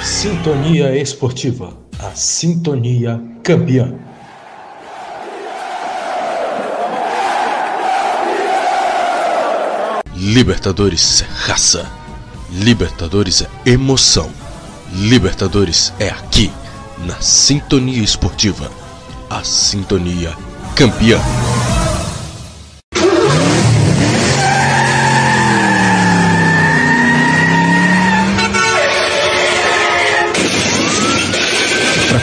Sintonia Esportiva, a sintonia campeã. Libertadores é raça. Libertadores é emoção. Libertadores é aqui, na Sintonia Esportiva, a sintonia campeã.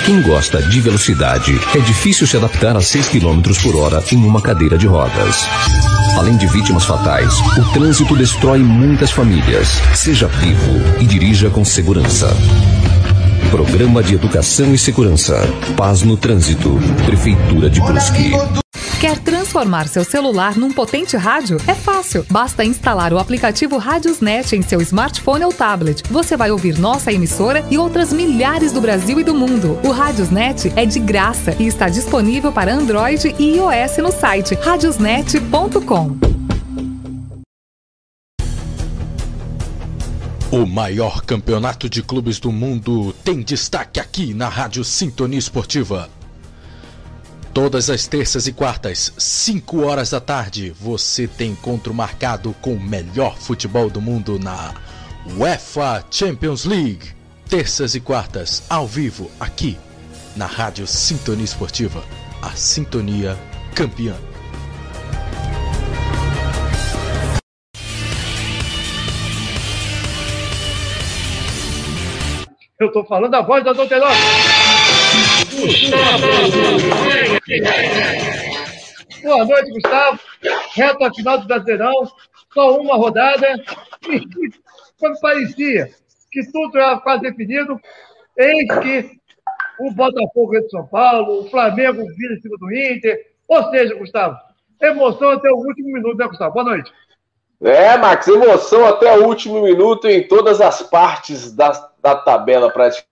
Quem gosta de velocidade, é difícil se adaptar a 6 km por hora em uma cadeira de rodas. Além de vítimas fatais, o trânsito destrói muitas famílias. Seja vivo e dirija com segurança. Programa de Educação e Segurança. Paz no Trânsito. Prefeitura de Brusque. Quer transformar seu celular num potente rádio? É fácil. Basta instalar o aplicativo Radiosnet em seu smartphone ou tablet. Você vai ouvir nossa emissora e outras milhares do Brasil e do mundo. O Radiosnet é de graça e está disponível para Android e iOS no site radiosnet.com. O maior campeonato de clubes do mundo tem destaque aqui na Rádio Sintonia Esportiva. Todas as terças e quartas, 5 horas da tarde, você tem encontro marcado com o melhor futebol do mundo na UEFA Champions League. Terças e quartas, ao vivo, aqui na Rádio Sintonia Esportiva, a sintonia campeã. Eu tô falando a voz da Douterosa. Boa noite, Gustavo. Reta final do Brasileirão, só uma rodada. E quando parecia que tudo era quase definido, eis que o Botafogo é de São Paulo, o Flamengo vira em cima do Inter. Ou seja, Gustavo, emoção até o último minuto, né, Gustavo? Boa noite. É, Max, emoção até o último minuto em todas as partes da, da tabela praticamente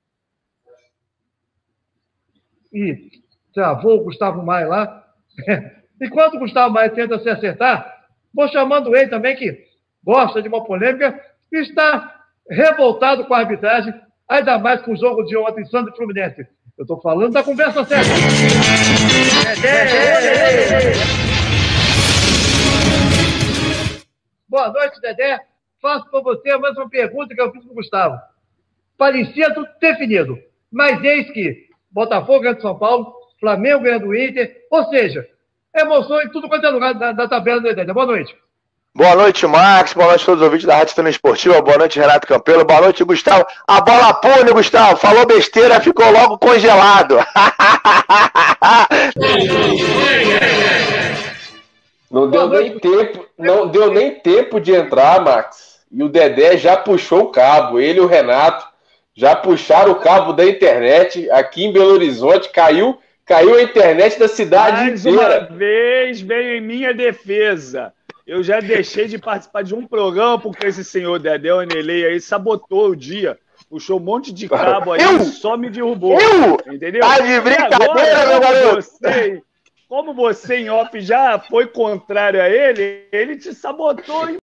e travou o Gustavo Maia lá. Enquanto o Gustavo Maia tenta se acertar, vou chamando ele também, que gosta de uma polêmica, e está revoltado com a arbitragem, ainda mais com o jogo de ontem, Santos e Fluminense. Eu estou falando da conversa certa. Boa noite, Dedé. Faço para você a mesma pergunta que eu fiz para o Gustavo. Parecia tudo definido, mas eis que Botafogo ganha do São Paulo, Flamengo ganha do Inter, ou seja, emoção em tudo quanto é lugar da, da tabela do Edélia. Boa noite. Boa noite, Max. Boa noite a todos os ouvintes da Rádio Estânia Esportiva. Boa noite, Renato Campelo. Boa noite, Gustavo. A bola pune, Gustavo. Falou besteira, ficou logo congelado. não deu nem tempo, não deu nem tempo de entrar, Max. E o Dedé já puxou o cabo. Ele e o Renato já puxaram o cabo da internet aqui em Belo Horizonte, caiu, caiu a internet da cidade Mais inteira. uma vez veio em minha defesa. Eu já deixei de participar de um programa porque esse senhor Dedé Onelei aí sabotou o dia. Puxou um monte de cabo aí eu? só me derrubou. Eu? Entendeu? Tá de brincadeira, agora, meu garoto? Você, como você em off já foi contrário a ele, ele te sabotou em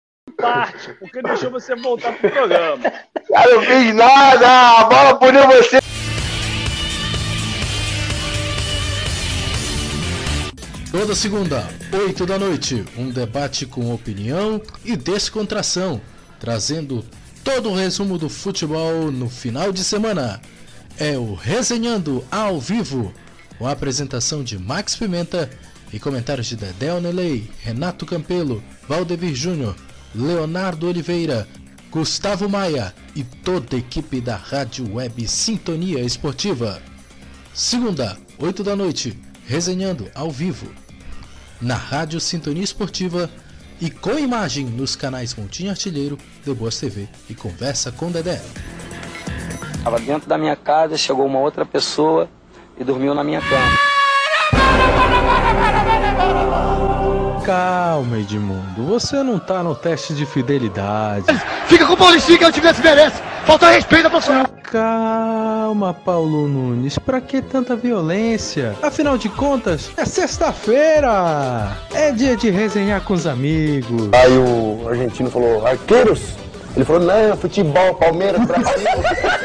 parte, porque deixou você voltar pro programa. Cara, não fiz nada! A bola puniu você! Toda segunda, 8 da noite, um debate com opinião e descontração, trazendo todo o resumo do futebol no final de semana. É o Resenhando ao vivo, com a apresentação de Max Pimenta e comentários de Dedé Onelei, Renato Campelo, Valdevir Júnior, Leonardo Oliveira, Gustavo Maia e toda a equipe da Rádio Web Sintonia Esportiva. Segunda, 8 da noite, resenhando ao vivo. Na Rádio Sintonia Esportiva e com imagem nos canais Montinho Artilheiro, The Boas TV e Conversa com Dedé. Estava dentro da minha casa, chegou uma outra pessoa e dormiu na minha cama. Calma, Edmundo. Você não tá no teste de fidelidade. Fica com o Paulistinho que eu tivesse merece. Falta respeito à profissional. Calma, Paulo Nunes. Pra que tanta violência? Afinal de contas, é sexta-feira. É dia de resenhar com os amigos. Aí o argentino falou, arqueiros? Ele falou, não, futebol, Palmeiras, Brasil.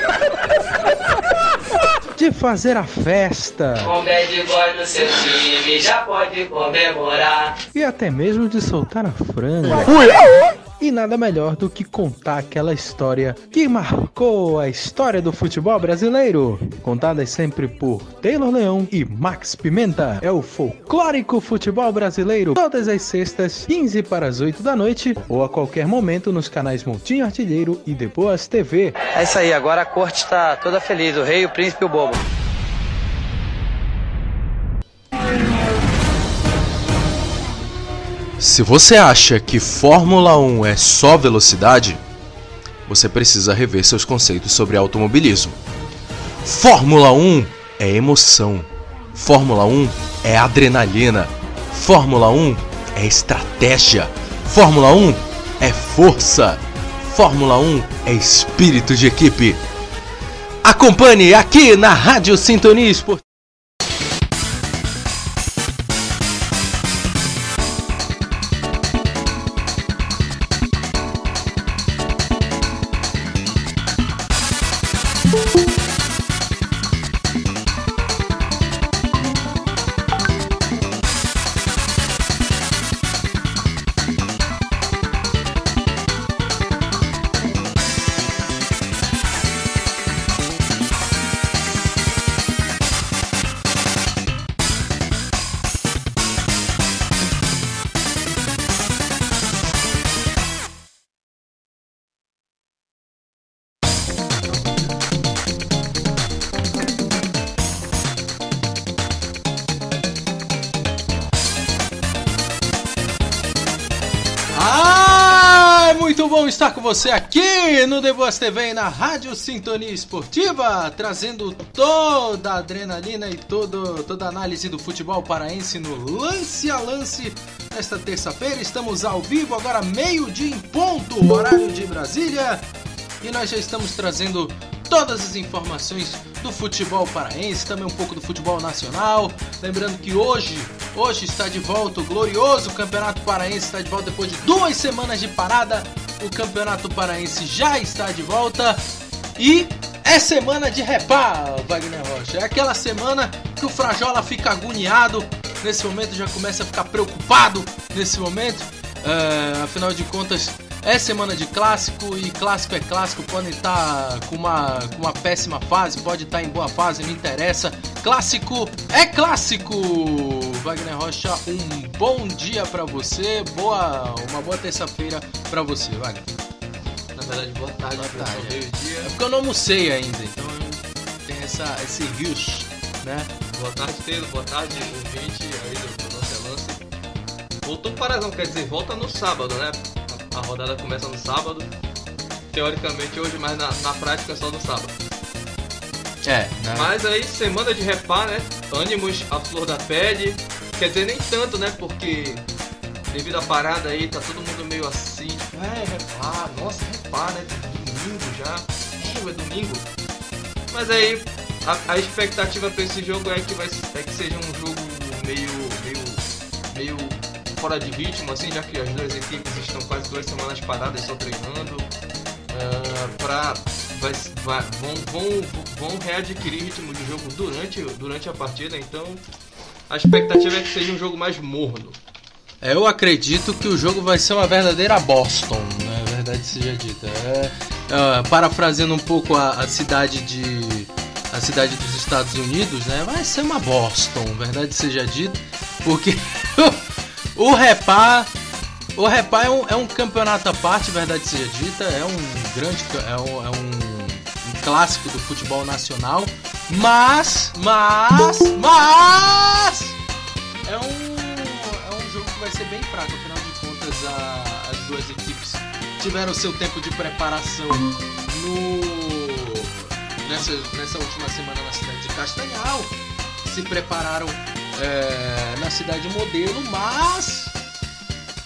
de fazer a festa. Com bad boy no seu time já pode comemorar. E até mesmo de soltar a franga. E nada melhor do que contar aquela história que marcou a história do futebol brasileiro. Contadas sempre por Taylor Leão e Max Pimenta. É o folclórico futebol brasileiro. Todas as sextas, 15 para as 8 da noite, ou a qualquer momento nos canais Montinho Artilheiro e De Boas TV. É isso aí, agora a corte está toda feliz, o rei, o príncipe e o bobo. Se você acha que Fórmula 1 é só velocidade, você precisa rever seus conceitos sobre automobilismo. Fórmula 1 é emoção. Fórmula 1 é adrenalina. Fórmula 1 é estratégia. Fórmula 1 é força. Fórmula 1 é espírito de equipe. Acompanhe aqui na Rádio Sintonia Esportiva. Boas TV na Rádio Sintonia Esportiva, trazendo toda a adrenalina e todo, toda a análise do futebol paraense no lance a lance. Nesta terça-feira estamos ao vivo, agora meio-dia em ponto, horário de Brasília. E nós já estamos trazendo todas as informações do futebol paraense, também um pouco do futebol nacional. Lembrando que hoje, hoje está de volta o glorioso Campeonato Paraense, está de volta depois de duas semanas de parada. O Campeonato Paraense já está de volta e é semana de repá, Wagner Rocha. É aquela semana que o Frajola fica agoniado, nesse momento já começa a ficar preocupado nesse momento. É, afinal de contas, é semana de clássico e clássico é clássico, podem estar com uma, com uma péssima fase, pode estar em boa fase, não interessa. Clássico é clássico! Wagner Rocha, um bom dia pra você, boa, uma boa terça-feira pra você, Wagner. Na verdade, boa tarde, Boa tarde. meio-dia. É porque eu não almocei ainda, então tem essa, esse rios, né? Boa tarde, Pedro. Boa tarde, ouvinte aí do, do a Lance. Voltou o Parazão, quer dizer, volta no sábado, né? A, rodada começa no sábado. Teoricamente hoje, mas na, na prática é só no sábado. É, né? Mas aí, semana de repá, né? Ânimos à flor da pele. Quer dizer, nem tanto, né? Porque devido à parada aí, tá todo mundo meio assim. Tipo, é, repá, nossa, repá, né? Domingo já. É, é domingo. Mas aí, a, a expectativa pra esse jogo é que, vai, é que seja um jogo meio fora de ritmo, assim, já que as duas equipes estão quase duas semanas paradas só treinando. ah, pra, vai, vai- vão, vão, vão readquirir ritmo de jogo durante, durante a partida, então a expectativa é que seja um jogo mais morno. Eu acredito que o jogo vai ser uma verdadeira Boston, né? Verdade seja dita. É, é, parafraseando um pouco a, a cidade de a cidade dos Estados Unidos, né? Vai ser uma Boston, verdade seja dita, porque o Repá o Repá é um, é um campeonato à parte, verdade seja dita, é um grande é um, é um, um clássico do futebol nacional, mas mas mas é um, é um jogo que vai ser bem fraco, afinal de contas a- as duas equipes tiveram seu tempo de preparação no nessa, nessa última semana na cidade de Castanhal, se prepararam é, na cidade modelo, mas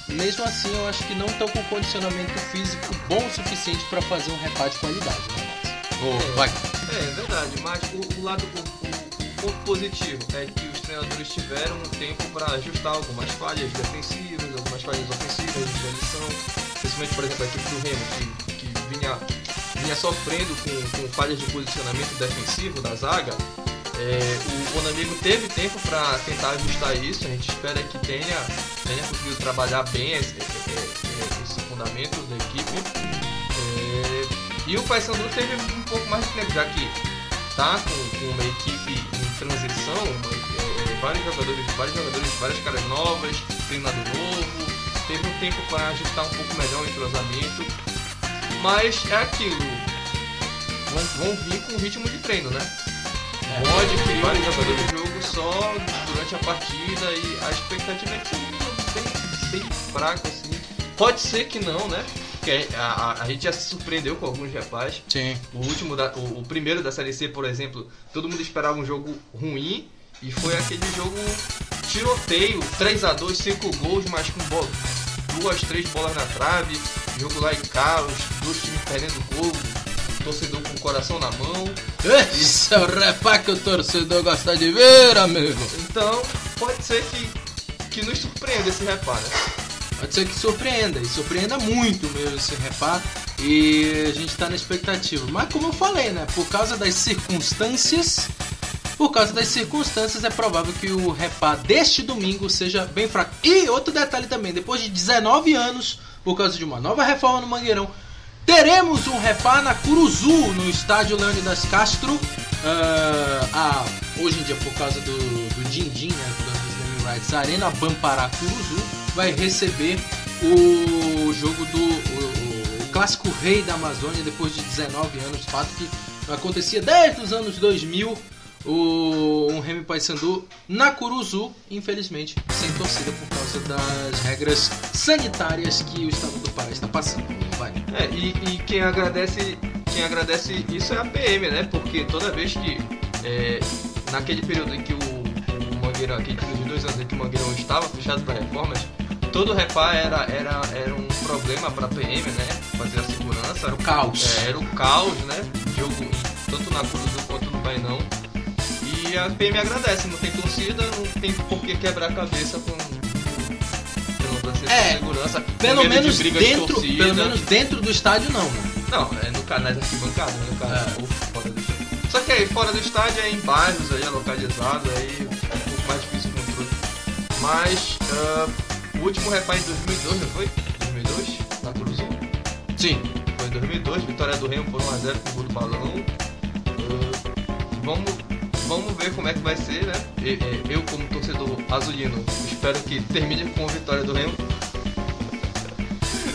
mesmo assim eu acho que não estão com condicionamento físico bom o suficiente para fazer um repá de qualidade, né, Max? Ô, vai. É, é verdade, mas o, o lado o, o- o ponto positivo é que os treinadores tiveram um tempo para ajustar algumas falhas defensivas, algumas falhas ofensivas de transição, principalmente, por exemplo, a equipe do Remo, que, que vinha, vinha sofrendo com, com falhas de posicionamento defensivo da zaga, É, o Bonamigo teve tempo para tentar ajustar isso, a gente espera que tenha, tenha conseguido trabalhar bem esse, esse, esse fundamento da equipe. É, e o Paysandu teve um pouco mais de tempo, já que tá com, com uma equipe em transição, uma, é, é, vários jogadores, vários jogadores, várias caras novas, treinador novo, teve um tempo para ajustar um pouco melhor o entrosamento. Mas é aquilo. Vão, vão vir com ritmo de treino, né? Vão adquirir vários jogadores do jogo só durante a partida e a expectativa é que seja um jogo bem, bem fraco assim. Pode ser que não, né? Porque a, a, a, gente já se surpreendeu com alguns rapazes. Sim. O último, da, o, o, primeiro da Série C, por exemplo, todo mundo esperava um jogo ruim e foi aquele jogo tiroteio, 3 a 2 5 gols, mas com bola, duas, três bolas na trave, jogo lá em caos, dois times perdendo gol, torcedor com o coração na mão. Esse é o repá que o torcedor gosta de ver, amigo. Então, pode ser que, que nos surpreenda esse repá, né? Pode ser que surpreenda, e surpreenda muito mesmo esse repá. E a gente tá na expectativa. Mas como eu falei, né? Por causa das circunstâncias. Por causa das circunstâncias, é provável que o repá deste domingo seja bem fraco. E outro detalhe também, depois de 19 anos, por causa de uma nova reforma no Mangueirão, teremos um repá na Curuzu, no estádio Leônidas Castro. Uh, a, hoje em dia, por causa do, do Dindim, né? Do Rights Arena Bampará Curuzu vai receber o jogo do o, o clássico rei da Amazônia depois de 19 anos, fato que acontecia desde os anos 2000 o um Remy Paysandu na Curuzu, infelizmente sem torcida por causa das regras sanitárias que o estado do Pará está passando. É, e, e, quem agradece quem agradece isso é a PM, né? Porque toda vez que é, naquele período em que o, o Mangueirão, aquele período de dois anos em que o Mangueirão estava fechado para reformas, todo repá era, era, era um problema para a PM, né? Fazer a segurança. Era o caos. É, era o caos, né? Jogo tanto na Cruz quanto no Bainão. E a PM agradece, não tem torcida, não tem por que quebrar a cabeça com é, segurança. Pelo menos de dentro, de pelo menos dentro do estádio não, né? Não, é no canal das arquibancadas, né? No caso, é. fora do estádio. Só que aí fora do estádio é em bairros aí, é localizado, aí é um pouco mais difícil o controle. Mas uh, o último repá em 2002, não foi? 2002? Na Cruzul? Sim. Foi em 2002, vitória do Remo por 1x0 com o gol do balão. Uh, vamos, vamos ver como é que vai ser, né? Eu, como torcedor azulino, espero que termine com a vitória do Remo.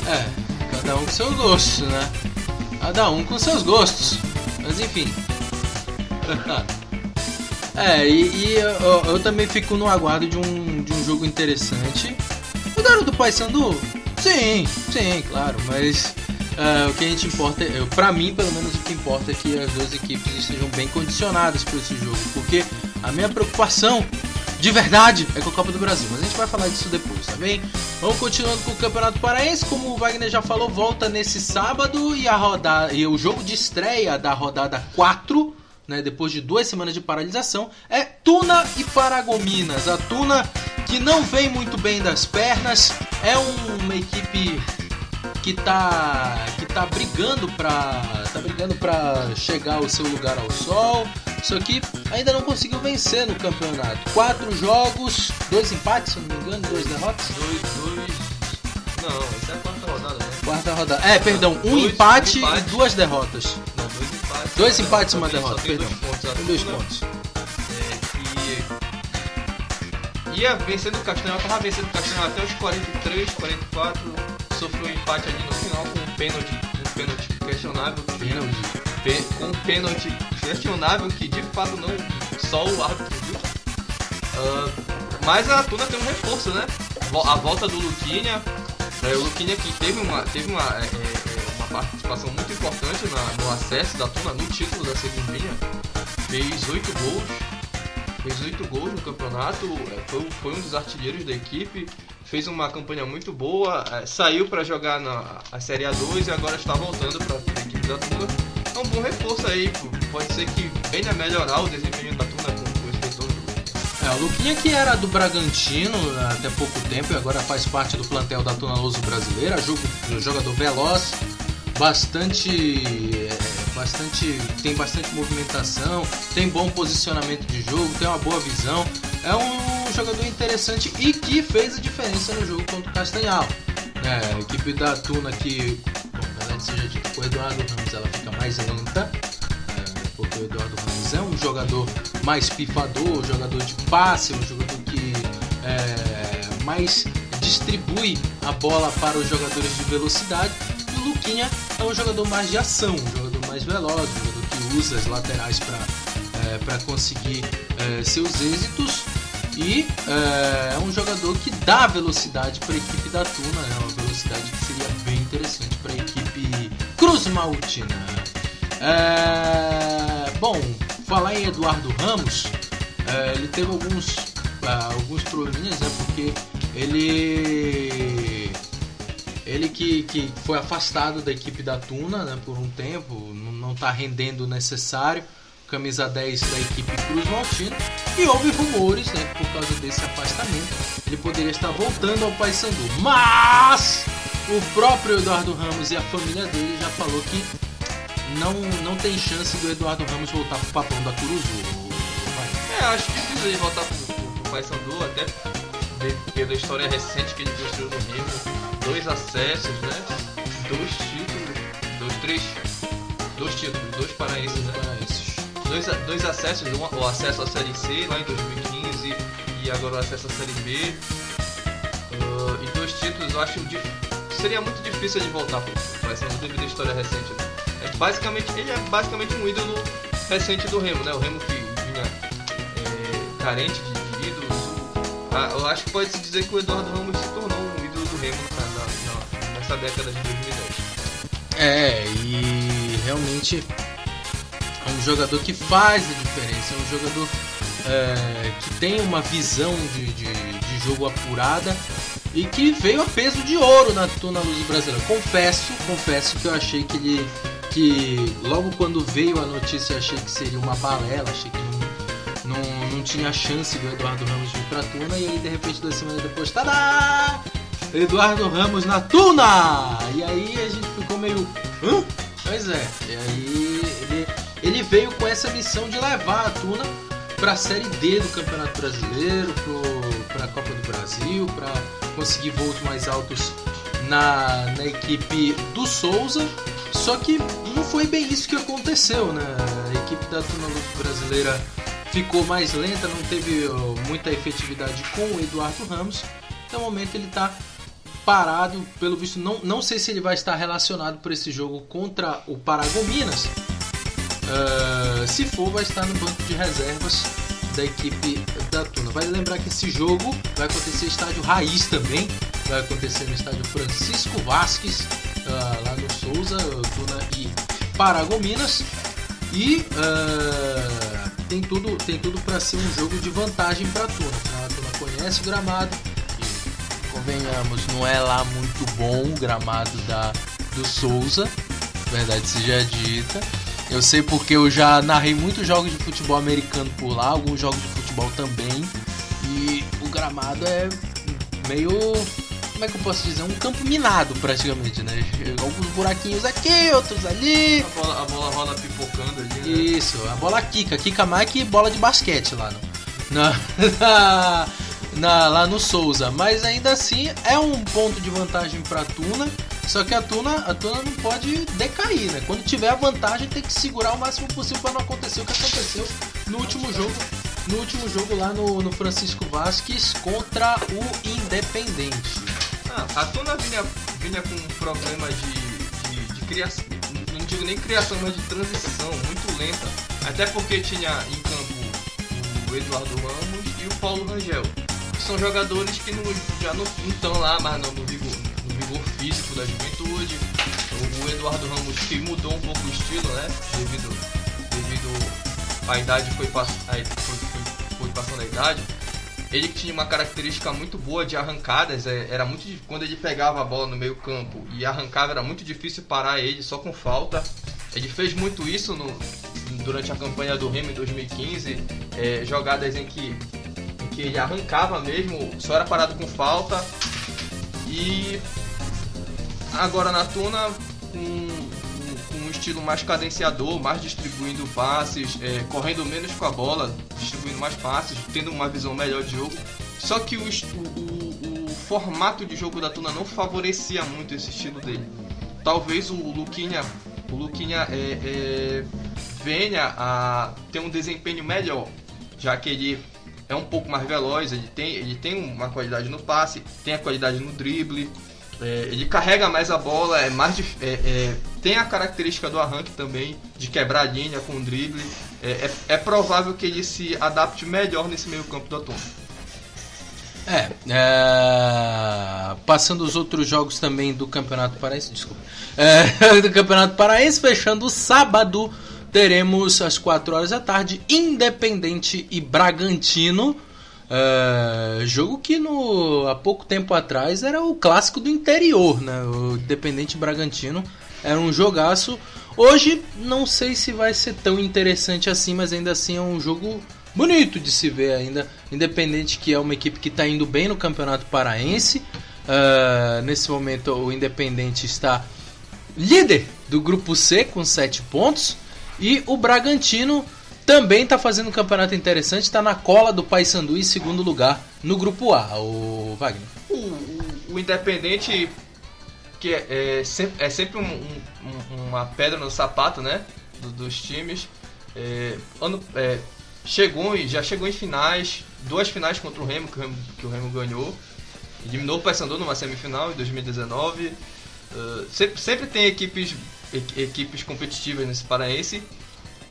É, cada um com seus gostos, né? Cada um com seus gostos. Mas enfim. é, e, e eu, eu, também fico no aguardo de um, de um jogo interessante. Mudaram do Paysandu? Sim, sim, claro, mas uh, o que a gente importa, é, para mim pelo menos o que importa é que as duas equipes estejam bem condicionadas para esse jogo, porque a minha preocupação de verdade é com a Copa do Brasil, mas a gente vai falar disso depois, tá bem? Vamos continuando com o Campeonato Paraense, como o Wagner já falou, volta nesse sábado e a rodada e o jogo de estreia da rodada 4 né, depois de duas semanas de paralisação, é Tuna e Paragominas. A Tuna que não vem muito bem das pernas, é uma equipe que tá que tá brigando para tá brigando para chegar ao seu lugar ao sol. Só que ainda não conseguiu vencer no campeonato. Quatro jogos, dois empates, se não me engano, dois derrotas. Dois, dois. Não, essa é a quarta rodada, né? Quarta rodada. É, perdão, um dois, empate, empate, e duas derrotas. Não, dois empates. Dois empates e uma derrota, perdão. Dois pontos, tem dois pontos. ia vencendo o Castanhal, tava vencendo o Castanhal até os 43, 44, sofreu um empate ali no final com um pênalti, um pênalti questionável. Pênalti. com um pênalti questionável que de fato não só o árbitro viu. Uh, mas a Tuna tem um reforço, né? A volta do Luquinha, é, o Luquinha que teve uma, teve uma, é, é, uma participação muito importante na, no acesso da Tuna no título da segundinha, fez oito gols fez oito gols no campeonato, é, foi, foi, um dos artilheiros da equipe, fez uma campanha muito boa, é, saiu para jogar na a Série A2 e agora está voltando para a equipe da Tuna. É um bom reforço aí, pode ser que venha melhorar o desempenho da Tuna com, com esse retorno. É, o Luquinha que era do Bragantino até pouco tempo e agora faz parte do plantel da Tuna Luso Brasileira, jogo, jogador veloz, bastante é, bastante, tem bastante movimentação, tem bom posicionamento de jogo, tem uma boa visão. É um jogador interessante e que fez a diferença no jogo contra o Castanhal. É, a equipe da Tuna que, bom, na seja dito, com o Eduardo Ramos ela fica mais lenta, é, porque o Eduardo Ramos é um jogador mais pifador, um jogador de passe, um jogador que é, mais distribui a bola para os jogadores de velocidade. E o Luquinha é um jogador mais de ação, um mais veloz, jogador que usa as laterais para é, conseguir é, seus êxitos. E é, é um jogador que dá velocidade para a equipe da Tuna, né? uma velocidade que seria bem interessante para a equipe Cruz Maltina. É, bom, falar em Eduardo Ramos, é, ele teve alguns, ah, alguns probleminhas, né? Porque ele ele que, que foi afastado da equipe da Tuna né, por um tempo, não está rendendo o necessário, camisa 10 da equipe Cruz Maltina, e houve rumores né, que por causa desse afastamento ele poderia estar voltando ao Paysandu, mas o próprio Eduardo Ramos e a família dele já falou que não, não tem chance do Eduardo Ramos voltar pro papão da Curuzu. É, acho difícil ele voltar pro, pro Paysandu, até pela história recente que ele construiu no Rio, dois acessos, né? Dois títulos, dois, três, dois títulos, dois paraenses, né? Paraenses. Dois, dois acessos, um, o acesso à Série C lá em 2015 e agora o acesso à Série B. Uh, e dois títulos, eu acho dif- seria muito difícil ele voltar pro Paysandu devido à história recente. Né? É basicamente, ele é basicamente um ídolo recente do Remo, né? O Remo que vinha é, carente de, de. Ah, eu acho que pode se dizer que o Eduardo Ramos se tornou um ídolo do Remo na- na- na- nessa década de 2010. É, e realmente é um jogador que faz a diferença, é um jogador é, que tem uma visão de, de, de jogo apurada e que veio a peso de ouro na Tuna Luz Brasileira. Confesso, confesso que eu achei que ele. que logo quando veio a notícia achei que seria uma balela, achei que não, não tinha chance do Eduardo Ramos vir pra Tuna e aí de repente duas semanas depois, tadá! Eduardo Ramos na Tuna! E aí a gente ficou meio. Hã? Pois é, e aí ele, ele veio com essa missão de levar a Tuna para a Série D do Campeonato Brasileiro, para a Copa do Brasil, para conseguir voos mais altos na, na equipe do Souza. Só que não foi bem isso que aconteceu, né? A equipe da Tuna Brasileira ficou mais lenta, não teve muita efetividade com o Eduardo Ramos. Até o momento ele está parado, pelo visto não, não sei se ele vai estar relacionado por esse jogo contra o Paragominas. Ah, se for, vai estar no banco de reservas da equipe da Tuna. Vale lembrar que esse jogo vai acontecer no estádio Raiz também, vai acontecer no estádio Francisco Vasques, ah, lá no Souza, Tuna e Paragominas. E ah, tem tudo, tem tudo para ser um jogo de vantagem para a Tuna. A Tuna conhece o gramado e convenhamos, não é lá muito bom o gramado da, do Souza, verdade seja dita. Eu sei porque eu já narrei muitos jogos de futebol americano por lá, alguns jogos de futebol também. E o gramado é meio. Como é que eu posso dizer? Um campo minado praticamente, né? Alguns buraquinhos aqui, outros ali. A bola, a bola rola pipocando ali, né? Isso, a bola quica, quica mais que bola de basquete lá no, na, na- lá no Souza. Mas ainda assim é um ponto de vantagem para Tuna. Só que a Tuna, a Tuna não pode decair, né? Quando tiver a vantagem tem que segurar o máximo possível para não acontecer o que aconteceu no último jogo. No último jogo lá no, no Francisco Vasques contra o Independente. Ah, a Tuna vinha, vinha com um problema de, de, de criação, não digo nem criação, mas de transição muito lenta. Até porque tinha em campo o Eduardo Ramos e o Paulo Rangel. Que são jogadores que não, já não estão lá mais no, no vigor, no vigor físico da juventude. O, o Eduardo Ramos que mudou um pouco o estilo, né? Devido, devido à idade foi, pass- foi, foi, foi passando a idade. Ele tinha uma característica muito boa de arrancadas, é, era muito quando ele pegava a bola no meio campo e arrancava era muito difícil parar ele só com falta. Ele fez muito isso no- durante a campanha do Remo em 2015, é, jogadas em que, em que ele arrancava mesmo, só era parado com falta. E agora na Tuna, com, estilo mais cadenciador, mais distribuindo passes, é, correndo menos com a bola, distribuindo mais passes, tendo uma visão melhor de jogo. Só que o, o, o formato de jogo da Tuna não favorecia muito esse estilo dele. Talvez o Luquinha, o Luquinha é, é, venha a ter um desempenho melhor, já que ele é um pouco mais veloz, ele tem, ele tem uma qualidade no passe, tem a qualidade no drible, é, ele carrega mais a bola, é mais é, é, tem a característica do arranque também, de quebrar a linha com o drible. É, é, é, provável que ele se adapte melhor nesse meio campo do Atom. É, é, passando os outros jogos também do Campeonato Paraense, desculpa, do Campeonato Paraense, fechando o sábado, teremos às 4 horas da tarde Independente e Bragantino. Uh, jogo que no, há pouco tempo atrás era o clássico do interior, né? O Independente Bragantino era um jogaço. Hoje não sei se vai ser tão interessante assim, mas ainda assim é um jogo bonito de se ver ainda. Independente que é uma equipe que está indo bem no Campeonato Paraense. Uh, nesse momento o Independente está líder do grupo C com 7 pontos. E o Bragantino também está fazendo um campeonato interessante, está na cola do Paysandu em segundo lugar no grupo A, o Wagner. O, o, o Independente, que é, é sempre, é sempre um, um, uma pedra no sapato, né? Do, dos times. É, ano, é, chegou já chegou em finais, duas finais contra o Remo, que o Remo, que o Remo ganhou. Eliminou o Paysandu numa semifinal em 2019. Uh, sempre, sempre tem equipes, equipes competitivas nesse paraense.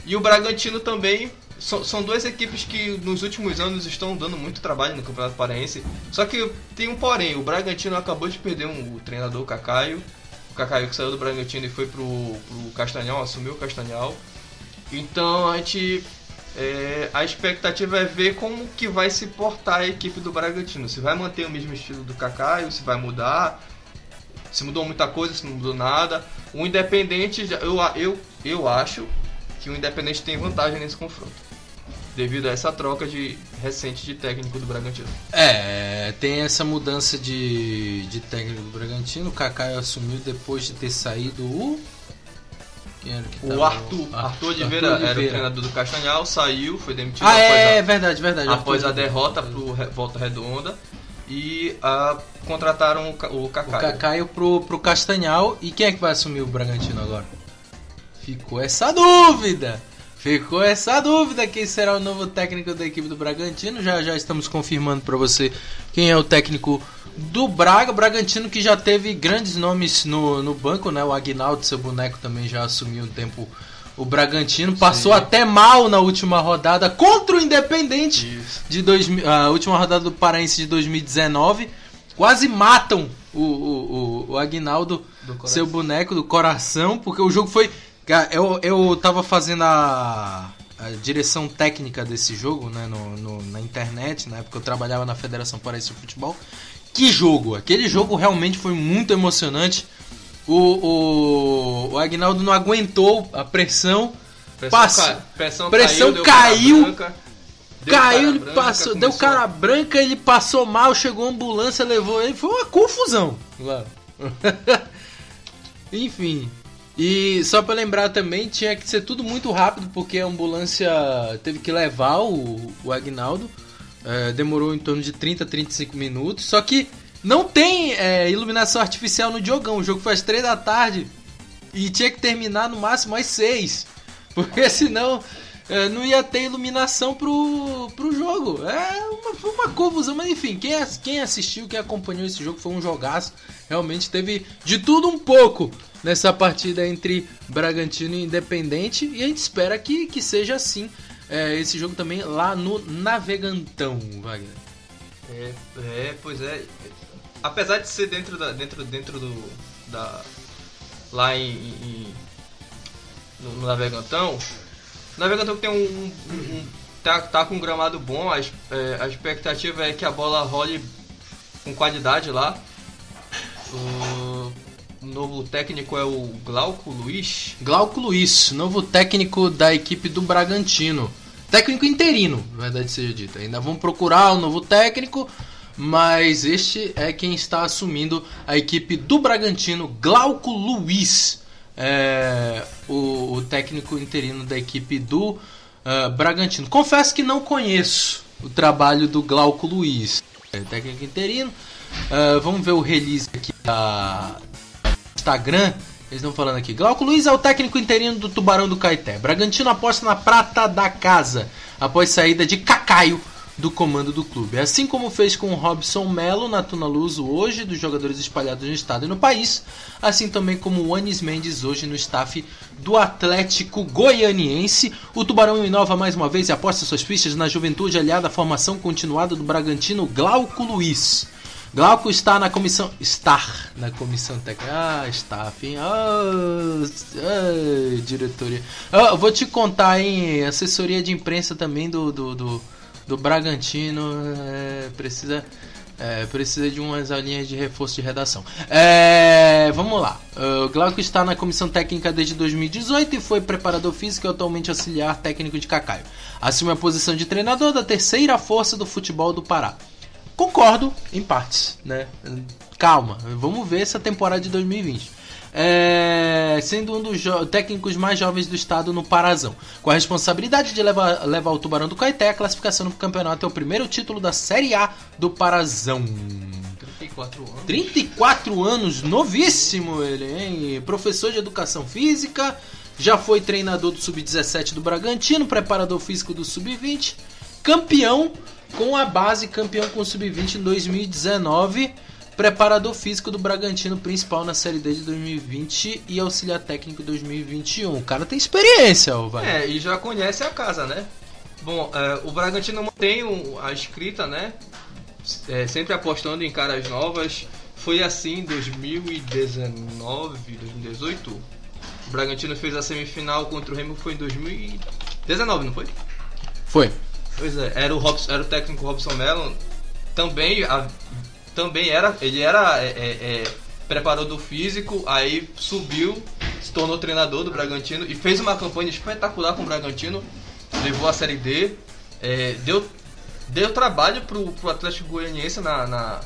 E o Bragantino também são, são duas equipes que nos últimos anos estão dando muito trabalho no Campeonato Paraense. Só que tem um porém, o Bragantino acabou de perder um, o treinador o Cacaio. O Cacaio que saiu do Bragantino e foi pro, pro Castanhal, assumiu o Castanhal. Então a gente. É, a expectativa é ver como que vai se portar a equipe do Bragantino. Se vai manter o mesmo estilo do Cacaio, se vai mudar. Se mudou muita coisa, se não mudou nada. O Independente, eu, eu, eu acho que o Independente tem vantagem nesse confronto. Devido a essa troca de recente de técnico do Bragantino. É, tem essa mudança de, de técnico do Bragantino. O Kaká assumiu depois de ter saído o. Quem era que o Arthur. Arthur, Arthur Oliveira era o treinador do Castanhal, saiu, foi demitido ah, é, a, verdade, verdade. Após Arthur a derrota pro Volta Redonda. E a, contrataram o, o Cacaio. O Cacaio pro, pro Castanhal. E quem é que vai assumir o Bragantino agora? Ficou essa dúvida. Ficou essa dúvida quem será o novo técnico da equipe do Bragantino. Já já estamos confirmando para você quem é o técnico do Braga. Bragantino que já teve grandes nomes no, no banco, né? O Aguinaldo, seu boneco, também já assumiu um tempo o Bragantino. Passou Sim. até mal na última rodada contra o Independente de dois, a última rodada do Paraense de 2019. Quase matam o, o, o, o Aguinaldo, seu boneco do coração, porque o jogo foi eu, eu tava fazendo a, a direção técnica desse jogo, né, no, no, na internet, na época eu trabalhava na Federação Paraense de Futebol. Que jogo! Aquele jogo realmente foi muito emocionante. O, o, o Agnaldo não aguentou a pressão. Pressão, passou, ca, pressão, pressão caiu, caiu, caiu ele branca, passou, começou... deu cara branca, ele passou mal, chegou a ambulância, levou ele, foi uma confusão. Enfim, e só para lembrar também, tinha que ser tudo muito rápido, porque a ambulância teve que levar o, o Agnaldo. É, demorou em torno de 30, 35 minutos. Só que não tem é, iluminação artificial no jogão. O jogo foi às 3 da tarde e tinha que terminar no máximo às 6. Porque senão é, não ia ter iluminação pro, pro jogo. É uma, uma confusão, mas enfim, quem, quem assistiu, quem acompanhou esse jogo foi um jogaço. Realmente teve de tudo um pouco nessa partida entre Bragantino e Independente. E a gente espera que, que seja assim é, esse jogo também lá no Navegantão, Wagner. É, é, pois é. Apesar de ser dentro da, dentro, dentro do da lá em, em no, no Navegantão, Navegantão tem um, um, um tá, tá com um gramado bom. A, é, a expectativa é que a bola role com qualidade lá. Novo técnico é o Glauco Luiz. Glauco Luiz, novo técnico da equipe do Bragantino. Técnico interino, verdade seja dita. Ainda vão procurar o um novo técnico, mas este é quem está assumindo a equipe do Bragantino, Glauco Luiz. é, o, o, técnico interino da equipe do uh, Bragantino. Confesso que não conheço o trabalho do Glauco Luiz, é, técnico interino. Uh, vamos ver o release aqui da Instagram. Eles estão falando aqui. Glauco Luiz é o técnico interino do Tubarão do Caeté. Bragantino aposta na prata da casa após saída de Cacaio do comando do clube. Assim como fez com o Robson Melo na Tuna Luso hoje, dos jogadores espalhados no estado e no país, assim também como o Anis Mendes hoje no staff do Atlético Goianiense. O Tubarão inova mais uma vez e aposta suas fichas na juventude aliada à formação continuada do Bragantino Glauco Luiz. Glauco está na comissão. Estar na comissão técnica. Ah, staff, Ah, ah, diretoria. Ah, vou te contar, hein? Assessoria de imprensa também do, do, do do Bragantino é, precisa é, precisa de umas aulinhas de reforço de redação. É, vamos lá. O Glauco está na comissão técnica desde 2018 e foi preparador físico e atualmente auxiliar técnico de Cacaio. Assume a posição de treinador da terceira força do futebol do Pará. Concordo em partes, né? Calma, vamos ver essa temporada de 2020 é, sendo um dos técnicos mais jovens do estado no Parazão. Com a responsabilidade de levar, levar o Tubarão do Caeté a classificação no campeonato é o primeiro título da Série A do Parazão. 34 anos. 34 anos, novíssimo ele, hein? Professor de educação física, já foi treinador do Sub-17 do Bragantino, preparador físico do Sub-20, campeão com a base, campeão com o Sub-20 em 2019 preparador físico do Bragantino principal na Série D de 2020 e auxiliar técnico 2021. O cara tem experiência, ó, vai. É, e já conhece a casa, né? Bom, é, o Bragantino tem a escrita, né? É, sempre apostando em caras novas. Foi assim em 2019, 2018. O Bragantino fez a semifinal contra o Remo, foi em 2019, não foi? Foi. Pois é, era o, Robson, era o técnico Robson Mello. Também a, também era, ele era é, é, é, preparador físico, aí subiu, se tornou treinador do Bragantino e fez uma campanha espetacular com o Bragantino, levou a Série D, é, deu, deu trabalho pro, pro Atlético Goianiense na, na,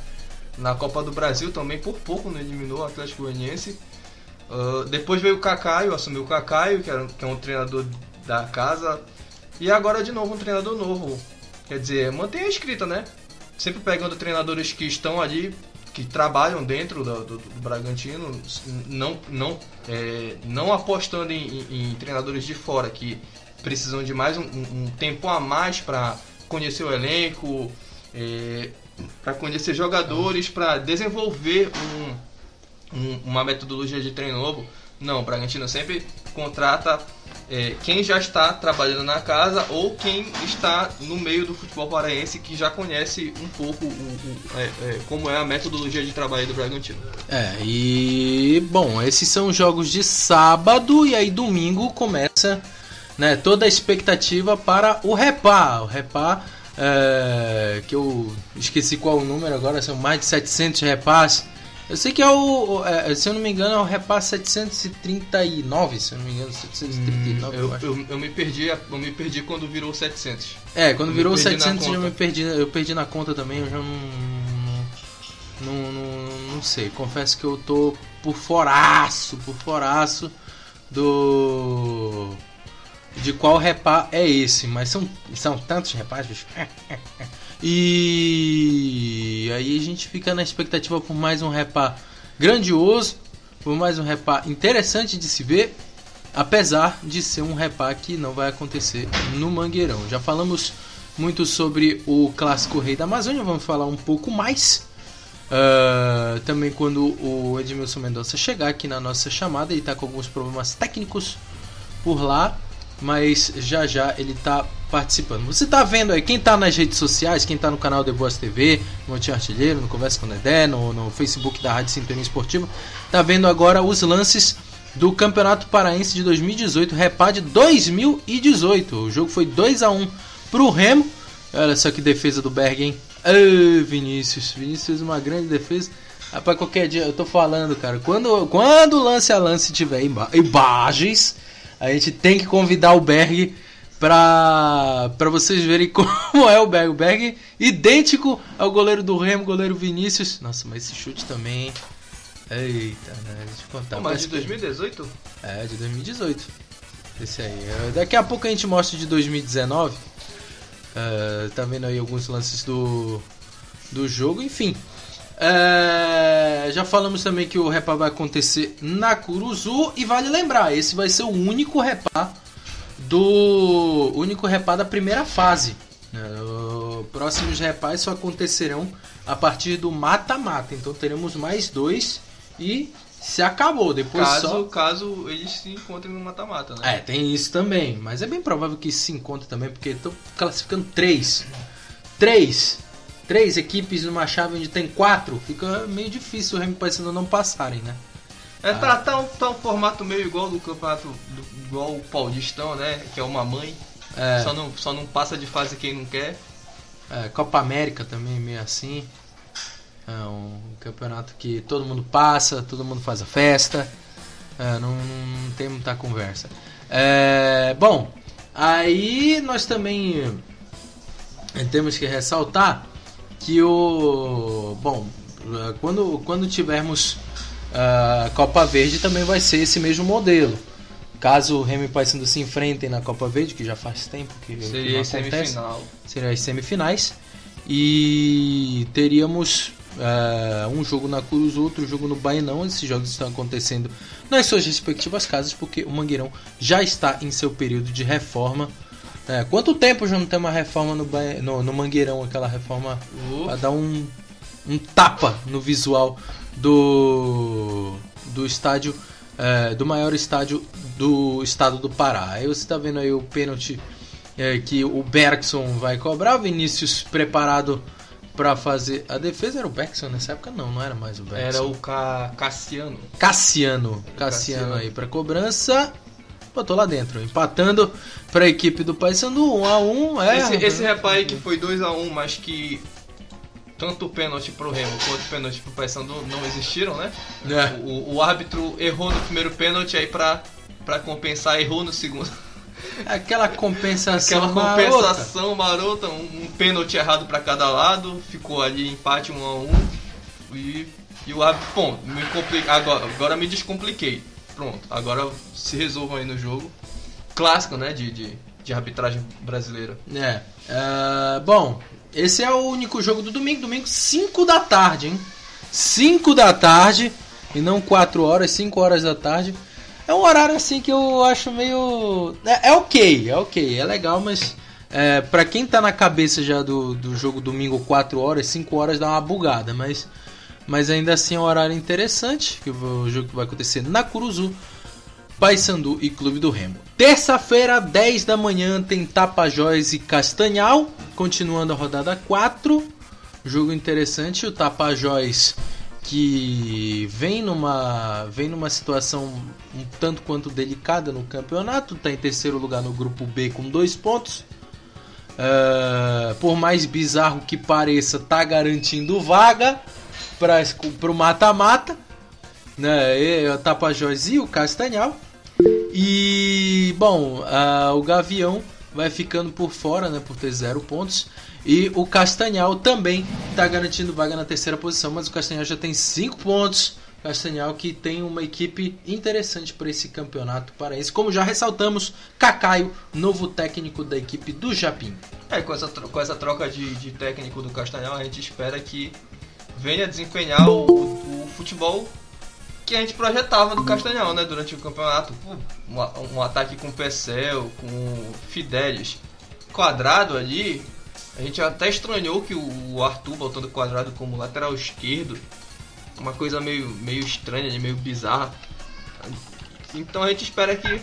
na, Copa do Brasil também, por pouco não eliminou o Atlético Goianiense. Uh, depois veio o Cacaio, assumiu o Cacaio, que, era, que é um treinador da casa, e agora de novo um treinador novo. Quer dizer, mantém a escrita, né? sempre pegando treinadores que estão ali, que trabalham dentro do, do, do Bragantino, não, não, é, não apostando em, em, em, treinadores de fora que precisam de mais um, um tempo a mais para conhecer o elenco, é, para conhecer jogadores, para desenvolver um, um, uma metodologia de treino novo. Não, o Bragantino sempre contrata é, quem já está trabalhando na casa ou quem está no meio do futebol paraense que já conhece um pouco o, o, é, é, como é a metodologia de trabalho do Bragantino. É, e bom, esses são jogos de sábado e aí domingo começa né, toda a expectativa para o Repá. O Repá, é, que eu esqueci qual o número agora, são mais de 700 repás eu sei que é o. É, se eu não me engano, é o repasse 739, se eu não me engano, 739. Hum, eu, eu, eu, eu, me perdi, eu me perdi quando virou 700. É, quando virou 700 eu me perdi, eu perdi na conta também, eu já não não, não, não sei. Confesso que eu tô por foraço, por foraço do de qual repá é esse, mas são, são tantos repás, bicho. E aí a gente fica na expectativa por mais um repá grandioso, por mais um repá interessante de se ver, apesar de ser um repá que não vai acontecer no Mangueirão. Já falamos muito sobre o clássico Rei da Amazônia, vamos falar um pouco mais. Uh, também quando o Edmilson Mendonça chegar aqui na nossa chamada, ele está com alguns problemas técnicos por lá mas já já ele tá participando. Você tá vendo aí, quem tá nas redes sociais, quem tá no canal The Boas TV, no Monte Artilheiro, no Conversa com o Dedé, no, no Facebook da Rádio Sintonia Esportiva, tá vendo agora os lances do Campeonato Paraense de 2018, Repá de 2018. O jogo foi 2 a 1 pro Remo. Olha só que defesa do Berg, hein? Ô, Vinícius, Vinícius fez uma grande defesa. Rapaz, qualquer dia, eu tô falando, cara, quando, quando lance a lance tiver imagens a gente tem que convidar o Berg para para vocês verem como é o Berg. O Berg idêntico ao goleiro do Remo, goleiro Vinícius. Nossa, mas esse chute também. Eita, né? Deixa eu contar. Não, mas de Parece que- 2018? É, de 2018. Esse aí. É, Daqui a pouco a gente mostra de 2019. É, tá vendo aí alguns lances do, do jogo, enfim. É, já falamos também que o repá vai acontecer na Curuzu e vale lembrar, esse vai ser o único repá do único repá da primeira fase. né? Os próximos repás só acontecerão a partir do mata-mata. Então teremos mais dois e se acabou. Depois Caso, só caso eles se encontrem no mata-mata, né? é, tem isso também. Mas é bem provável que se encontre também, porque estão classificando três. Três. Três equipes numa chave onde tem quatro. Fica meio difícil o Remy Paysandu não passarem, né? É, tá, tá, um, tá um formato meio igual do campeonato, do- igual o Paulistão, né? Que é uma mãe. É. Só, não, só não passa de fase quem não quer. É, Copa América também meio assim. É um campeonato que todo mundo passa, todo mundo faz a festa. É, não, não tem muita conversa. É, bom, aí nós também eh, temos que ressaltar que o. Bom, eh, quando, quando tivermos a Copa Verde também vai ser esse mesmo modelo. Caso o Remy e Paysandu se enfrentem na Copa Verde, que já faz tempo que, Seria não acontece semifinal. seriam as semifinais. E teríamos eh, um jogo na Cruz, outro jogo no Bainão. Esses jogos estão acontecendo nas suas respectivas casas, porque o Mangueirão já está em seu período de reforma. Eh, quanto tempo já não tem uma reforma no, Ba- no, no Mangueirão? Aquela reforma para dar um, um tapa no visual do, do estádio, eh, do maior estádio do estado do Pará. Aí você está vendo aí o pênalti é, que o Bergson vai cobrar. O Vinícius preparado para fazer a defesa. Era o Bergson nessa época? Não, não era mais o Bergson. Era o Ca... Cassiano. Cassiano. Cassiano Cassiano. aí para cobrança. Botou lá dentro, empatando para a equipe do Paysandu 1 a 1 é, esse, esse repare que foi 2x1, mas que tanto o pênalti pro Remo quanto o pênalti pro Paysandu não existiram, né? É. O, o árbitro errou no primeiro pênalti, aí pra, pra compensar, errou no segundo. Aquela compensação Aquela marota. compensação marota, um, um pênalti errado pra cada lado, ficou ali empate 1 a 1 e, e o árbitro, bom, me compli- agora, agora me descompliquei. Pronto, agora se resolvam aí no jogo. Clássico, né, de, de, de arbitragem brasileira. É. é, bom, esse é o único jogo do domingo. Domingo, 5 da tarde, hein? 5 da tarde e não 4 horas, 5 horas da tarde. É um horário assim que eu acho meio. É, é ok, é ok, é legal, mas é, para quem tá na cabeça já do, do jogo domingo 4 horas, 5 horas dá uma bugada, mas, mas ainda assim é um horário interessante. Que o jogo que vai acontecer na Curuzu. Paysandu e Clube do Remo. Terça-feira, 10 da manhã, tem Tapajós e Castanhal, continuando a rodada 4. Jogo interessante, o Tapajós que vem numa vem numa situação um tanto quanto delicada no campeonato, está em terceiro lugar no grupo B com dois pontos. É, por mais bizarro que pareça, tá garantindo vaga para o mata-mata né? O Tapajós e o Castanhal. E bom, ah, o Gavião vai ficando por fora, né? Por ter zero pontos. E o Castanhal também está garantindo vaga na terceira posição, mas o Castanhal já tem cinco pontos. Castanhal que tem uma equipe interessante para esse campeonato paraense. Como já ressaltamos, Cacaio, novo técnico da equipe do Japim. É, com essa, com essa troca de, de técnico do Castanhal, a gente espera que venha desempenhar o, o futebol que a gente projetava do Castanhal, né, durante o campeonato. Um, um ataque com Pecel, com Fidelis. Quadrado ali, a gente até estranhou que o Arthur botando quadrado como lateral esquerdo. Uma coisa meio, meio estranha, né, meio bizarra. Então a gente espera que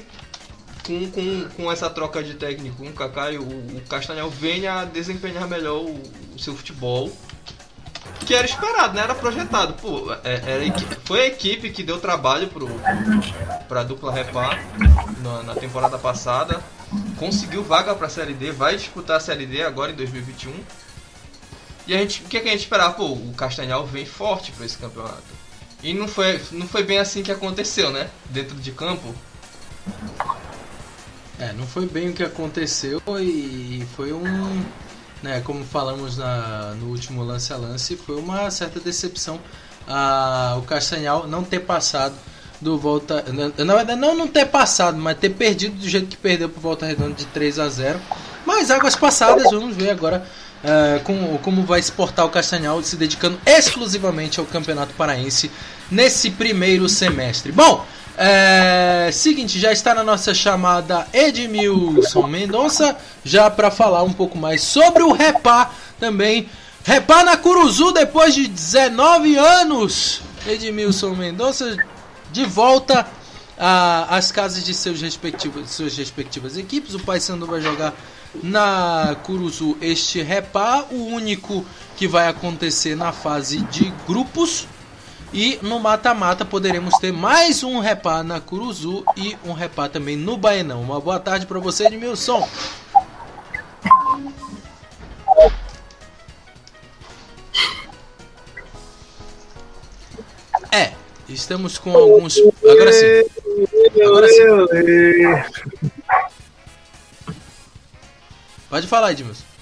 com, com, com essa troca de técnico com o Kaká o, o Castanhal venha a desempenhar melhor o, o seu futebol. Que era esperado, né? Era projetado. Pô, é- era foi a equipe que deu trabalho pro, pra dupla Repar na, na temporada passada. Conseguiu vaga pra Série D, vai disputar a Série D agora em 2021. E a gente, o que, que a gente esperava? Pô, o Castanhal vem forte pra esse campeonato. E não foi, não foi bem assim que aconteceu, né? Dentro de campo. É, não foi bem o que aconteceu e foi um. Né, como falamos na, no último lance a lance, foi uma certa decepção o Castanhal não ter passado do Volta. Na, verdade, não não ter passado, mas ter perdido do jeito que perdeu pro Volta Redonda de 3 a 0 Mas águas passadas, vamos ver agora uh, como, como vai exportar o Castanhal se dedicando exclusivamente ao Campeonato Paraense nesse primeiro semestre. Bom, é, seguinte, já está na nossa chamada Edmilson Mendonça, já para falar um pouco mais sobre o Repá também. Repá na Curuzu depois de 19 anos. Edmilson Mendonça de volta às casas de seus respectivos, suas respectivas equipes. O Paysandu vai jogar na Curuzu este Repá, o único que vai acontecer na fase de grupos. E no mata-mata poderemos ter mais um repá na Curuzu e um repá também no Baenão. Uma boa tarde para você, Edmilson. É, estamos com alguns. Agora sim. Agora sim. Pode falar, Edmilson.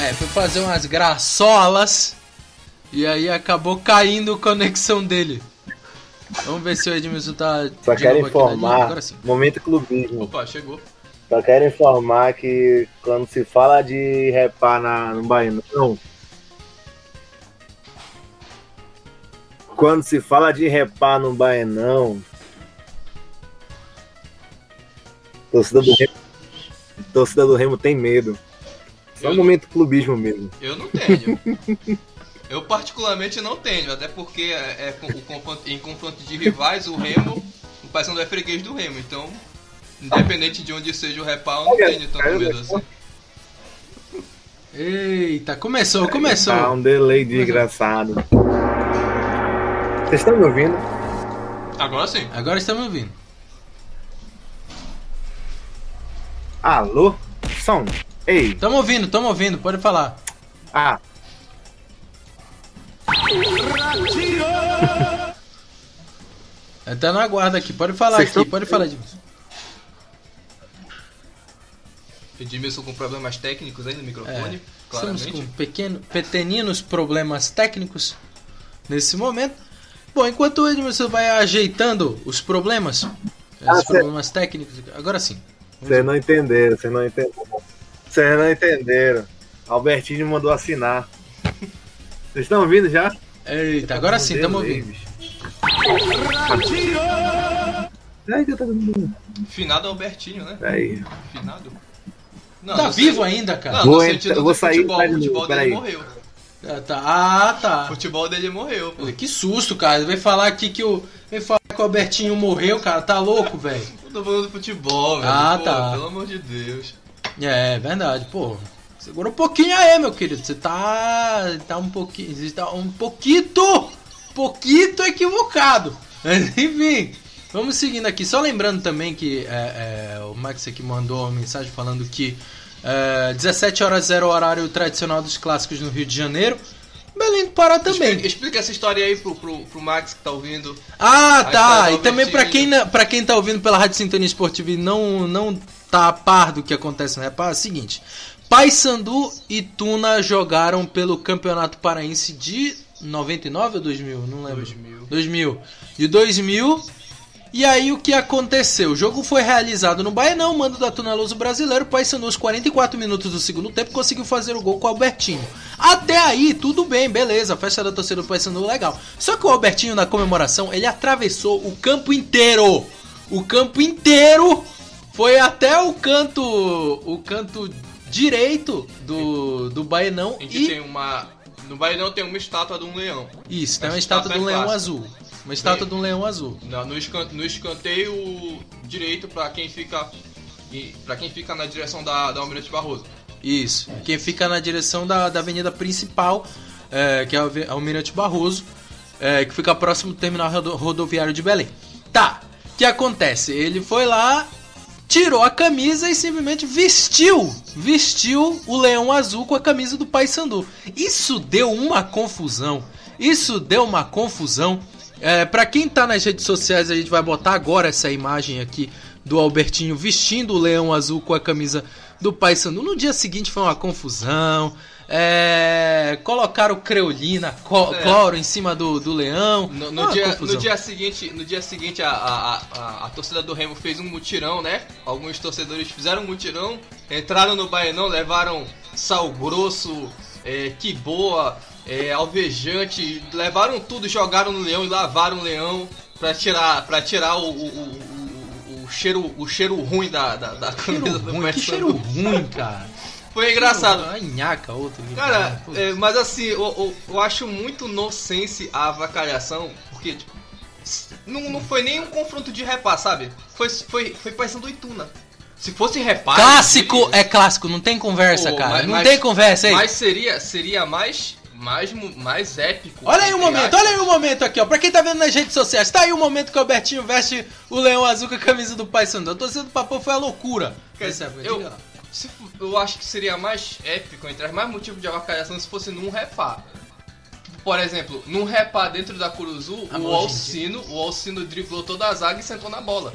É, foi fazer umas graçolas e aí acabou caindo a conexão dele. Vamos ver se o Edmilson tá. Só quero informar. Momento clubismo. Opa, chegou. Só quero informar que quando se fala de repar na, no Baianão. Quando se fala de repar no Baianão. Torcida do Remo, torcida do Remo tem medo. Só um momento clubismo mesmo. Eu não tenho. eu particularmente não tenho, até porque é, é o confronto, em confronto de rivais, o Remo, o Paysandu é freguês do Remo, então independente de onde seja o repau, não tenho tanto medo assim. Eita, começou, começou. Tá um delay desgraçado. Vocês estão me ouvindo? Agora sim. Agora estamos ouvindo. Alô? Som. Ei. Tamo ouvindo, tamo ouvindo, pode falar. Ah. Tá na guarda aqui, pode falar Cês aqui, tão... pode falar, Edmilson. Edmilson com problemas técnicos aí no microfone, é, claramente. Estamos com pequeno, pequeninos problemas técnicos nesse momento. Bom, enquanto o Edmilson vai ajeitando os problemas, ah, os problemas técnicos, agora sim. Vocês não entenderam, vocês não entenderam. Vocês não entenderam. Albertinho mandou assinar. Vocês estão ouvindo já? Eita, agora sim, estamos ouvindo. Finado Albertinho, né? Aí. Finado? Não, tá vivo ainda, cara? Não, vou, eu vou sair futebol, o futebol dele aí. morreu. Ah, tá. Ah, tá. O futebol dele morreu, pô. Que susto, cara. Vai falar aqui que o. Vem falar que o Albertinho morreu, cara. Tá louco, velho. Eu tô falando do futebol, velho. Ah, pô, tá. Pelo amor de Deus. É, verdade, pô. Segura um pouquinho aí, meu querido. Você tá. tá um pouquinho. Você tá um pouquinho. Pouquito equivocado. Mas enfim. Vamos seguindo aqui. Só lembrando também que é, é, o Max aqui mandou uma mensagem falando que é, 17 horas 0 horário tradicional dos clássicos no Rio de Janeiro. Belém do Pará também. Explica, explica, essa história aí pro, pro, pro Max que tá ouvindo. Ah, tá. E também para quem, pra quem tá ouvindo pela Rádio Sintonia Esportiva e não, não tá a par do que acontece no Repá, é o seguinte. Paysandu e Tuna jogaram pelo Campeonato Paraense de 99 ou 2000? Não lembro. 2000. 2000. De 2000 e aí o que aconteceu? O jogo foi realizado no Baianão, mando da Tuna Luso brasileiro. Paysandu, nos 44 minutos do segundo tempo, conseguiu fazer o gol com o Albertinho. Até aí, tudo bem, beleza. Festa da torcida do Paysandu, legal. Só que o Albertinho, na comemoração, ele atravessou o campo inteiro. O campo inteiro foi até o canto o canto direito do, do Baianão. E, e tem uma... No Baianão tem uma estátua de um leão. Isso, tem uma estátua, estátua de um leão azul. Uma estátua de um leão azul. No, escanteio, no escanteio direito para quem fica para quem fica na direção da, da Almirante Barroso. Isso. Quem fica na direção da, da avenida principal, é, que é a Almirante Barroso, é, que fica próximo do terminal rodoviário de Belém. Tá. O que acontece? Ele foi lá, tirou a camisa e simplesmente vestiu, vestiu o leão azul com a camisa do Pai Sandu. Isso deu uma confusão. Isso deu uma confusão. É, para quem tá nas redes sociais, a gente vai botar agora essa imagem aqui do Albertinho vestindo o leão azul com a camisa do Paysandu. No dia seguinte foi uma confusão. É, colocaram creolina, co- É. cloro em cima do, do leão. No, no Uma dia, no dia seguinte, no dia seguinte a, a, a, a torcida do Remo fez um mutirão, né? Alguns torcedores fizeram um mutirão, entraram no Baianão, levaram sal grosso, é, que boa, é, alvejante, levaram tudo, jogaram no leão e lavaram o leão pra tirar, pra tirar o, o, o, o- cheiro, o cheiro ruim da, da, da camisa do ruim, que cheiro ruim, cara. Foi engraçado. Nhaca, outro. Cara, é, mas assim, eu, eu, eu acho muito nonsense a avacalhação, porque tipo, não, não foi nem um confronto de repá, sabe? Foi, foi, foi Paysandu e Tuna. Se fosse repá... Clássico é clássico, não tem conversa, Pô, cara. mas- não mas- tem conversa aí. Mas seria, seria mais, mais, mais épico. Olha aí o momento, olha aí o momento aqui, ó. Pra quem tá vendo nas redes sociais, tá aí o momento que o Albertinho veste o leão azul com a camisa do Paysandu. A torcida do Papão foi a loucura. Quer é- eu. Se eu acho que seria mais épico, entre as mais motivo de avacalhação se fosse num repá. Por exemplo, num repá dentro da Curuzu, Ah, o Alcino, o Alcino driblou toda a zaga e sentou na bola.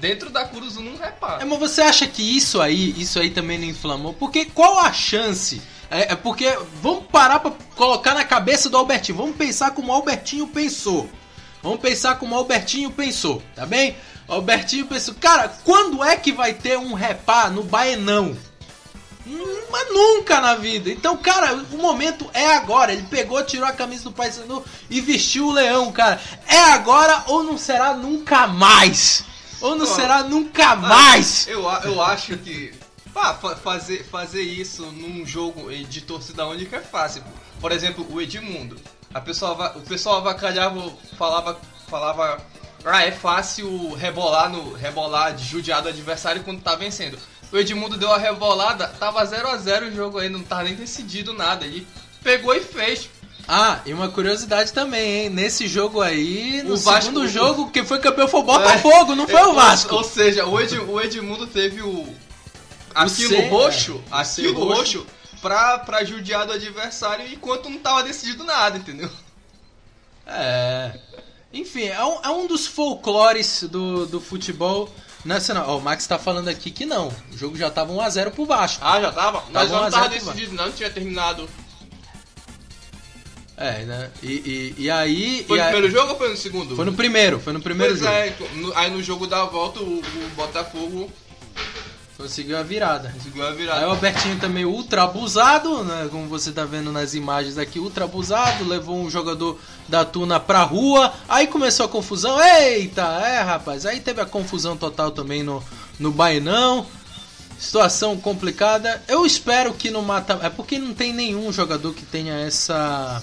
Dentro da Curuzu num repá. É, mas você acha que isso aí, isso aí também não inflamou? Porque qual a chance? É, é porque vamos parar pra colocar na cabeça do Albertinho. Vamos pensar como o Albertinho pensou. Vamos pensar como o Albertinho pensou, tá bem? Albertinho pensou, cara, quando é que vai ter um repá no Baenão? Hum, Mas nunca na vida. Então, cara, o momento é agora. Ele pegou, tirou a camisa do Paysandu e vestiu o leão, cara. É agora ou não será nunca mais? Ou não Pô. será nunca mais? Ah, Eu, a- eu acho que fazer, fazer isso num jogo de torcida única é fácil. Por exemplo, o Edmundo. A pessoa, o pessoal avacalhava, falava, falava, ah, é fácil rebolar no rebolar de judiar do adversário quando tá vencendo. O Edmundo deu a rebolada, tava 0 a 0 o jogo ainda, não tava nem decidido nada. Ele pegou e fez. Ah, e uma curiosidade também, hein? Nesse jogo aí, no O Vasco- segundo jogo, quem foi campeão foi o Botafogo, não foi É, o Vasco. Ou, ou seja, o, Ed- o Edmundo teve o. Aquilo C, roxo, é, aquilo roxo. roxo, pra, pra judiar do adversário enquanto não tava decidido nada, entendeu? É. Enfim, é um, é um dos folclores do, do futebol nacional. Ó, o Max tá falando aqui que não. O jogo já tava 1x0 pro Vasco. Ah, já tava? Mas Tava não 1 a 0 tava decidido, não, tinha terminado. É, né? E, e, e aí. Foi e no aí- primeiro jogo ou foi no segundo? Foi no primeiro, foi no primeiro Pois jogo. é, aí no jogo da volta o, o Botafogo Conseguiu a virada. conseguiu a Aí o virada. Albertinho também ultra abusado, né? Como você tá vendo nas imagens aqui, ultra abusado, levou um jogador da Tuna pra rua, aí começou a confusão. Eita, é rapaz, aí teve a confusão total também no, no Bainão. Situação complicada. Eu espero que no mata. É porque não tem nenhum jogador que tenha essa.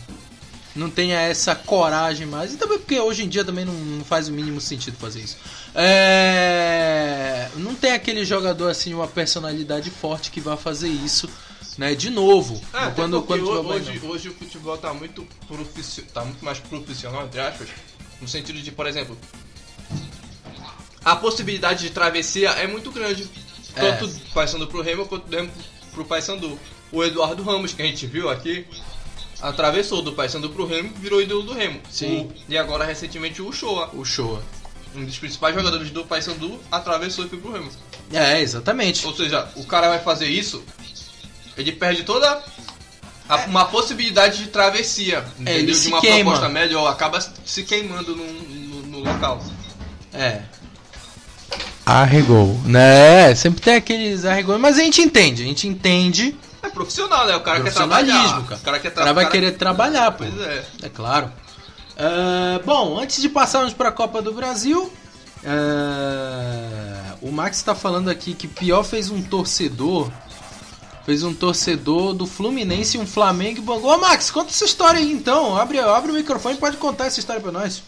Não tenha essa coragem mais. E também porque hoje em dia também não, não faz o mínimo sentido fazer isso. É, Não tem aquele jogador assim, uma personalidade forte que vai fazer isso, né? De novo. É, até quando quando hoje, Bainão. hoje o futebol tá muito, profici- tá muito mais profissional, entre aspas, no sentido de, por exemplo, a possibilidade de travessia é muito grande, É. tanto passando pro Remo quanto do Remo pro Paysandu. O Eduardo Ramos, que a gente viu aqui, atravessou do Paysandu pro Remo, virou ídolo do Remo. Sim. O- e agora recentemente o Shoa, O show. um dos principais jogadores do Paysandu, atravessou e foi pro Remo. É, exatamente. Ou seja, o cara vai fazer isso, ele perde toda a- uma possibilidade de travessia, É, ele entendeu? se de uma queima. proposta melhor, acaba se queimando no, no- no local. É. Arregou. Né? Sempre tem aqueles arregou, mas a gente entende, a gente entende. É profissional, né? O cara quer trabalhar. cara. O cara quer O cara vai cara- querer trabalhar, pô. Pois é. É claro. É, bom, antes de passarmos para a Copa do Brasil, é, o Max está falando aqui que pior fez um torcedor, fez um torcedor do Fluminense e um Flamengo e bangou. Ô Max, conta essa história aí então. Abre, abre o microfone e pode contar essa história para nós.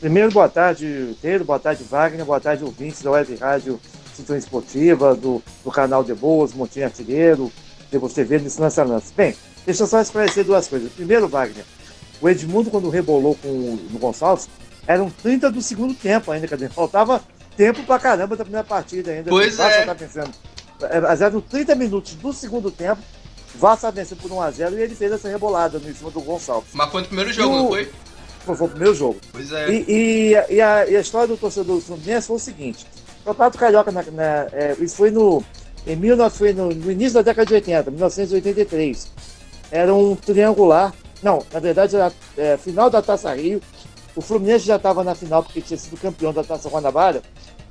Primeiro, boa tarde, Pedro, boa tarde, Wagner, boa tarde, ouvintes da Web Rádio Sintonia Esportiva, do, do canal De Boas, Montinho Artilheiro, de você ver nesse lançamento. Bem, deixa eu só esclarecer duas coisas. Primeiro, Wagner, o Edmundo, quando rebolou com o no Gonçalves, eram 30 do segundo tempo ainda, dizer, faltava tempo pra caramba da primeira partida ainda. Pois é. Tá vencendo. É, Mas eram 30 minutos do segundo tempo, tá vencendo por 1x0 e ele fez essa rebolada no em cima do Gonçalves. Mas foi no primeiro jogo, o- não foi? Foi, foi o primeiro jogo. Pois é. E, e a- e a, e a história do torcedor do Fluminense foi o seguinte: o Campeonato Carioca, na, na- é, isso foi no, em 19, foi no, no início da década de 80, 1983. Era um triangular. Não, na verdade era é, final da Taça Rio. O Fluminense já estava na final porque tinha sido campeão da Taça Guanabara.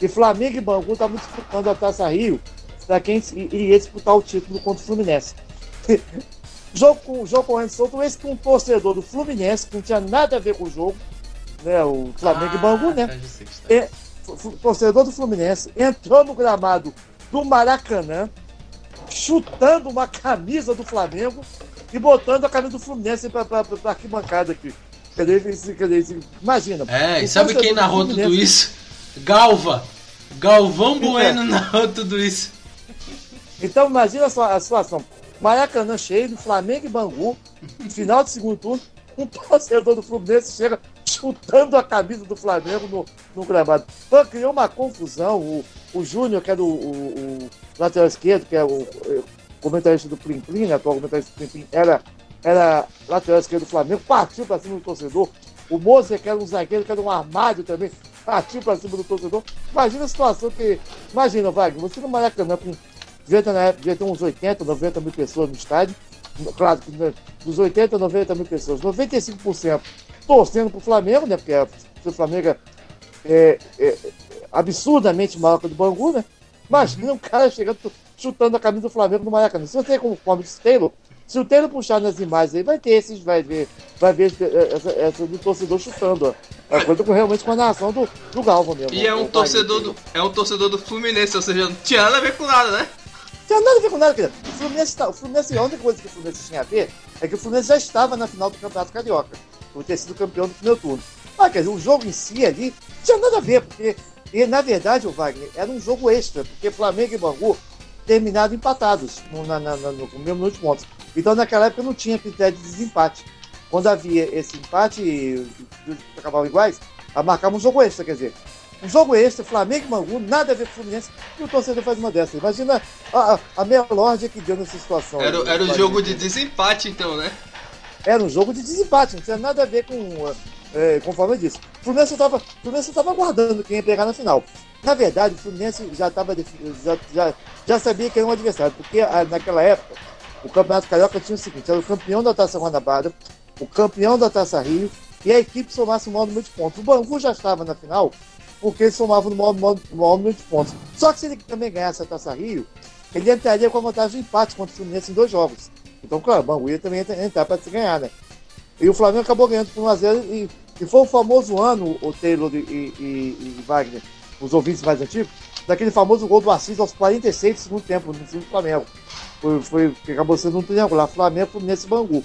E Flamengo e Bangu estavam disputando a Taça Rio para quem iria disputar o título contra o Fluminense. jogo com jogo correndo solto, esse com um torcedor do Fluminense, que não tinha nada a ver com o jogo, né? O Flamengo ah, e Bangu, né? E, torcedor do Fluminense entrou no gramado do Maracanã, chutando uma camisa do Flamengo e botando a camisa do Fluminense para a arquibancada aqui. Cadê, cadê, imagina. É, e sabe quem narrou tudo isso? Galva. Galvão Bueno narrou tudo isso. Então imagina a, a situação. Maracanã cheio, do Flamengo e Bangu, final de segundo turno, um torcedor do Fluminense chega chutando a camisa do Flamengo no, no gramado. Então, criou uma confusão. O, o Júnior, que era o, o, o, lateral esquerdo, que é o, o comentarista do Plim Plim, né, atual comentarista do Plim Plim, era, era lateral esquerdo do Flamengo, partiu para cima do torcedor. O Mozer, que era um zagueiro, que era um armário também, partiu para cima do torcedor. Imagina a situação que. Imagina, Wagner, você no Maracanã com. Devia ter, na época, devia ter uns 80, 90 mil pessoas no estádio. Claro né, dos 80 a 90 mil pessoas, 95% torcendo pro Flamengo, né? Porque o Flamengo é, é, é absurdamente maior que o do Bangu, né? Imagina um cara chegando, chutando a camisa do Flamengo no Maracanã. Se você como como Taylor, se o Taylor puxar nas imagens aí, vai ter esses, vai ver, vai ver essa, essa do torcedor chutando, ó. A coisa com, realmente com a narração do, do Galvão mesmo. E é um torcedor do, é um torcedor do Fluminense, ou seja, não tinha nada a ver com nada, né? Não tinha nada a ver com nada, querido. O Fluminense, tá, o Fluminense, a única coisa que o Fluminense tinha a ver é que o Fluminense já estava na final do Campeonato Carioca por ter sido campeão do primeiro turno. Mas, quer dizer, o jogo em si ali não tinha nada a ver, porque, e, na verdade, o Wagner, era um jogo extra, porque Flamengo e Bangu terminaram empatados no, na, na, no, no mesmo de pontos. Então, naquela época, não tinha critério de desempate. Quando havia esse empate e acabavam iguais, a marcar um jogo extra, quer dizer, um jogo extra, Flamengo e Bangu, nada a ver com o Fluminense, e o torcedor faz uma dessas. Imagina a, a, a meia lógica que deu nessa situação. Era, era o jogo de desempate, então, né? Era um jogo de desempate, não tinha nada a ver com. É, conforme eu disse. O Fluminense estava aguardando quem ia pegar na final. Na verdade, o Fluminense já, tava, já, já, já sabia que era um adversário, porque a, naquela época o Campeonato Carioca tinha o seguinte: era o campeão da Taça Guanabara, o campeão da Taça Rio e a equipe somasse o maior número de pontos. O Bangu já estava na final porque ele somava no maior, maior, maior número de pontos. Só que se ele também ganhasse a Taça Rio, ele entraria com a vantagem de empate contra o Fluminense em dois jogos. Então, claro, o Bangu ia também entrar para se ganhar, né? E o Flamengo acabou ganhando por 1x0 e, e foi o famoso ano, o Taylor e, e, e, Wagner, os ouvintes mais antigos, daquele famoso gol do Assis aos 46 do segundo tempo, no time do Flamengo. Foi, foi, acabou sendo um triangular, Flamengo, Fluminense e Bangu.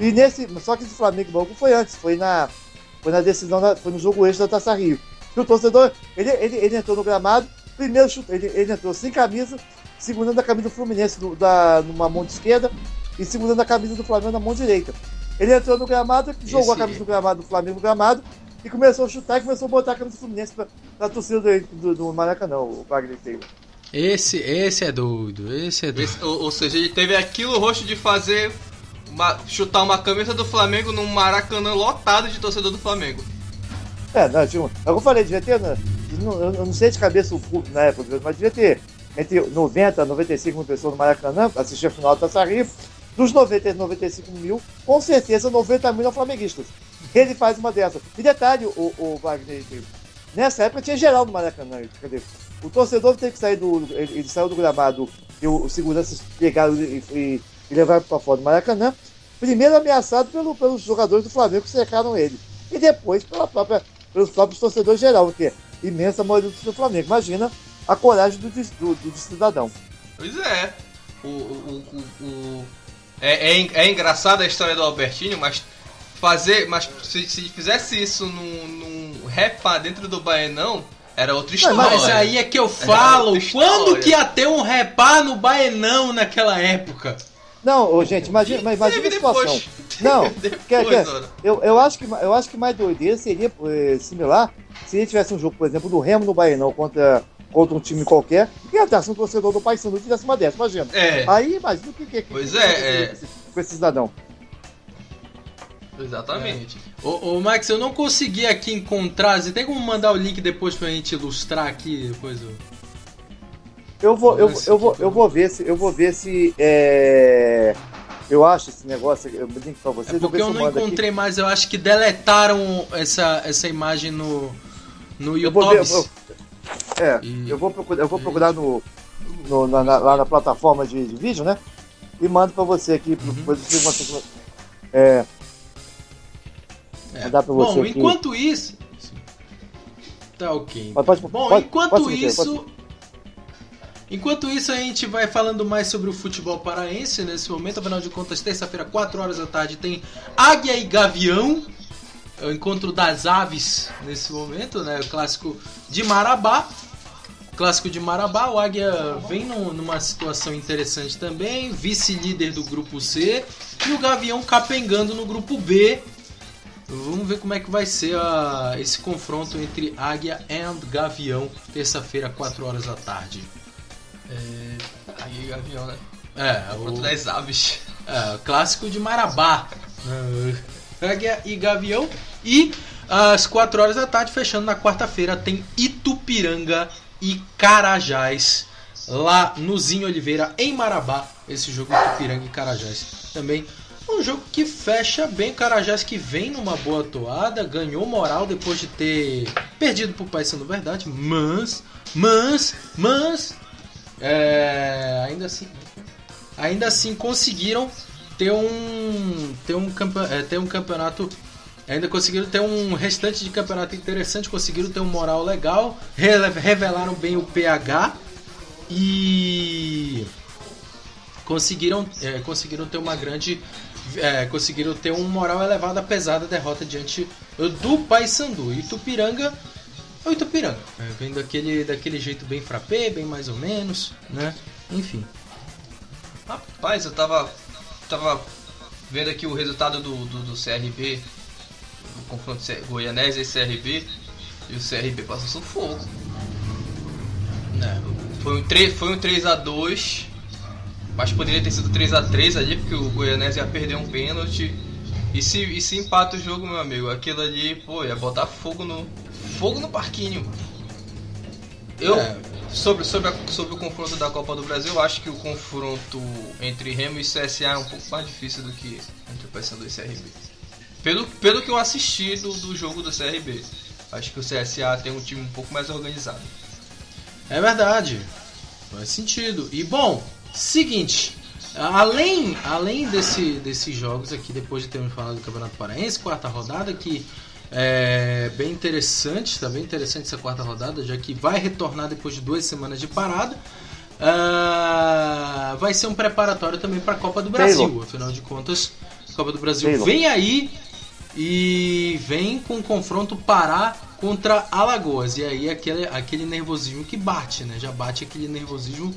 E nesse, só que esse Flamengo e Bangu foi antes, foi na, foi na decisão, da, foi no jogo extra da Taça Rio. E o torcedor, ele, ele, ele entrou no gramado, primeiro chute, ele, ele entrou sem camisa, segurando a camisa do Fluminense do, da, numa mão de esquerda, e segurando a camisa do Flamengo na mão direita. Ele entrou no gramado, jogou Esse... a camisa do gramado do Flamengo no gramado e começou a chutar e começou a botar a camisa do Fluminense pra, pra torcida do, do, do Maracanã, o Wagner Taylor. Esse, esse é doido, esse é doido. Esse, ou, ou, seja, ele teve aquilo roxo de fazer uma, chutar uma camisa do Flamengo num Maracanã lotado de torcedor do Flamengo. É, não, tinha, é eu falei, devia ter, né, eu não sei de cabeça o público na época, mas devia ter entre 90 e 95 mil pessoas no Maracanã, assistir a final da Taça Rio, dos 90 e 95 mil, com certeza 90 mil são flamenguistas. Ele faz uma dessas. E detalhe, o, o Wagner, nessa época tinha geral no Maracanã. O torcedor teve que sair do. Ele, ele saiu do gramado e o, o segurança pegaram e, e, e levaram para fora do Maracanã. Primeiro ameaçado pelo, pelos jogadores do Flamengo que cercaram ele. E depois pela própria, pelos próprios torcedores geral, porque é imensa maioria do Flamengo. Imagina a coragem do, do, do cidadão. Pois é. O, o, o é, é, é engraçada a história do Albertinho, mas fazer. Mas se, se fizesse isso num, num repa dentro do Baenão, era outra história. Mas aí é que eu falo, quando que ia ter um repá no Baenão naquela época? Não, gente, imagina, mas imagina a situação. Depois. Não, depois, quer, quer, eu, eu, acho que, eu acho que mais doideira seria é, similar se ele tivesse um jogo, por exemplo, do Remo no Baenão contra contra um time qualquer, e até se um torcedor do Paysandu tivesse uma dessa, imagina. É. Aí imagina o que, que, que Pois que, é, é. Com esse cidadão. Exatamente. É. Ô, ô, Max, eu não consegui aqui encontrar. Você tem como mandar o link depois pra gente ilustrar aqui depois? Eu vou, eu, eu, vou, eu vou ver se. Eu vou ver se. É... Eu acho esse negócio, eu link pra vocês. É porque eu, eu não encontrei aqui. mais, eu acho que deletaram essa, essa imagem no, no YouTube. Eu eu é, e... eu vou procurar, eu vou procurar no, no na, na, lá na plataforma de, de, vídeo, né? E mando pra você aqui, uhum. depois você, é, é. Mandar pra você Bom, aqui. enquanto isso. Tá ok. Então. Pode, pode, Bom, pode, enquanto isso. Enquanto isso, a gente vai falando mais sobre o futebol paraense nesse momento. Afinal de contas, terça-feira, 4 horas da tarde, tem Águia e Gavião. É o encontro das aves nesse momento, né? O clássico de Marabá. Clássico de Marabá, o Águia vem numa situação interessante também, vice-líder do grupo C, e o Gavião capengando no grupo B, Vamos ver como é que vai ser a, esse confronto entre Águia e Gavião, terça-feira, 4 horas da tarde. É, Águia e Gavião, né? É, confronto o, das aves. É, clássico de Marabá. Águia e Gavião. E às 4 horas da tarde, fechando na quarta-feira, tem Itupiranga e Carajás. Lá no Zinho Oliveira, em Marabá. Esse jogo Itupiranga e Carajás. Também um jogo que fecha bem. Carajás que vem numa boa toada, ganhou moral depois de ter perdido pro Paysandu, verdade. Mas, mas, mas, é, ainda assim, ainda assim conseguiram ter um, ter um, é, ter um campeonato ainda conseguiram ter um restante de campeonato interessante, conseguiram ter um moral legal, revelaram bem o PH e conseguiram, é, conseguiram ter uma grande é, conseguiram ter um moral elevado apesar da derrota diante do Paysandu. E Tupiranga é o Itupiranga, é, vem daquele, daquele jeito bem frappé, bem mais ou menos, né? Enfim. Rapaz, eu tava, tava vendo aqui o resultado do, do, do CRB, o confronto Goianese e CRB, e o CRB passou sufoco. É. Foi um, 3, foi um 3 a 2 mas poderia ter sido 3 a 3 ali, porque o Goianese ia perder um pênalti. E se, e se empata o jogo, meu amigo, aquilo ali, pô, ia botar fogo no. Fogo no parquinho. Eu, é. Sobre, sobre, a, sobre o confronto da Copa do Brasil, eu acho que o confronto entre Remo e CSA é um pouco mais difícil do que entre o Paysandu e CRB. Pelo, pelo que eu assisti do, do jogo do CRB. Acho que o CSA tem um time um pouco mais organizado. É verdade. Faz sentido. E bom, Seguinte, além, além desse, desses jogos aqui, depois de termos falado do Campeonato Paraense, quarta rodada, que é bem interessante, está bem interessante essa quarta rodada, já que vai retornar depois de duas semanas de parada. Uh, vai ser um preparatório também para a Copa do Brasil, Taylor. afinal de contas, a Copa do Brasil Taylor. vem aí e vem com o confronto Pará contra Alagoas. E aí aquele, aquele nervosismo que bate, né? Já bate aquele nervosismo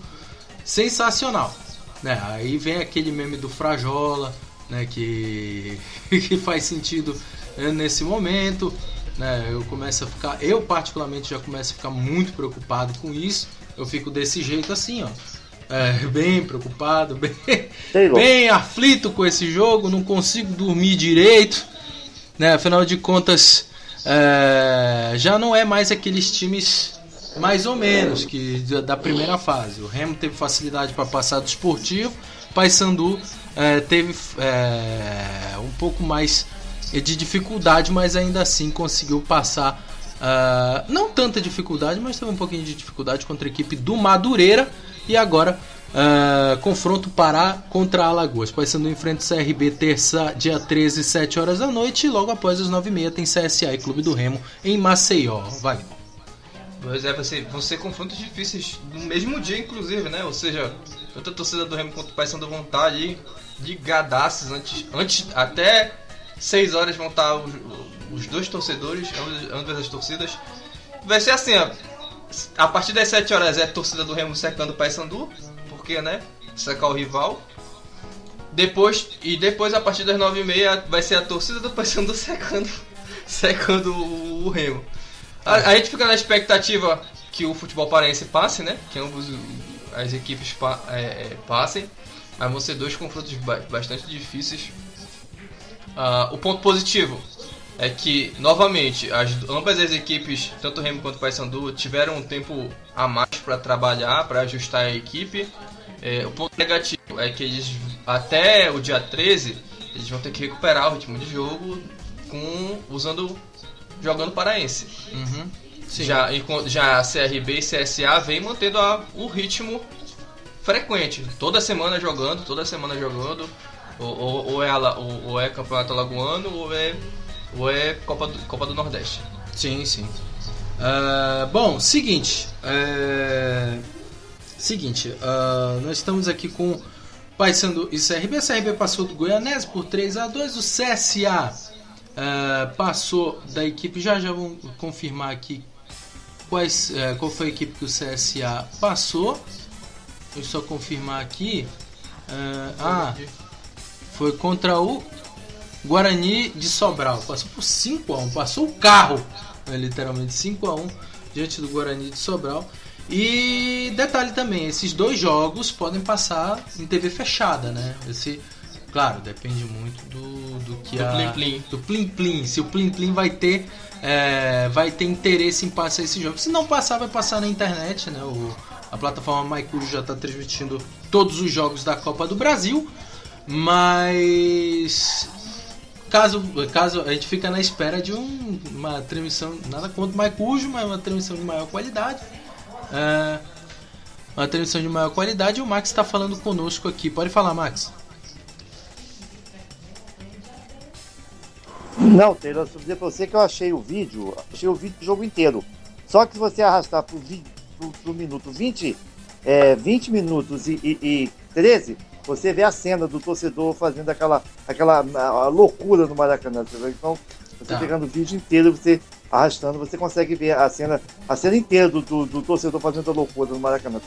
sensacional. Né? Aí vem aquele meme do Frajola, né? que, que faz sentido nesse momento. Né? Eu começo a ficar, eu particularmente já começo a ficar muito preocupado com isso. Eu fico desse jeito assim, ó. É, bem preocupado, bem, bem aflito com esse jogo, não consigo dormir direito, né? Afinal de contas, é, já não é mais aqueles times mais ou menos, que da primeira fase. O Remo teve facilidade para passar do esportivo, Paysandu é, teve é, um pouco mais de dificuldade, mas ainda assim conseguiu passar. Uh, não tanta dificuldade, mas teve um pouquinho de dificuldade contra a equipe do Madureira. E agora, uh, confronto Pará contra Alagoas. Paysandu enfrenta o CRB terça, dia 13, 7 horas da noite. E logo após as 9h30 tem CSA e Clube do Remo em Maceió. Vai. Pois é, você, ser confrontos difíceis no mesmo dia, inclusive, né? Ou seja, tanto a torcida do Remo quanto o Paysandu vão ali de gadaços antes, antes até 6 horas vão estar os, os dois torcedores, ambas as torcidas. Vai ser assim, ó. A partir das 7 horas é a torcida do Remo secando o Paysandu, porque, né? Secar o rival. Depois, e depois, a partir das 9h30, vai ser a torcida do Paysandu secando, secando o, o Remo. A, a, gente fica na expectativa que o futebol paraense passe, né? Que ambos as equipes pa, é, é, passem. Mas vão ser dois confrontos bastante difíceis. Uh, o ponto positivo é que, novamente, as, ambas as equipes, tanto o Remo quanto o Paysandu, tiveram um tempo a mais para trabalhar, para ajustar a equipe. É, o ponto negativo é que eles, até o dia 13, eles vão ter que recuperar o ritmo de jogo com usando jogando paraense. Uhum. Já, já a CRB e CSA vem mantendo a, o ritmo frequente. Toda semana jogando, toda semana jogando. Ou, ou, ou, é, ou, ou é Campeonato Alagoano ou é, ou é Copa, do, Copa do Nordeste. Sim, sim. Uh, bom, seguinte. Uh, seguinte, uh, nós estamos aqui com Paysandu e CRB. A CRB passou do Goianese por 3 a 2 O CSA passou da equipe. Já já vamos confirmar aqui quais, qual foi a equipe que o CSA passou. Deixa eu só confirmar aqui. ah, foi contra o Guarani de Sobral. Passou por 5 a 1 Passou o carro, né, literalmente 5 a 1 diante do Guarani de Sobral. E detalhe também, esses dois jogos podem passar em TV fechada, né? Esse, claro, depende muito do, do que do a, plim plim. do plim plim. Se o plim plim vai ter é, vai ter interesse em passar esse jogo. Se não passar, vai passar na internet, né? O, a plataforma MyCujo já está transmitindo todos os jogos da Copa do Brasil. Mas caso, caso a gente fica na espera de um, uma transmissão, nada contra o Maicujo, mas uma transmissão de maior qualidade. É, uma transmissão de maior qualidade o Max está falando conosco aqui. Pode falar, Max. Não, Taylor, eu dizer pra você que eu achei o vídeo, achei o vídeo do jogo inteiro. Só que se você arrastar pro, pro, pro minuto 20, é, 20 minutos e, e, e 13, você vê a cena do torcedor fazendo aquela, aquela loucura no Maracanã. Então, você tá. pegando o vídeo inteiro, você arrastando, você consegue ver a cena, a cena inteira do, do, do torcedor fazendo a loucura no Maracanã.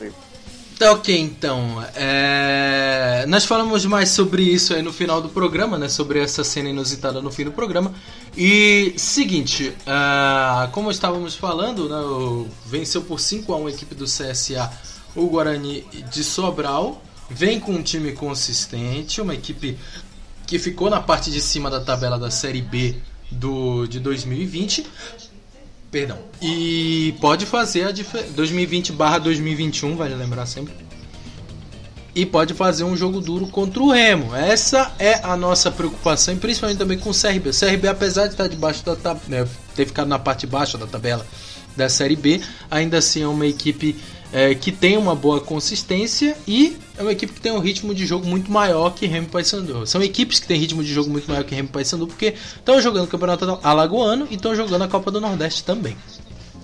Tá ok, então. É... Nós falamos mais sobre isso aí no final do programa, né? Sobre essa cena inusitada no fim do programa. E seguinte, uh, como estávamos falando, né? Venceu por 5 a 1 a equipe do CSA o Guarani de Sobral vem com um time consistente, uma equipe que ficou na parte de cima da tabela da Série B do, de 2020. Perdão. E pode fazer a diferença. 2020 barra 2021, vale lembrar sempre. E pode fazer um jogo duro contra o Remo. Essa é a nossa preocupação, e principalmente também com o CRB. O CRB, apesar de estar debaixo da tabela, né, ter ficado na parte baixa da tabela da Série B, ainda assim é uma equipe é, que tem uma boa consistência e é uma equipe que tem um ritmo de jogo muito maior que Remo e Paysandu. São equipes que têm ritmo de jogo muito maior que Remo e Paysandu porque estão jogando o Campeonato Alagoano e estão jogando a Copa do Nordeste também.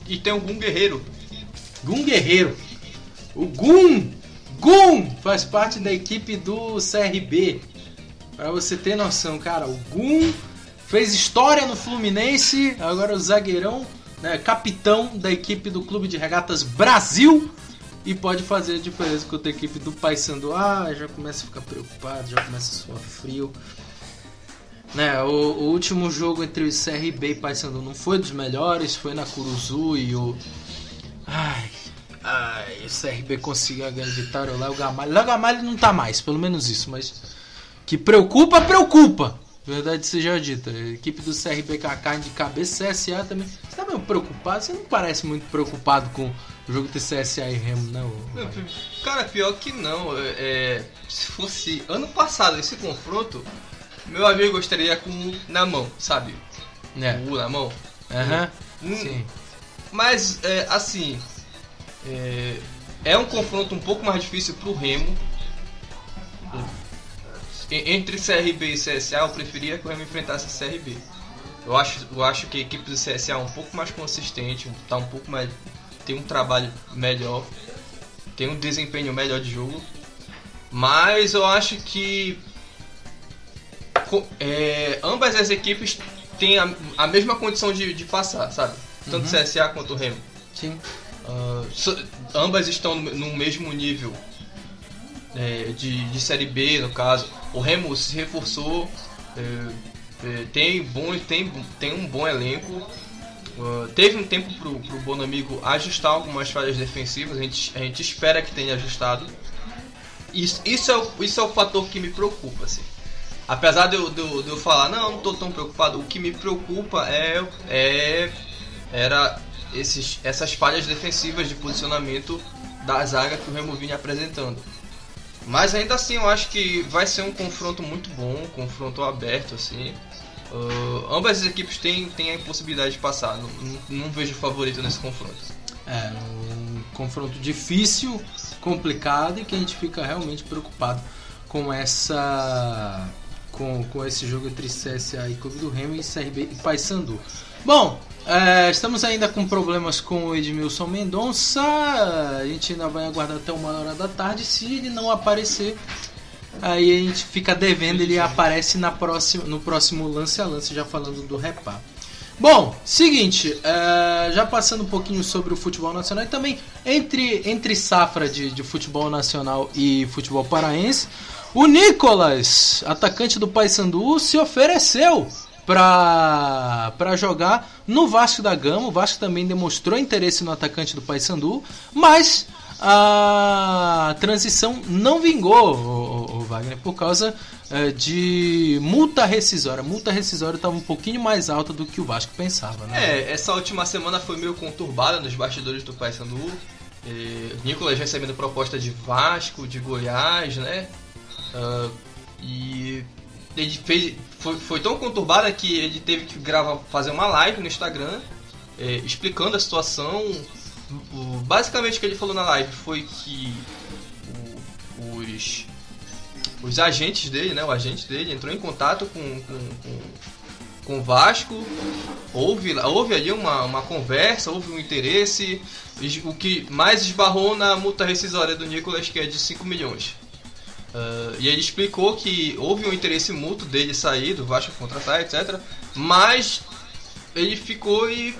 E tem o Gum Guerreiro. Gum Guerreiro. O Gum! Gum faz parte da equipe do CRB. Para você ter noção, cara, o Gum fez história no Fluminense, agora o zagueirão, né, capitão da equipe do Clube de Regatas Brasil e pode fazer a diferença contra a equipe do Paysandu. Ah, já começa a ficar preocupado, já começa a suar frio. Né, o, o, último jogo entre o CRB e Paysandu não foi dos melhores, foi na Curuzu e o. Ai, ai, o CRB conseguiu a grande vitória. O Léo Gamalho. Léo Gamalho não tá mais, pelo menos isso, mas. Que preocupa, preocupa! Verdade seja dita. A equipe do CRB com a carne de cabeça, CSA também. Você tá meio preocupado? Você não parece muito preocupado com o jogo de CSA e Remo, não? Cara, pior que não. É, é, se fosse ano passado esse confronto, meu amigo estaria com na mão, sabe? É. O na mão. Aham. Uhum. Sim. Mas, é, assim. É, é um confronto um pouco mais difícil pro Remo. Entre CRB e CSA, eu preferia que o Remo enfrentasse a CRB. Eu acho, eu acho que a equipe do CSA é um pouco mais consistente, tá um pouco mais tem um trabalho melhor, tem um desempenho melhor de jogo. Mas eu acho que é, ambas as equipes têm a, a mesma condição de, de, passar, sabe? Tanto uhum. CSA quanto o Remo. Sim. Uh, so, ambas estão no, no mesmo nível é, de, de Série B, no caso. O Remo se reforçou, é, é, tem, bom, tem, tem um bom elenco, Uh, teve um tempo pro, pro Bonamigo ajustar algumas falhas defensivas, a gente, a gente espera que tenha ajustado. Isso, isso, é o, isso é o fator que me preocupa. Assim. apesar de eu, de, eu, de eu falar, não, não tô tão preocupado, o que me preocupa é, é era esses, essas falhas defensivas de posicionamento da zaga que o Remo vinha apresentando. Mas ainda assim eu acho que vai ser um confronto muito bom, um confronto aberto assim. Uh, ambas as equipes têm, têm a possibilidade de passar. Não, não, não vejo favorito nesse confronto. É, um confronto difícil, complicado e que a gente fica realmente preocupado com essa com, com esse jogo entre CSA e Clube do Remo e CRB e Paysandu. Bom, é, estamos ainda com problemas com o Edmilson Mendonça. A gente ainda vai aguardar até uma hora da tarde. Se ele não aparecer, aí a gente fica devendo. Ele aparece na próxima, no próximo lance a lance, já falando do repá. Bom, seguinte, é, já passando um pouquinho sobre o futebol nacional e também entre, entre safra de, de futebol nacional e futebol paraense, o Nicolas, atacante do Paysandu, se ofereceu para jogar no Vasco da Gama. O Vasco também demonstrou interesse no atacante do Paysandu, mas a transição não vingou, o, o Wagner, por causa é, de multa rescisória. A multa rescisória estava um pouquinho mais alta do que o Vasco pensava, né? É, essa última semana foi meio conturbada nos bastidores do Paysandu. E, Nicolas recebendo proposta de Vasco, de Goiás, né? Uh, e ele fez, foi, foi tão conturbada que ele teve que gravar, fazer uma live no Instagram é, explicando a situação. Basicamente o que ele falou na live foi que o, os, os agentes dele, né, o agente dele entrou em contato com, com, com, com o Vasco, houve, houve ali uma, uma conversa, houve um interesse, o que mais esbarrou na multa rescisória do Nicolas, que é de 5 milhões. Uh, e ele explicou que houve um interesse mútuo dele sair do Vasco contratar, etc. Mas ele ficou e,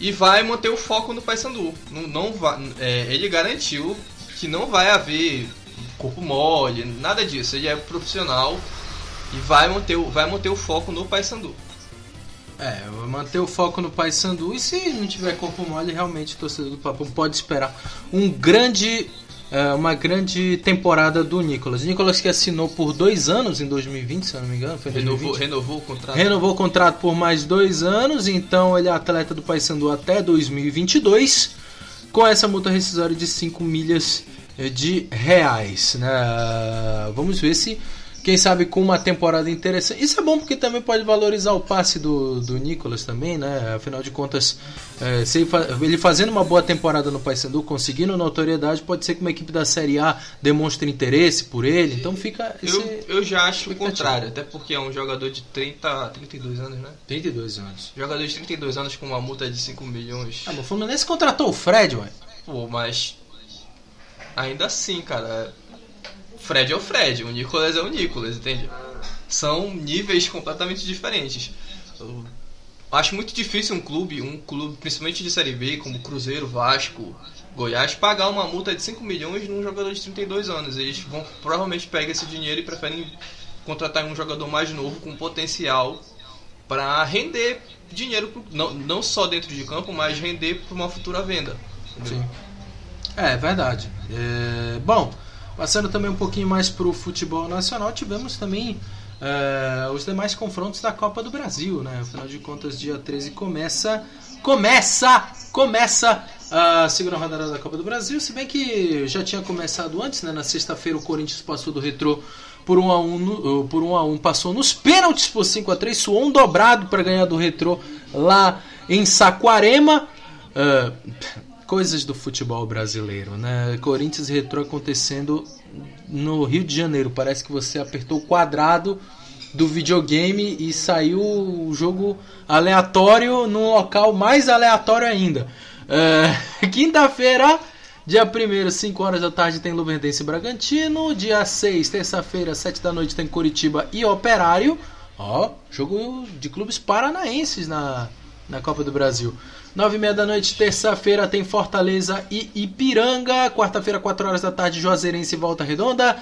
e vai manter o foco no Paysandu. Não, não vai, é, ele garantiu que não vai haver corpo mole, nada disso. Ele é profissional e vai manter, vai manter o foco no Paysandu. É, manter o foco no Paysandu e se não tiver corpo mole, realmente o torcedor do Papão pode esperar um grande é, uma grande temporada do Nicolas. Nicolas que assinou por dois anos em 2020, se eu não me engano. Foi renovou, renovou o contrato. Renovou o contrato por mais dois anos, então ele é atleta do Paysandu até 2022, com essa multa rescisória de 5 milhas de reais. Né? Vamos ver se quem sabe com uma temporada interessante. Isso é bom porque também pode valorizar o passe do, do Nicolas também, né? Afinal de contas, é, se ele, ele, fazendo uma boa temporada no Paysandu, conseguindo notoriedade, pode ser que uma equipe da Série A demonstre interesse por ele. Então fica. eu, eu já acho o contrário, até porque é um jogador de 30, 32 anos, né? 32 anos. Jogador de 32 anos com uma multa de 5 milhões. Ah, mas o Fluminense contratou o Fred, ué. Pô, mas. Ainda assim, cara Fred é o Fred, o Nicolas é o Nicolas, entende? São níveis completamente diferentes. Eu acho muito difícil um clube, um clube principalmente de Série B, como Cruzeiro, Vasco, Goiás, pagar uma multa de 5 milhões num jogador de 32 anos. Eles vão provavelmente pegar esse dinheiro e preferem contratar um jogador mais novo com potencial para render dinheiro, pro, não, não só dentro de campo, mas render para uma futura venda. Sim. É, verdade. É, bom, Passando também um pouquinho mais para o futebol nacional, tivemos também uh, os demais confrontos da Copa do Brasil, né? Afinal de contas, dia 13 começa. Começa! Começa a segunda rodada da Copa do Brasil, se bem que já tinha começado antes, né? Na sexta-feira o Corinthians passou do retrô por 1 a 1 no, por 1 a 1 passou nos pênaltis por 5 a 3 suou um dobrado para ganhar do retrô lá em Saquarema. Uh, coisas do futebol brasileiro, né? Corinthians Retro acontecendo no Rio de Janeiro. Parece que você apertou o quadrado do videogame e saiu o jogo aleatório num local mais aleatório ainda. É, Quinta-feira, dia 1 5 horas da tarde, tem Luverdense e Bragantino. Dia 6, terça-feira, 7 da noite, tem Curitiba e Operário. Ó, jogo de clubes paranaenses na, na Copa do Brasil. Nove e meia da noite, terça-feira, tem Fortaleza e Ipiranga. Quarta-feira, 4 horas da tarde, Juazeirense e Volta Redonda.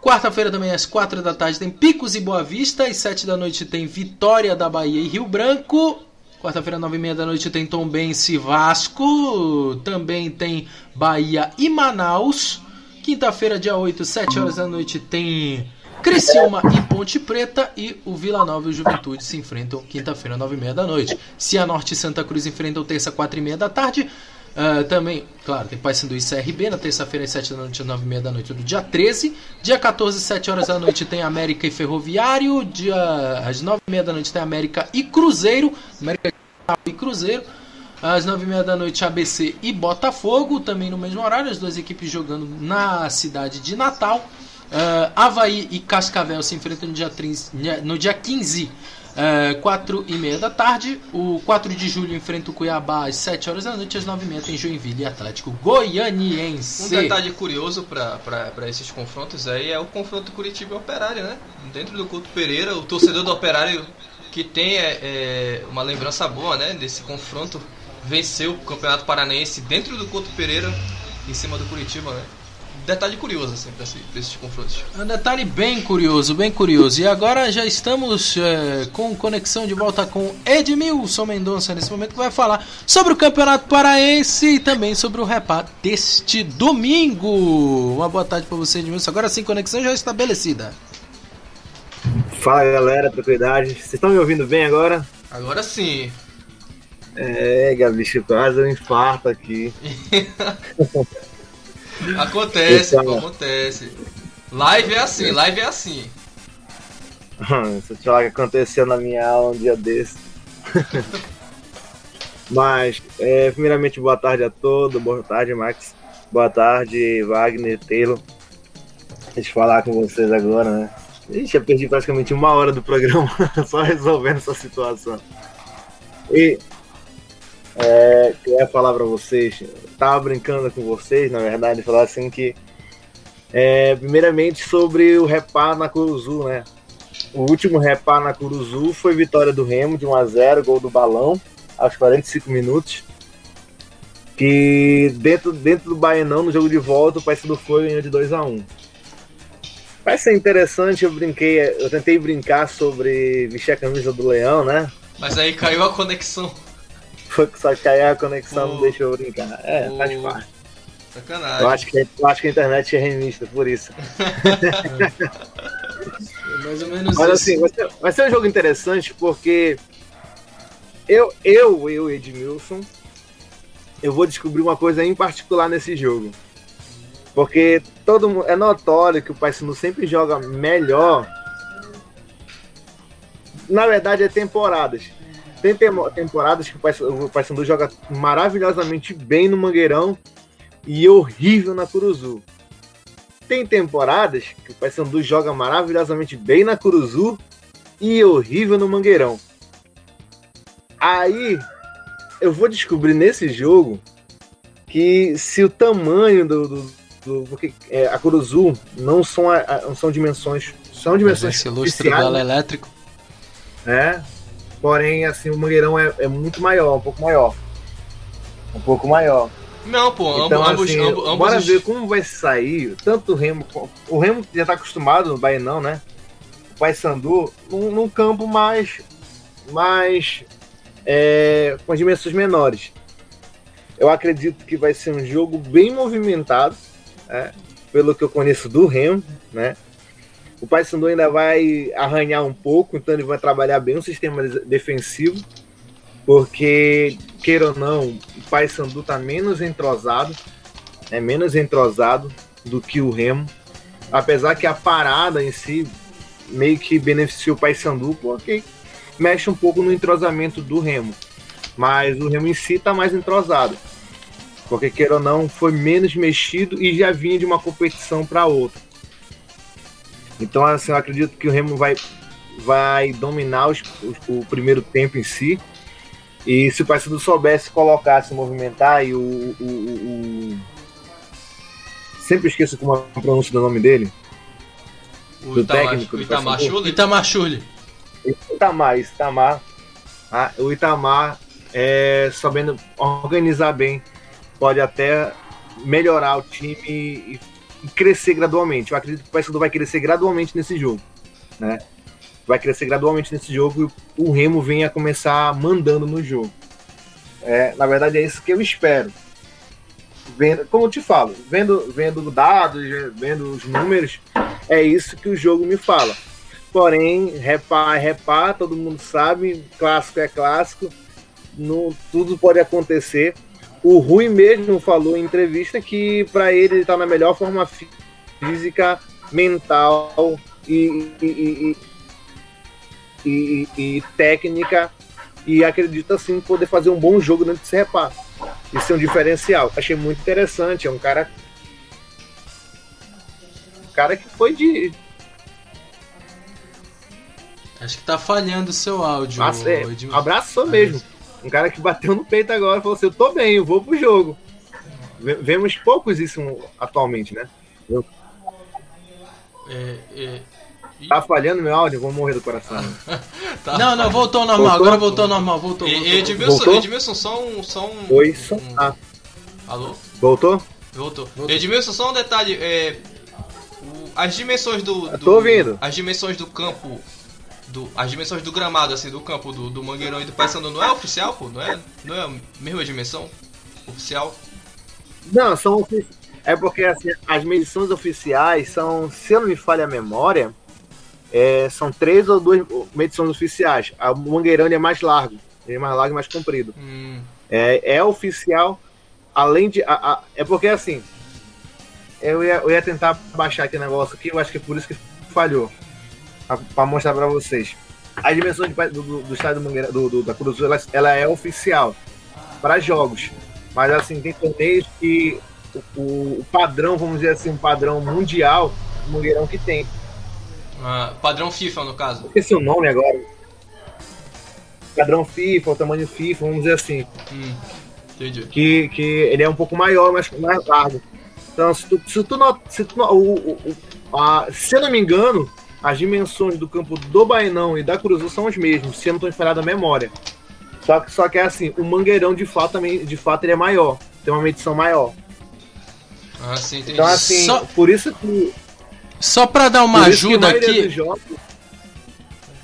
Quarta-feira também às 4 da tarde tem Picos e Boa Vista. Às 7 da noite tem Vitória da Bahia e Rio Branco. Quarta-feira, 9 e meia da noite tem Tombense e Vasco. Também tem Bahia e Manaus. Quinta-feira, dia 8, 7 horas da noite tem Criciúma e Ponte Preta e o Vila Nova e o Juventude se enfrentam quinta-feira, nove e meia da noite. Cianorte e Santa Cruz enfrentam terça, quatro e meia da tarde. Uh, também, claro, tem Paysandu e CRB na terça-feira às 7 da noite e 9 e meia da noite do dia 13. Dia 14, 7 horas da noite tem América e Ferroviário. Dia, às 9 e meia da noite tem América e Cruzeiro. América e Cruzeiro. Às 9 e meia da noite ABC e Botafogo. Também no mesmo horário, as duas equipes jogando na cidade de Natal. Uh, Havaí e Cascavel se enfrentam no dia, 30, no dia 15 é, 4 e meia da tarde. O 4 de julho enfrenta o Cuiabá às 7 horas da noite. Às 9 e meia tem Joinville e Atlético Goianiense. Um detalhe curioso para esses confrontos aí é o confronto Curitiba e Operário, né? Dentro do Couto Pereira, o torcedor do Operário que tem é, é, uma lembrança boa né, desse confronto venceu o Campeonato Paranense dentro do Couto Pereira em cima do Curitiba, né? Detalhe curioso assim, para esses confrontos. Um detalhe bem curioso, bem curioso. E agora já estamos é, com conexão de volta com Edmilson Mendonça nesse momento que vai falar sobre o Campeonato Paraense e também sobre o repá deste domingo. Uma boa tarde para você, Edmilson. Agora sim, conexão já estabelecida. Fala galera, tranquilidade. Vocês estão me ouvindo bem agora? Agora sim. É, Gabicho, quase um infarto aqui. Acontece, pô, acontece. Live é assim, live é assim. Se eu te falar que aconteceu na minha aula um dia desse. Mas, é, primeiramente, boa tarde a todos. Boa tarde, Max. Boa tarde, Wagner, Taylor. Deixa eu falar com vocês agora, né? Ixi, eu perdi praticamente uma hora do programa só resolvendo essa situação. E é, queria falar para vocês, tava brincando com vocês, na verdade, falar assim que é, primeiramente sobre o repar na Curuzu, né? O último repar na Curuzu foi vitória do Remo de 1 a 0, gol do Balão aos 45 minutos. Que dentro, dentro do Baianão, no jogo de volta, o Paysandu foi ganhou de 2 a 1. Vai ser interessante, eu brinquei, eu tentei brincar sobre vestir a camisa do Leão, né? Mas aí caiu a conexão. Só que aí a conexão não deixou brincar. É, faz parte. Sacanagem. Eu acho, que, eu acho que a internet é remista, por isso. Mais ou menos Mas isso. assim, vai ser, vai ser um jogo interessante porque eu, eu, eu, Edmilson, eu vou descobrir uma coisa em particular nesse jogo. Porque todo mundo, é notório que o Paysandu sempre joga melhor. Na verdade, é temporadas. Tem temporadas que o Paysandu joga maravilhosamente bem no Mangueirão e horrível na Curuzu. Tem temporadas que o Paysandu joga maravilhosamente bem na Curuzu e horrível no Mangueirão. Aí eu vou descobrir nesse jogo que se o tamanho do, do, do porque é, a Curuzu não são, não são dimensões são dimensões esse lustre dela elétrico é Porém, assim, o Mangueirão é, é, muito maior, um pouco maior. Um pouco maior. Não, pô, então, ambos, assim, ambos, ambos Bora ver como vai sair, tanto o Remo. O Remo já tá acostumado no Bainão, né? O Paysandu, num, num campo mais. mais. É, com dimensões menores. Eu acredito que vai ser um jogo bem movimentado, né? pelo que eu conheço do Remo, né? O Paysandu ainda vai arranhar um pouco, então ele vai trabalhar bem o sistema defensivo, porque, queira ou não, o Paysandu está menos entrosado, é menos entrosado do que o Remo, apesar que a parada em si meio que beneficia o Paysandu, porque mexe um pouco no entrosamento do Remo, mas o Remo em si está mais entrosado, porque, queira ou não, foi menos mexido e já vinha de uma competição para outra. Então, assim, eu acredito que o Remo vai, vai dominar os, os, o primeiro tempo em si. E se o Paysandu soubesse colocar, se movimentar, e o, o, o, Sempre esqueço como a pronúncia do nome dele. O do Itamar, técnico. o do Itamar. Schulli? Itamar Schulli. Itamar, isso, Itamar. Ah, o Itamar, é, sabendo organizar bem, pode até melhorar o time e, crescer gradualmente. Eu acredito que o Paysandu vai crescer gradualmente nesse jogo, né? Vai crescer gradualmente nesse jogo e o Remo vem a começar mandando no jogo. É, na verdade, é isso que eu espero. Vendo, como eu te falo, vendo, vendo dados, vendo os números, é isso que o jogo me fala. Porém, repá repá, todo mundo sabe, clássico é clássico, não, tudo pode acontecer. O Rui mesmo falou em entrevista que para ele ele está na melhor forma física, mental e, e, e, e, técnica e acredita sim poder fazer um bom jogo dentro desse repá. Isso é um diferencial. Achei muito interessante. É um cara. Um cara que foi de. Acho que tá falhando o seu áudio. Mas, é, abraçou mesmo. Um cara que bateu no peito agora e falou assim: Eu tô bem, eu vou pro jogo. Vemos poucos isso atualmente, né? Eu... É, é... Tá falhando meu áudio? Vou morrer do coração. tá. Não, não, voltou ao normal. Voltou? Agora voltou ao normal. Voltou. voltou. Edmilson, Edmilson, só um. Só um, Oi, só... um... Ah. Alô? Voltou? Voltou. voltou. Edmilson, só um detalhe. É, as dimensões do, do. tô ouvindo. As dimensões do campo. Do, as dimensões do gramado, assim, do campo do, do Mangueirão e do Paysandu não é oficial, pô? Não é, não é a mesma dimensão oficial? Não, são. É porque assim, as medições oficiais são, se eu não me falha a memória, é, são três ou duas medições oficiais. O Mangueirão é mais largo, ele é mais largo e mais comprido. Hum. É, é oficial, além de. A, a, é porque assim. Eu ia, eu ia tentar baixar aqui o negócio aqui, eu acho que é por isso que falhou. Para mostrar para vocês. A dimensão de, do, do, estádio do Mangueira, do, do, da Cruz ela, ela é oficial para jogos. Mas assim, tem torneios que o, o, padrão, vamos dizer assim, um padrão mundial, o Mangueirão que tem. Uh, padrão FIFA, no caso. Esqueci o nome agora. Padrão FIFA, o tamanho FIFA, vamos dizer assim. Hum, entendi. Que, que ele é um pouco maior, mas mais largo. Então, se tu, se tu, not, se, tu o, o, a, se eu não me engano, as dimensões do campo do Bainão e da Cruzul são as mesmas, se eu não estou falhando a memória. Só que, só que é assim, o Mangueirão de fato também, de fato ele é maior, tem uma medição maior. Ah, sim, entendi. Então assim, Só... por isso que só para dar uma ajuda aqui. Jogos...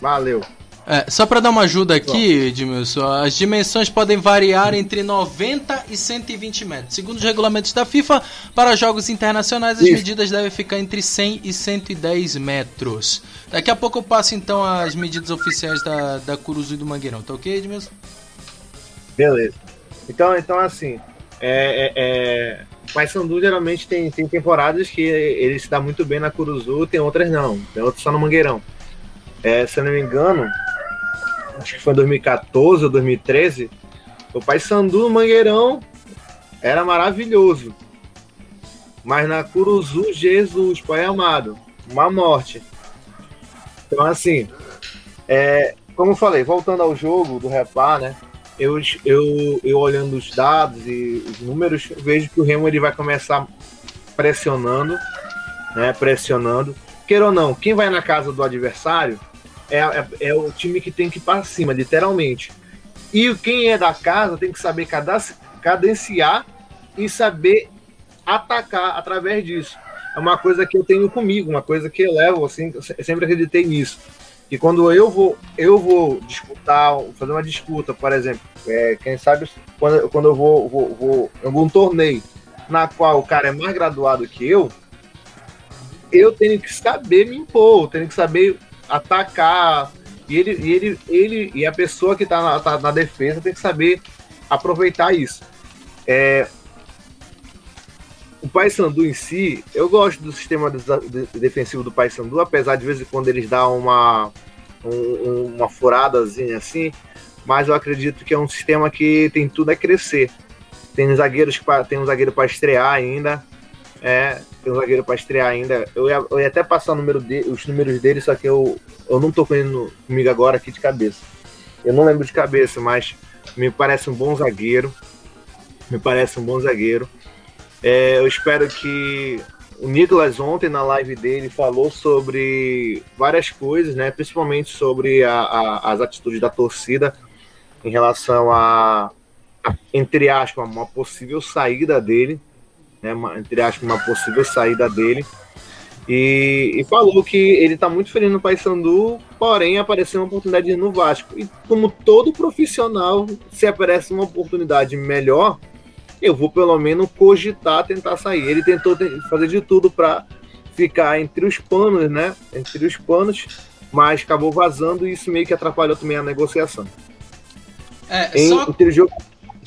Valeu. É, só para dar uma ajuda aqui, Edmilson, as dimensões podem variar entre 90 e 120 metros. Segundo os regulamentos da FIFA, para jogos internacionais as Isso. medidas devem ficar entre 100 e 110 metros. Daqui a pouco eu passo então as medidas oficiais da, da Curuzu e do Mangueirão, tá ok, Edmilson? Beleza. Então, então assim, é, é, é Paysandu geralmente tem, tem temporadas que ele se dá muito bem na Curuzu, tem outras não. Tem outras só no Mangueirão. É, se eu não me engano, acho que foi em 2014 ou 2013, o Paysandu no Mangueirão era maravilhoso. Mas na Curuzu, Jesus, Pai amado, uma morte. Então, assim, é, como eu falei, voltando ao jogo do Repá, né? eu, eu, eu olhando os dados e os números, vejo que o Remo ele vai começar pressionando, né? Pressionando. Queira ou não, quem vai na casa do adversário é, é, é o time que tem que ir para cima, literalmente. E quem é da casa tem que saber cadenciar e saber atacar através disso. É uma coisa que eu tenho comigo, uma coisa que eu levo, assim, eu sempre acreditei nisso. E quando eu vou, eu vou disputar, fazer uma disputa, por exemplo, é, quem sabe quando, quando eu vou, vou, vou em algum torneio na qual o cara é mais graduado que eu, eu tenho que saber me impor, tenho que saber atacar. E ele, e ele, ele e a pessoa que está na, tá na defesa tem que saber aproveitar isso. É, o Paysandu em si, eu gosto do sistema defensivo do Paysandu, apesar de vez em quando eles dão uma, um, uma furadazinha assim, mas eu acredito que é um sistema que tem tudo a crescer. Tem zagueiros tem um zagueiro para estrear ainda, é, tem um zagueiro para estrear ainda. Eu ia, eu ia até passar número de, os números dele, só que eu, eu não tô com comigo agora aqui de cabeça. Eu não lembro de cabeça, mas me parece um bom zagueiro. Me parece um bom zagueiro. É, eu espero que o Nicolas ontem na live dele falou sobre várias coisas, né? Principalmente sobre a, a, as atitudes da torcida em relação a, a, entre aspas, uma possível saída dele, né? Uma, entre aspas, uma possível saída dele. E, e falou que ele está muito feliz no Paysandu, porém apareceu uma oportunidade no Vasco. E como todo profissional, se aparece uma oportunidade melhor, eu vou pelo menos cogitar tentar sair. Ele tentou fazer de tudo para ficar entre os panos, né? Entre os panos, mas acabou vazando e isso meio que atrapalhou também a negociação. É, Em- só. Entre.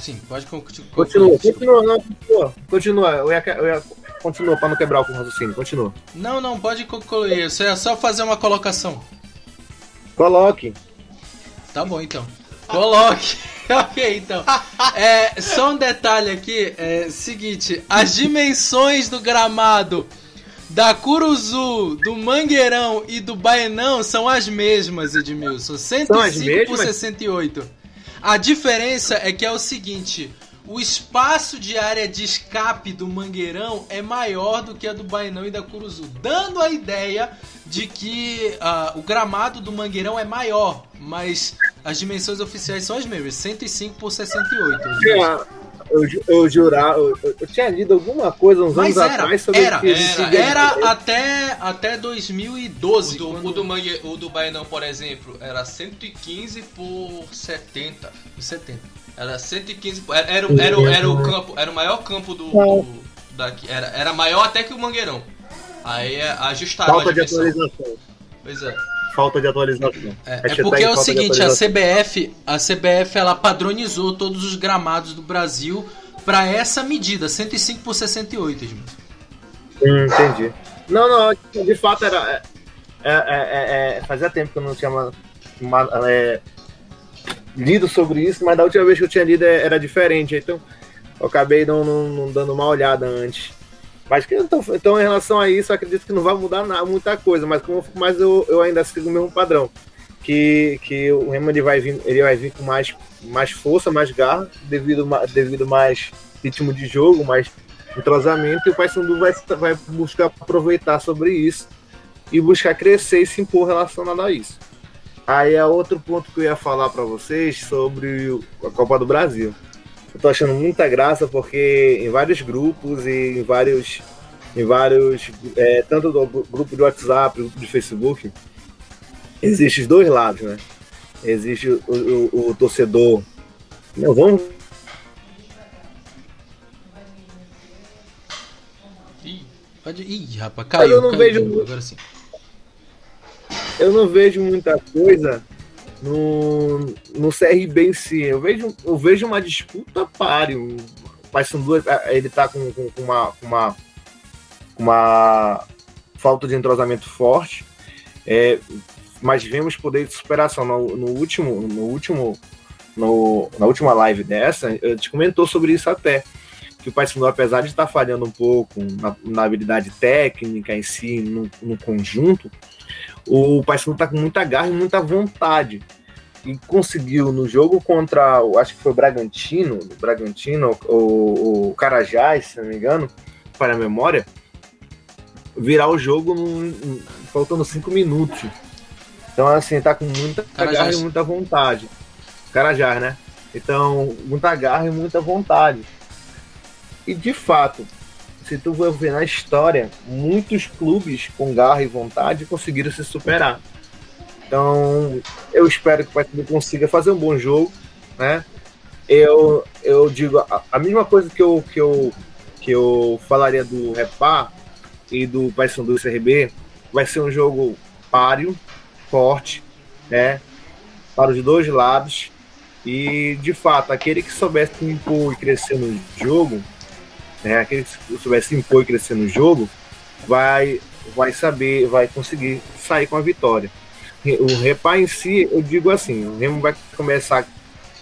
Sim, pode concluir. Continua, continua, não, continua. Continua, eu ia, eu ia, continua pra não quebrar o raciocínio, continua. Não, não, pode concluir. Isso é só fazer uma colocação. Coloque. Tá bom, então. Coloque. ok, então. É, só um detalhe aqui. É seguinte: as dimensões do gramado da Curuzu, do Mangueirão e do Baenão são as mesmas, Edmilson. 105 as por mesmas? 68. A diferença é que é o seguinte. O espaço de área de escape do Mangueirão é maior do que a do Bainão e da Curuzu, dando a ideia de que ah, o gramado do Mangueirão é maior, mas as dimensões oficiais são as mesmas, 105 por 68. Eu, eu, eu jurava, eu, eu- tinha lido alguma coisa uns Mas anos era, atrás sobre era, que existia- era, era até, até 2012. O do, quando- o do, Mangue, o do Bainão, por exemplo, era 115 por 70. Por 70. Era 115 por- Era, era, o- era, o- era o campo, era o maior campo do. do- daqui. Era, era maior até que o Mangueirão. Aí é, ajustaram Falta a de atualização. Pois é. Falta de atualização. É, é porque é o seguinte, a. CBF, a CBF ela padronizou todos os gramados do Brasil para essa medida, 105 por 68, Edmilson. Hum, entendi. Não, não, de fato era. é, é, é, é, fazia tempo que eu não tinha uma, uma, lido sobre isso, mas da última vez que eu tinha lido era diferente, então eu acabei não, não- não dando uma olhada antes. Mas então, então, em relação a isso, acredito que não vai mudar nada, muita coisa, mas, como, eu, eu ainda sigo o mesmo padrão. Que, que o ele vai vir, ele vai vir com mais, mais força, mais garra, devido, devido mais ritmo de jogo, mais entrosamento, e o Paysandu vai, vai buscar aproveitar sobre isso e buscar crescer e se impor relacionado a isso. Aí é outro ponto que eu ia falar para vocês sobre a Copa do Brasil. Eu tô achando muita graça porque em vários grupos e em vários, em vários, é, tanto do gru- grupo de WhatsApp, grupo de Facebook, existem os dois lados, né? Existe o, o- o torcedor. Não, vamos Pode... Ih, rapaz, Mas caiu. eu não caiu vejo. Agora sim. eu não vejo muita coisa no, no CRB em si. Eu vejo, eu vejo uma disputa páreo. O Paysandu, ele tá com, com- com uma, uma, uma falta de entrosamento forte. É, mas vemos poder de superação. No, no último, no último, no, na última live dessa, a gente comentou sobre isso até. Que o Paysandu, apesar de estar falhando um pouco na, na habilidade técnica em si, no, no conjunto, o Paysandu tá com muita garra e muita vontade. E conseguiu no jogo contra, o- acho que foi o Bragantino, o Bragantino, o, o Carajás, se não me engano, para a memória, virar o jogo num- faltando cinco minutos. Então, assim, tá com muita Carajás. garra e muita vontade. Carajás, né? Então, muita garra e muita vontade. E de fato, se tu for ver na história, muitos clubes com garra e vontade conseguiram se superar. Então, eu espero que o Paysandu consiga fazer um bom jogo, né? Eu, eu digo a, a mesma coisa que eu, que eu que eu falaria do Repar e do Paysandu CRB, vai ser um jogo páreo, forte, né? Para os dois lados. E de fato, aquele que soubesse se impor e crescer no jogo, né? Aquele que soubesse se impor e crescer no jogo, vai vai saber, vai conseguir sair com a vitória. O Repar em si, eu digo assim, o Remo vai começar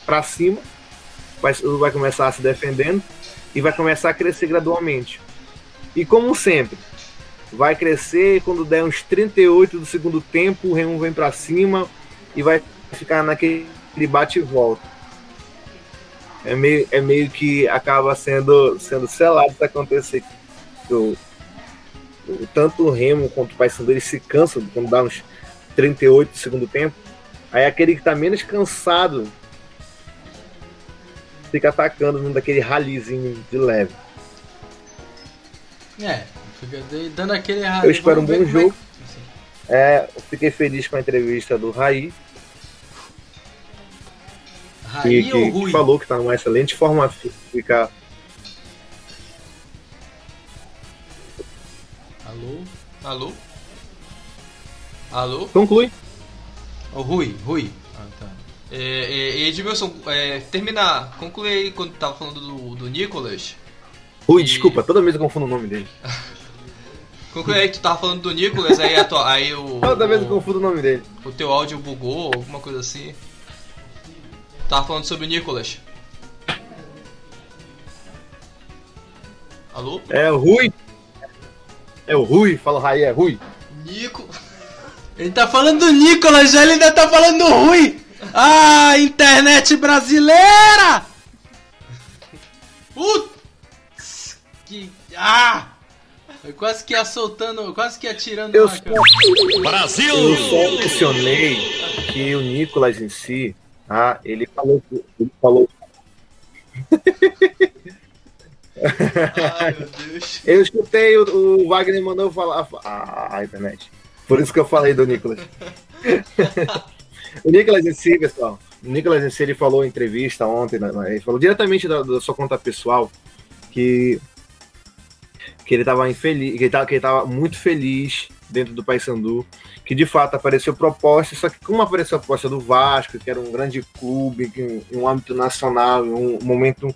para cima, vai, vai começar se defendendo e vai começar a crescer gradualmente. E como sempre, vai crescer quando der uns 38 do segundo tempo, o Remo vem para cima e vai ficar naquele bate e volta. É meio, é meio que acaba sendo, sendo selado isso acontecer. O, o- tanto o Remo quanto o Paysandu eles se cansam quando dá uns 38 do segundo tempo. Aí aquele que tá menos cansado fica atacando num daquele ralizinho de leve. É, fica dando aquele ra- Eu espero um vamos bom é jogo. É, eu fiquei feliz com a entrevista do Raí, Raí que, que- que Rui? falou que tá numa excelente forma física. Alô? Alô? Alô? Conclui. O Rui, Rui. Ah, tá. É, é, Edmilson, é, terminar, conclui aí quando tava falando do, do Nicolas. Rui, desculpa, toda vez eu confundo o nome dele. Conclui aí que tu tava falando do Nicolas, aí, a tua- aí o. Toda vez eu confundo o nome dele. o teu áudio bugou, alguma coisa assim. Tava falando sobre o Nicolas. Alô? É o Rui. É o Rui, fala o Raí, é Rui. Nico. Ele tá falando do Nicolas, já ele ainda tá falando do Rui. Ah, internet brasileira! Putz! Que. Ah! Eu quase que ia soltando, quase que ia tirando Eu uma só, câmera. eu só mencionei que o Nicolas em si, ah, ele falou. Ele falou. Ai, meu Deus. Eu escutei o, o Wagner mandou falar. Ah, a internet. Por isso que eu falei do Nicolas. o Nicolas em si, pessoal. O Nicolas em si, ele falou em entrevista ontem, né, ele falou diretamente da, da sua conta pessoal que, que ele estava infeliz, que ele tava, que ele tava muito feliz dentro do Paysandu, que de fato apareceu proposta, só que como apareceu a proposta do Vasco, que era um grande clube, em um âmbito nacional, em um momento,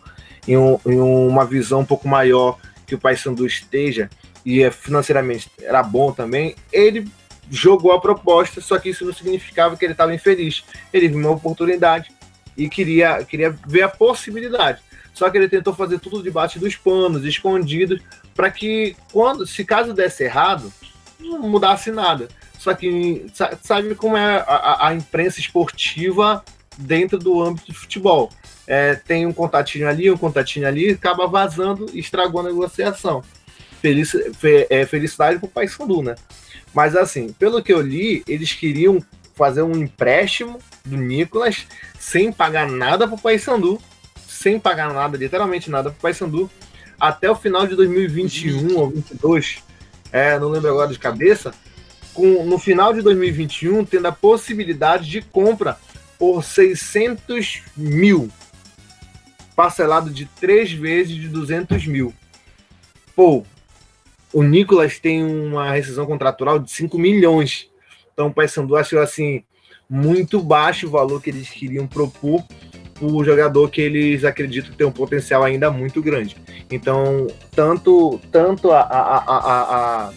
em, um- em uma visão um pouco maior que o Paysandu esteja, e é, financeiramente era bom também, ele jogou a proposta, só que isso não significava que ele estava infeliz. Ele viu uma oportunidade e queria, queria ver a possibilidade. Só que ele tentou fazer tudo debaixo dos panos, escondido, para que, quando, se caso desse errado, não mudasse nada. Só que sa- sabe como é a, a- imprensa esportiva dentro do âmbito de futebol. É, tem um contatinho ali, um contatinho ali, acaba vazando e estragou a negociação. Feliz, fe- é, felicidade pro Paysandu, né? Mas assim, pelo que eu li, eles queriam fazer um empréstimo do Nicolas sem pagar nada pro Paysandu, sem pagar nada, literalmente nada pro Paysandu, até o final de 2021 ou 2022, é, não lembro agora de cabeça, com, no final de 2021 tendo a possibilidade de compra por 600 mil, parcelado de três vezes de 200 mil. Pô, o Nicolas tem uma rescisão contratual de 5 milhões. Então o Paysandu achou assim muito baixo o valor que eles queriam propor o jogador que eles acreditam tem um potencial ainda muito grande. Então, tanto tanto a, a, a, a-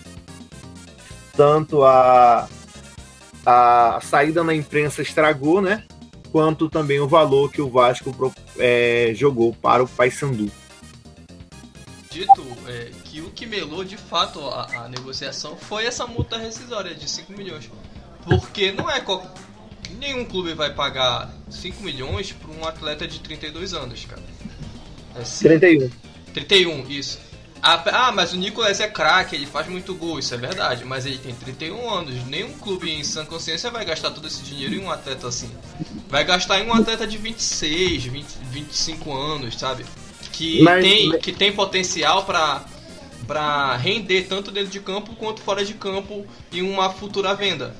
tanto a, a saída na imprensa estragou, né? Quanto também o valor que o Vasco é, jogou para o Paysandu. Dito é, que o que melou de fato a, a negociação foi essa multa rescisória de 5 milhões. Porque não é nenhum clube vai pagar 5 milhões para um atleta de 32 anos, cara. É sim- 31. 31, isso. Ah, mas o Nicolas é craque, ele faz muito gol, isso é verdade. Mas ele tem 31 anos. Nenhum clube em sã consciência vai gastar todo esse dinheiro em um atleta assim. Vai gastar em um atleta de 26, 20, 25 anos, sabe? Que, Mas- tem, que tem potencial pra, pra render tanto dentro de campo quanto fora de campo em uma futura venda.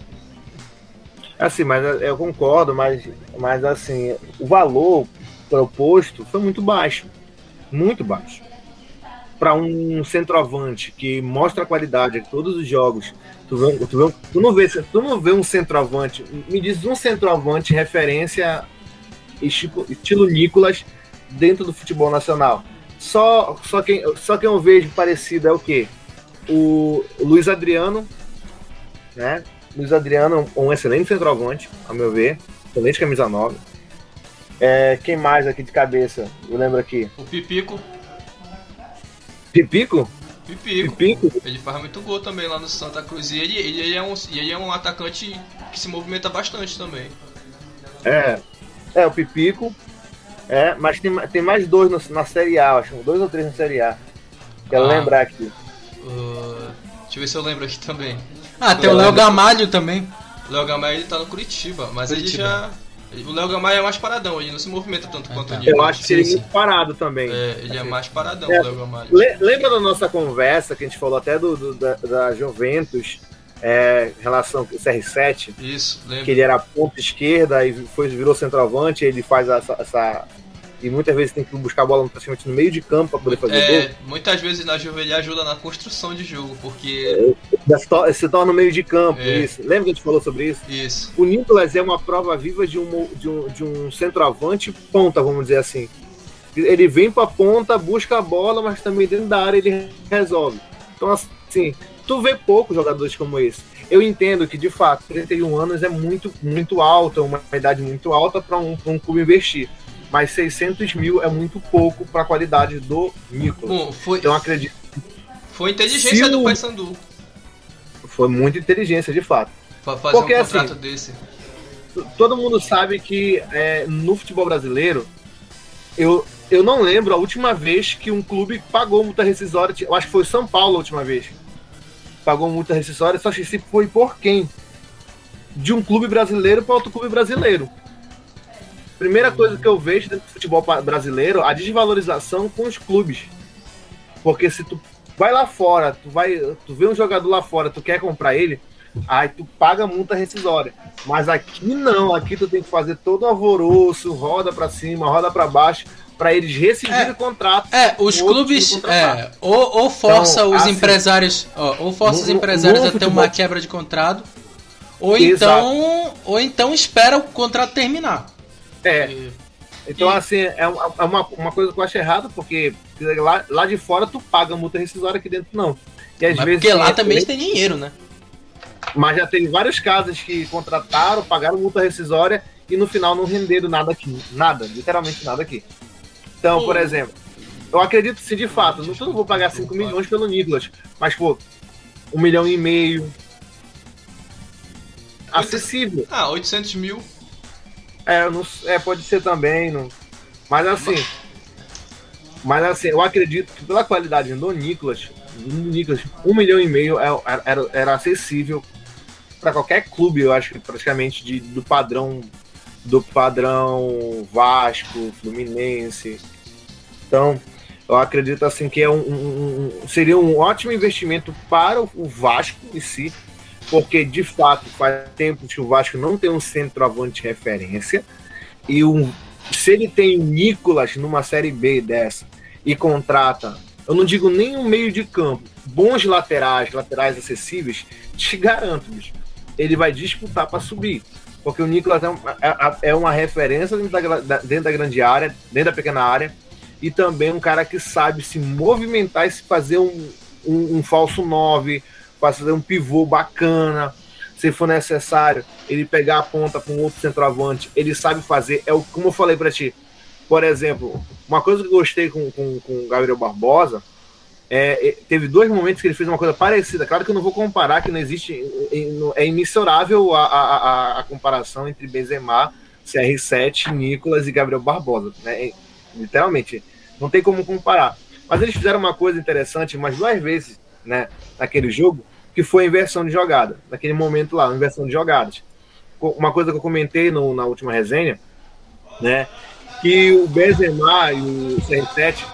Assim, mas eu concordo, mas, mas assim, o valor proposto foi muito baixo. Muito baixo. Para um centroavante que mostra a qualidade de todos os jogos, tu, vê, tu, vê- tu não vê, tu não vê um centroavante. Me diz um centroavante referência estilo, estilo Nicolas dentro do futebol nacional. Só, só, quem, só quem eu vejo parecido é o quê? O Luiz Adriano, né? Luiz Adriano, um excelente centroavante, a meu ver. Excelente camisa 9. É, quem mais aqui de cabeça? Eu lembro aqui. O Pipico, Pipico? Pipico, Pipico? ele faz muito gol também lá no Santa Cruz. E ele, ele, ele é, um, ele é um atacante que se movimenta bastante também. É. É, o Pipico. É, mas tem, tem mais dois no- na Série A, acho. Dois ou três na Série A. Quero Ah. lembrar aqui. Uh, deixa eu ver se eu lembro aqui também. Ah, tem o Léo Gamalho também. O Léo Gamalho ele tá no Curitiba, mas Curitiba. ele já. O Léo Gamalho é mais paradão, ele não se movimenta tanto quanto o Eu Nicolas. acho que ele é muito parado também. É, ele é mais paradão, É. o Léo Gamalho. Le- Lembra da nossa conversa que a gente falou até do, do- da, da Juventus é, em relação ao CR7? Isso, lembro. Que ele era ponta esquerda e foi, virou centroavante, ele faz essa, essa, e muitas vezes tem que buscar a bola praticamente no meio de campo para poder fazer É, gol. muitas vezes na Juve ele ajuda na construção de jogo, porque. Se to- Se torna no meio de campo, É. isso. Lembra que a gente falou sobre isso? Isso. O Nicolas é uma prova viva de um, de um, de um centroavante ponta, vamos dizer assim. Ele vem pra ponta, busca a bola, mas também dentro da área ele resolve. Então, assim, tu vê poucos jogadores como esse. Eu entendo que, de fato, 31 anos é muito, muito alta, uma idade muito alta para um, pra um clube investir. Mas 600 mil é muito pouco para a qualidade do Nicolas. Bom, foi, Então, acredito foi inteligência Se do o- Paysandu foi muita inteligência, de fato. pra fazer Porque, um assim, contrato desse. todo mundo sabe que é, no futebol brasileiro, eu, eu não lembro a última vez que um clube pagou multa rescisória. Eu acho que foi São Paulo a última vez. Pagou multa rescisória, só que se foi por quem? De um clube brasileiro para outro clube brasileiro. Primeira coisa que eu vejo dentro do futebol brasileiro, a desvalorização com os clubes. Porque se tu vai lá fora, tu vai, tu vê um jogador lá fora, tu quer comprar ele, aí tu paga multa rescisória. Mas aqui não, aqui tu tem que fazer todo o alvoroço, roda pra cima, roda pra baixo, pra eles rescindirem o contrato. É, os clubes é, ou, ou força Então, os assim, empresários, ó, ou força os no- no- empresários a ter futebol- uma quebra de contrato, ou Exato. então, ou então espera o contrato terminar. É. Então, assim, é uma, é uma, uma coisa que eu acho errada, porque lá, lá de fora tu paga multa rescisória aqui dentro não. E às Mas vezes porque lá é- também tem dinheiro, né? Mas já teve vários casos que contrataram, pagaram multa rescisória e no final não renderam nada aqui. Nada, literalmente nada aqui. Então, por exemplo, eu acredito se de fato, não, eu não vou pagar 5 milhões pelo Nicolas, mas, pô, um milhão e meio. Acessível. Ah, 800 mil. É, não, é, pode ser também. Não, mas assim. Mas assim, eu acredito que pela qualidade do Nicolas, do Nicolas, um milhão e meio é- era, era acessível para qualquer clube, eu acho que praticamente de, do padrão do padrão Vasco, Fluminense. Então, eu acredito assim que é um, um- um- seria um ótimo investimento para o Vasco em si, porque de fato faz tempo que o Vasco não tem um centroavante de referência e um, se ele tem o Nicolas numa série B dessa e contrata, eu não digo nem um meio de campo, bons laterais, laterais acessíveis, te garanto, bicho, ele vai disputar para subir. Porque o Nicolas é, um- é- é uma referência dentro da- dentro da grande área, dentro da pequena área, e também um cara que sabe se movimentar e se fazer um, um, um falso 9, fazer um pivô bacana, se for necessário, ele pegar a ponta com outro centroavante, ele sabe fazer. É o, como eu falei para ti, por exemplo, uma coisa que eu gostei com, com, com o Gabriel Barbosa é, é, teve dois momentos que ele fez uma coisa parecida. Claro que eu não vou comparar, que não existe, é, imensurável a, a, a, comparação entre Benzema, CR7, Nicolas e Gabriel Barbosa. Né? É, literalmente, não tem como comparar. Mas eles fizeram uma coisa interessante umas duas vezes né, naquele jogo, que foi a inversão de jogada. Naquele momento lá, a inversão de jogadas. Uma coisa que eu comentei no- na última resenha, né, que o Benzema e o CR7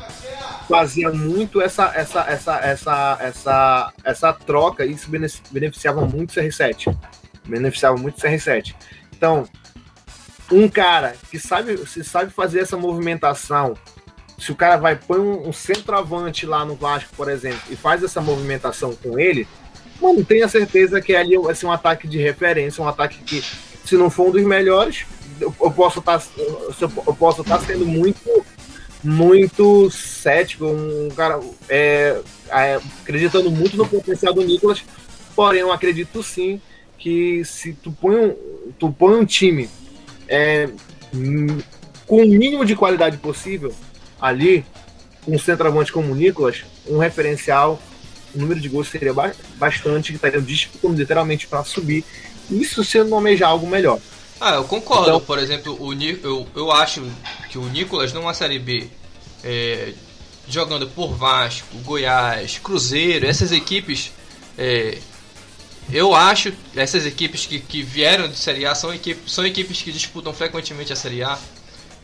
fazia muito essa essa essa essa essa essa troca e isso bene- beneficiava muito o CR7 beneficiava muito o CR7 então um cara que sabe se sabe fazer essa movimentação se o cara vai põe um, um centroavante lá no Vasco por exemplo e faz essa movimentação com ele mano tenha certeza que ali vai ser um ataque de referência um ataque que se não for um dos melhores eu, eu posso estar eu posso estar sendo muito muito cético, um cara é, é, acreditando muito no potencial do Nicolas, porém eu acredito sim que se tu põe um, tu põe um time é, hum, com o mínimo de qualidade possível ali, um centroavante como o Nicolas, um referencial, o número de gols seria ba- bastante, que estaria disputando literalmente para subir. Isso se eu não almejar algo melhor. Ah, eu concordo. Então- Por exemplo, o Ni- eu, eu acho que o Nicolas numa Série B, é, jogando por Vasco, Goiás, Cruzeiro, essas equipes, é, eu acho essas equipes que, que vieram de Série A são, equipes são equipes que disputam frequentemente a Série A.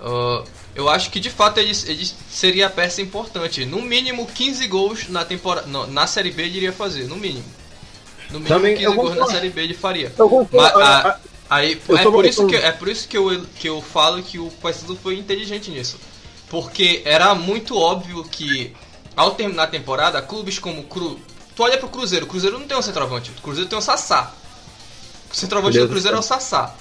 Ah, eu acho que de fato ele, ele seria a peça importante. No mínimo 15 gols na temporada. Na Série B ele iria fazer, no mínimo. No mínimo Também, 15 eu gols na. Série B ele faria. Mas, Ah, ah, Aí, é, por isso que, é por isso que eu, que eu falo que o Paysandu foi inteligente nisso. Porque era muito óbvio que, ao terminar a temporada, clubes como Cru. Tu olha pro Cruzeiro, o Cruzeiro não tem um centroavante, o Cruzeiro tem um Sassá. O centroavante do Cruzeiro é o Sassá.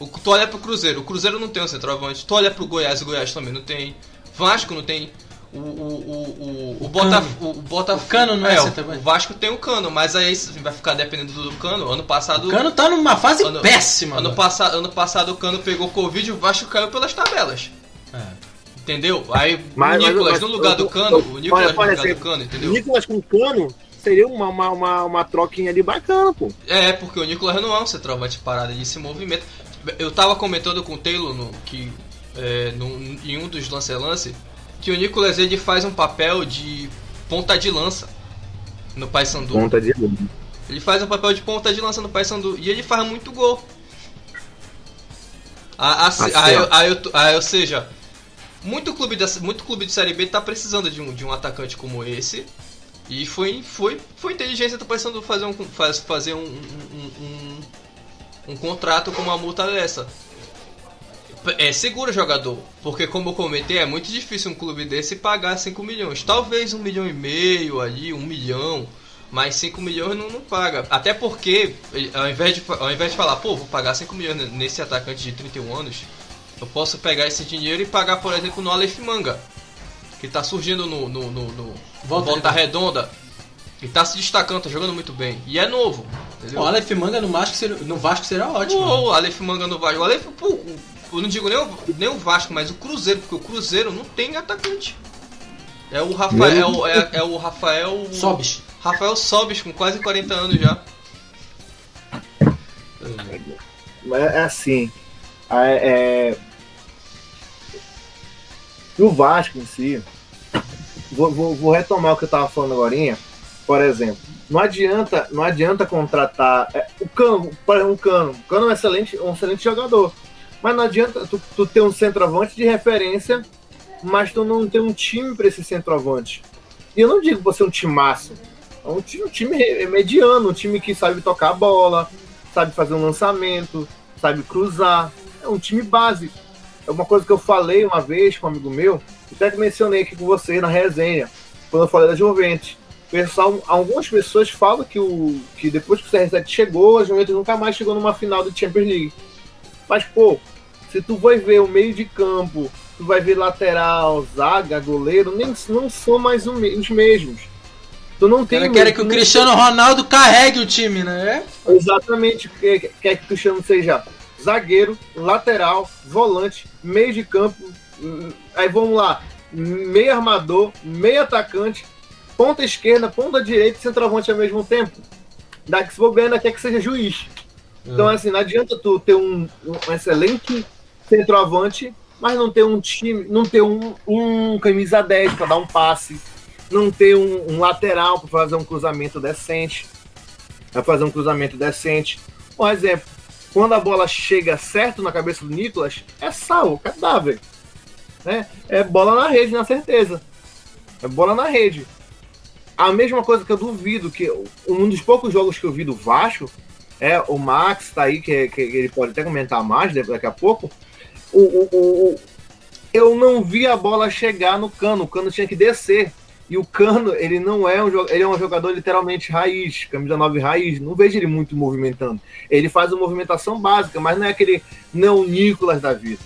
O, tu olha pro Cruzeiro, o Cruzeiro não tem um centroavante. Tu olha pro Goiás, o Goiás também não tem. Vasco não tem. O, o, o, o, o, Botafogo. O, Botafogo. O Cano não é é o, centroavante? o Vasco tem o Cano, mas aí vai ficar dependendo do Cano. Ano passado. O Cano tá numa fase ano, péssima. Ano, mano. passa, ano passado o Cano pegou Covid e o Vasco caiu pelas tabelas. É. Entendeu? Aí Mas- o Nicolas mas- no lugar do Cano, eu- o Nicolas olha, no lugar do Cano, O entendeu? Nicolas com cano seria uma, uma, uma, uma troquinha ali bacana, pô. É, porque o Nicolas não é um centroavante parado, ele se movimenta. Eu tava comentando com o Taylor no, que, é, em um dos lance-lance que o Nicolas ele faz um papel de ponta de lança no Paysandu. Ponta de Ele faz um papel de ponta de lança no Paysandu e ele faz muito gol. A, a, Assim, eu- aí, ou seja, muito clube, da, muito clube de Série B tá precisando de um, de um atacante como esse. E foi, foi, foi inteligência do Paysandu fazer um, faz, fazer um, um, um, um contrato com uma multa dessa. É segura jogador, porque como eu comentei, é muito difícil um clube desse pagar 5 milhões. Talvez um milhão e meio ali, um milhão, mas 5 milhões não, não paga. Até porque, ele- ao invés, de, ao invés de falar, pô, vou pagar 5 milhões nesse atacante de 31 anos, eu posso pegar esse dinheiro e pagar, por exemplo, no Aleph Manga, que tá surgindo no, no, no, no Volta Volta, Redonda. E tá se destacando, tá jogando muito bem. E é novo. Entendeu? O Aleph Manga no Vasco seria, no Vasco seria ótimo. Pô, o Aleph Manga no Vasco. O Aleph, pô, o- eu não digo nem o, nem o Vasco, mas o Cruzeiro, porque o Cruzeiro não tem atacante. É o Rafael. É, é o Rafael. Sobis. Rafael Sobis, com quase 40 anos já. É, é assim. É, é... No Vasco em si, vou, vou, vou retomar o que eu tava falando agora. Por exemplo, não adianta, não adianta contratar. é, o Cano, exemplo, o Cano. O Cano é um excelente, um excelente jogador. Mas não adianta tu, tu ter um centroavante de referência, mas tu não ter um time para esse centroavante. E eu não digo você um timaço. É um time, um time re- mediano, um time que sabe tocar a bola, sabe fazer um lançamento, sabe cruzar. É um time básico. É uma coisa que eu falei uma vez com um amigo meu, até que mencionei aqui com você na resenha, quando eu falei da Juventus. Pessoal, algumas pessoas falam que, o, que depois que o CR7 chegou, a Juventus nunca mais chegou numa final do Champions League. Mas, pô, se tu vai ver o meio de campo, tu vai ver lateral, zaga, goleiro, nem, não são mais me- os mesmos. Tu não tem. Ela quer que o Cristiano Ronaldo carregue o time, né? Exatamente, quer, quer que o Cristiano seja zagueiro, lateral, volante, meio de campo. hum, Aí vamos lá: meio armador, meio atacante, ponta esquerda, ponta direita e centroavante ao mesmo tempo. Dá que se bobear, ainda quer que seja juiz. Então, assim, não adianta tu ter um, um excelente centroavante, mas não ter um time, não ter um, um camisa 10 para dar um passe, não ter um, um lateral para fazer um cruzamento decente, para fazer um cruzamento decente. Por exemplo, quando a bola chega certo na cabeça do Nicolas, é sal, cadáver. Né? É bola na rede, na certeza. É bola na rede. A mesma coisa que eu duvido, que um dos poucos jogos que eu vi do Vasco, é o Max tá aí, que, que ele pode até comentar mais daqui a pouco. O, o- o- eu não vi a bola chegar no cano, o cano tinha que descer. E o Cano, ele não é um jogador, ele é um jogador literalmente raiz, camisa 9 raiz. Não vejo ele muito movimentando. Ele faz uma movimentação básica, mas não é aquele não Nicolas da vida.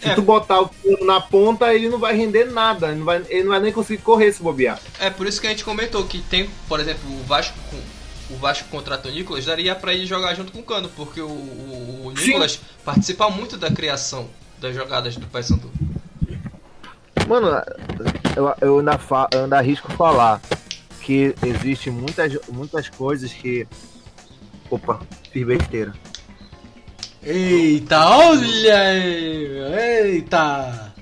Se É. tu botar o Cano na ponta, ele não vai render nada. Ele não vai, ele não vai nem conseguir correr se bobear. É por isso que a gente comentou que tem, por exemplo, o Vasco com o Vasco contrata o Nicolas, daria pra ele jogar junto com o Cano, porque o, o, o Sim. Nicolas participa muito da criação das jogadas do Paysandu. Mano, eu, eu, ainda fa, eu ainda arrisco falar que existe muitas, muitas coisas que. Opa, fiz besteira. Eita, olha aí, eita.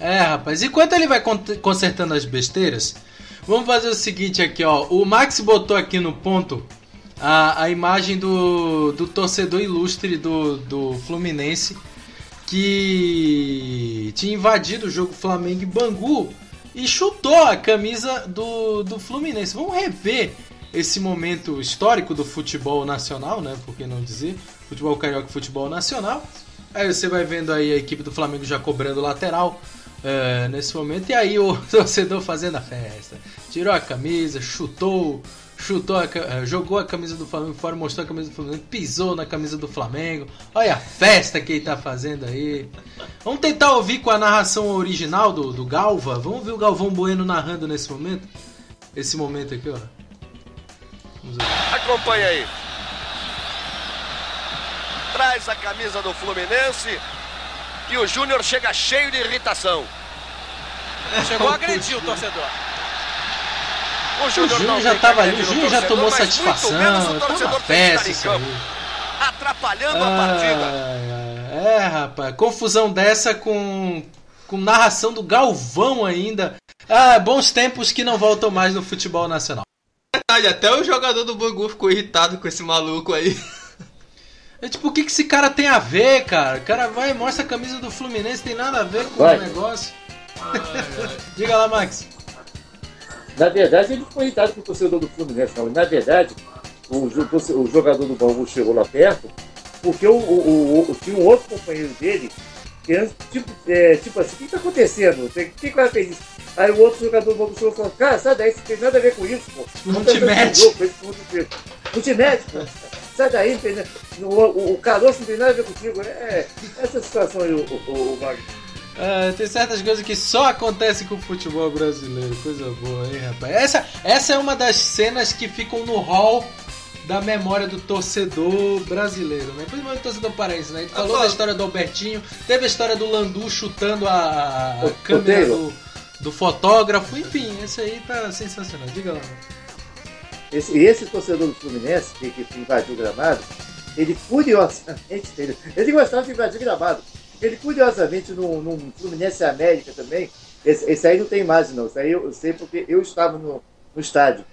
É, rapaz, enquanto ele vai con- consertando as besteiras, vamos fazer o seguinte aqui, ó. O Max botou aqui no ponto a, a imagem do, do torcedor ilustre do, do Fluminense que tinha invadido o jogo Flamengo e Bangu e chutou a camisa do, do Fluminense. Vamos rever esse momento histórico do futebol nacional, né? Por que não dizer? Futebol carioca e futebol nacional. Aí você vai vendo aí a equipe do Flamengo já cobrando lateral. é, nesse momento. E aí o torcedor fazendo a festa. Tirou a camisa, chutou, chutou a eh, jogou a camisa do Flamengo fora, mostrou a camisa do Flamengo, pisou na camisa do Flamengo. Olha a festa que ele tá fazendo aí. Vamos tentar ouvir com a narração original do, do Galva. Vamos ver o Galvão Bueno narrando nesse momento. Esse momento aqui, ó. Acompanha aí. Traz a camisa do Fluminense e o Júnior chega cheio de irritação. Chegou a agredir o torcedor. O O Júnior já tem que tava ali, o Júnior já tomou satisfação. menos o uma torcedor tem que festa isso aí. atrapalhando a partida. É, rapaz, confusão dessa com, com narração do Galvão ainda. Ah, bons tempos que não voltam mais no futebol nacional. Detalhe, até o jogador do Bangu ficou irritado com esse maluco aí. É tipo, o que, que esse cara tem a ver, cara? O cara vai e mostra a camisa do Fluminense, tem nada a ver com Vai. o negócio. Diga lá, Max. Na verdade, ele foi irritado com o torcedor do Fluminense. Não. Na verdade, o, o jogador do Bangu chegou lá perto porque o, o, o- o- tinha um outro companheiro dele querendo, tipo, é, tipo assim, o que está acontecendo? O que, que o cara fez isso? Aí o outro jogador do Bangu chegou e falou, cara, sai daí, isso não tem nada a ver com isso, pô. Não te fazendo mete. Não te mete, pô. Sai daí, nada- o, o, o caroço não tem nada a ver contigo. É, essa situação aí, o, o, o Wagner. Ah, tem certas coisas que só acontecem com o futebol brasileiro. Coisa boa, hein, rapaz? Essa, essa é uma das cenas que ficam no hall da memória do torcedor brasileiro, né? Principalmente o torcedor paraense, né? Ele falou falo- da história do Albertinho, teve a história do Landu chutando a, a câmera do, do fotógrafo. Enfim, esse aí tá sensacional. Diga lá. Esse, esse torcedor do Fluminense, que, que invadiu o gramado, ele curiosamente, ele, ele gostava de invadir o gramado. Ele curiosamente no, no Fluminense América também, esse, esse aí não tem imagem não, isso aí eu, eu sei porque eu estava no, no estádio.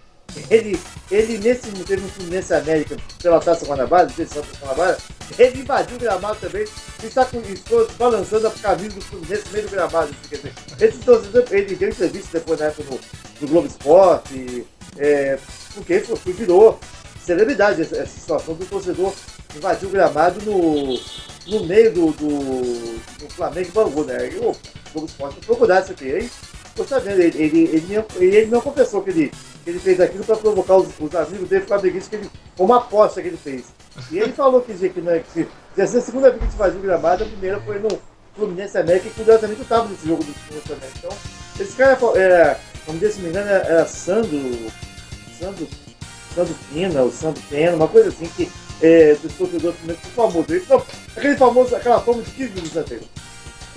Ele, ele nesse teve no Fluminense América pela Taça Guanabara, Taça Guanabara, ele invadiu o gramado também e está com, e ficou balançando a camisa do Fluminense no meio do gramado. esse torcedor, ele deu entrevista depois na época no, no Globo Esporte, é, porque virou celebridade essa, situação do torcedor invadir o gramado no, no meio do, do, do Flamengo e Bangu, né? E o Globo Esporte procurar isso aqui. Aí, tô sabendo, ele, ele, ele, ele, não confessou que ele, que ele fez aquilo para provocar os, os amigos dele flamenguistas, que ele, uma aposta que ele fez. E ele falou que, que, né, que já ser a segunda vez que a gente invadiu o gramado, a primeira foi no Fluminense América, e curiosamente eu estava nesse jogo do Fluminense América. Então, esse cara, é, vamos dizer, se não me engano, era, era Sandro, Sandro, Sandro Pina, ou Sandro Pena, uma coisa assim que é, dos torcedores do Fluminense, famoso. Ele, não, aquele famoso, aquela fama de 15 minutos anterior.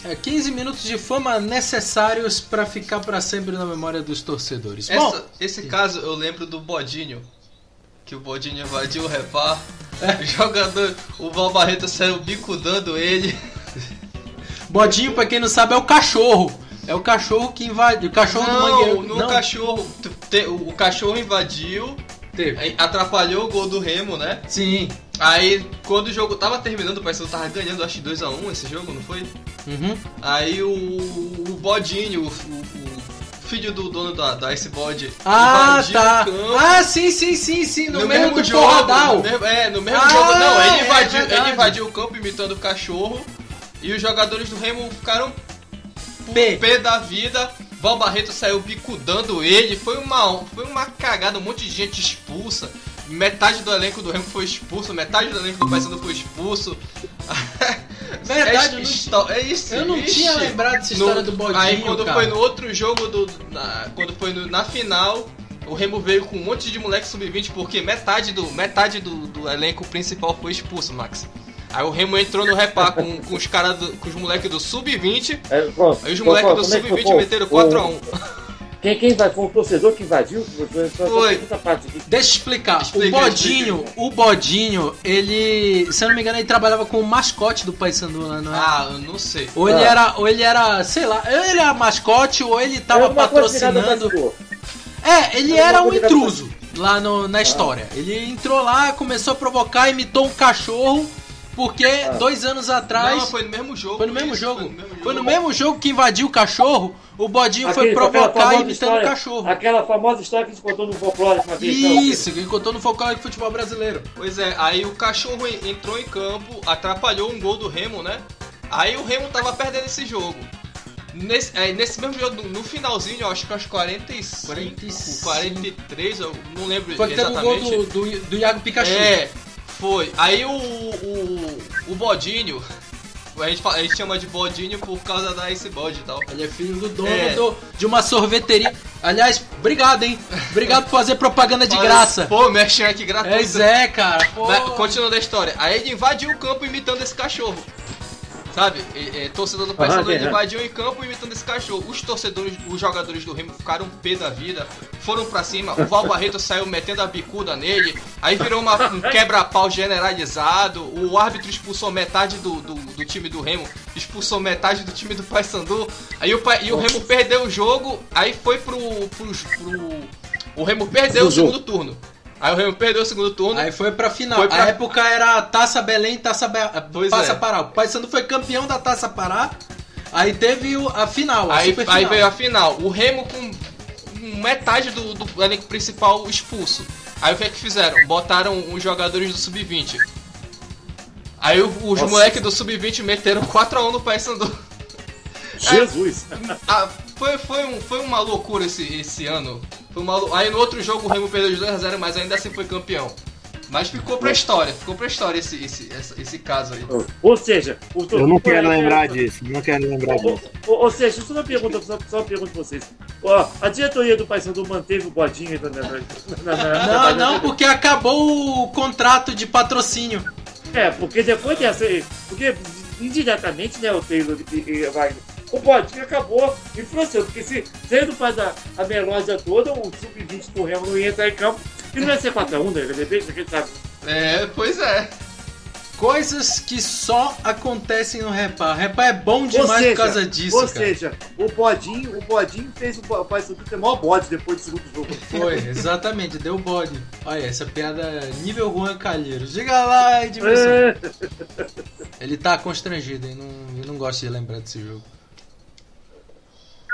É, 15 minutos de fama necessários pra ficar pra sempre na memória dos torcedores. Bom, Essa- esse caso eu lembro do Bodinho. Que o Bodinho invadiu o repar. O jogador, o Val Barreto saiu bicudando ele. Bodinho, pra quem não sabe, é o cachorro. É o cachorro que invade. O cachorro do Não, mangueiro. no cachorro. tu- te- O cachorro invadiu. aí Atrapalhou o gol do Remo, né? Sim. Aí, quando o jogo tava terminando, o Paysandu tava ganhando, acho que 2x1 esse jogo, não foi? Uhum. Aí o, o Bodinho, o, o- o filho do dono da, da Ice Body, Ah, invadiu tá. o campo. Ah, sim, sim, sim, sim. No, no mesmo do jogo, porradal. no mesmo- é, no mesmo Ah, jogo. Não, ele é invadiu, verdade. ele invadiu o campo imitando o cachorro. E os jogadores do Remo ficaram P. P da vida. Val Barreto saiu bicudando ele. Foi uma, foi uma cagada, um monte de gente expulsa. Metade do elenco do Remo foi expulso, metade do elenco do Paysandu foi expulso. Verdade, é, não- é isso. eu não tinha lembrado dessa história do Bodinho, Aí quando cara. foi no outro jogo do. na- quando foi no- na final, o Remo veio com um monte de moleque sub-20, porque metade do, metade do, do elenco principal foi expulso, Max. Aí o Remo entrou no repar com, com os caras com os moleques do sub-20. É, pronto. Aí os moleques do como é que sub-20 foi? meteram O- 4x1. Quem, quem vai, foi um torcedor que invadiu? Foi. Essa parte aqui. Deixa eu explicar. Explica, o Bodinho, o Bodinho, ele, se eu não me engano, ele trabalhava com o mascote do Paysandu lá, não é? Ah, eu não sei. Ou ele Ah. era, ou ele era, sei lá, ou ele era mascote ou ele tava ao patrocinando. É, ele Era era um intruso lá no- na história. Ele entrou lá, começou a provocar, imitou um cachorro, porque dois anos atrás. Não, foi no mesmo jogo. Foi no mesmo isso, jogo. Foi no mesmo jogo. Foi no mesmo jogo que invadiu o cachorro, o Bodinho foi Aquele- aquela provocar imitando o cachorro. Aquela famosa história que gente contou no folclore uma vez. Isso, que contou no folclore do futebol brasileiro. Pois é, aí o cachorro en- entrou em campo, atrapalhou um gol do Remo, né? Aí o Remo tava perdendo esse jogo. Nesse, é, nesse mesmo jogo, no, finalzinho, eu acho que aos 45, 45. 43, eu não lembro Foi que teve o exatamente. gol do, do, do Iago Pikachu. É, foi. Aí o, o, o Bodinho, a gente, a gente chama de Bodinho por causa da Ice Bod e tal. Ele é filho do dono É. do- de uma sorveteria. Aliás, obrigado, hein? Obrigado por fazer propaganda de graça. Pô, mexem aqui gratuito. Pois é, cara. Pô. Mas, continuando a história. Aí ele invadiu o campo imitando esse cachorro. Sabe? E, e, torcedor do Paysandu é. invadiu em campo imitando esse cachorro. Os torcedores, os jogadores do Remo ficaram pé da vida, foram pra cima. O Val Barreto saiu metendo a bicuda nele. Aí virou uma- um quebra-pau generalizado. O árbitro expulsou metade do, do, do time do Remo, expulsou metade do time do Paysandu. Aí o, e o Remo perdeu o jogo. Aí foi pro. pro, pro o Remo perdeu o segundo turno. Aí o Remo perdeu o segundo turno. Aí foi pra final. Foi pra- A época era Taça Belém, Taça Be... Taça é. Pará. O Paysandu foi campeão da Taça Pará. Aí teve a final, a Aí, aí veio a final. O Remo com metade do, do elenco principal expulso. Aí o que é que fizeram? Botaram os jogadores do Sub-20. Aí os Nossa. moleques do Sub-20 meteram 4x1 no Paysandu. Jesus! Ah, foi, foi, um, foi uma loucura esse, esse ano. Foi uma Aí no outro jogo o Remo perdeu de 2x0, mas ainda assim foi campeão. Mas ficou pra história, ficou pra história esse, esse, esse, esse caso aí. Ou seja, o Eu não quero lembrar disso, não quero lembrar disso. Ou, ou seja, só uma pergunta, só, só uma pergunta pra vocês. Ó, a diretoria do Paysandu manteve o bodinho na, na, na, na- Não, não, porque acabou o contrato de patrocínio. É, porque depois dessa. Porque indiretamente, né, o Taylor e, e Wagner, o bodinho acabou influenciando. Porque se, se ele não faz a, a melódia toda, o sub-20 do Remo não ia entrar em campo. E não ia ser 4x1, né? De repente, quem sabe? É, pois é. Coisas que só acontecem no Repá. Repá é bom demais Ou seja, por causa disso, Ou cara. seja, o bodinho, o bodinho fez o o Paysandu ter maior bode depois do segundo jogo. Foi, exatamente, deu bode. Olha, essa piada é nível Juan Calheiros. Diga lá, Edmilson. É. Ele tá constrangido, ele não, ele não gosta de lembrar desse jogo.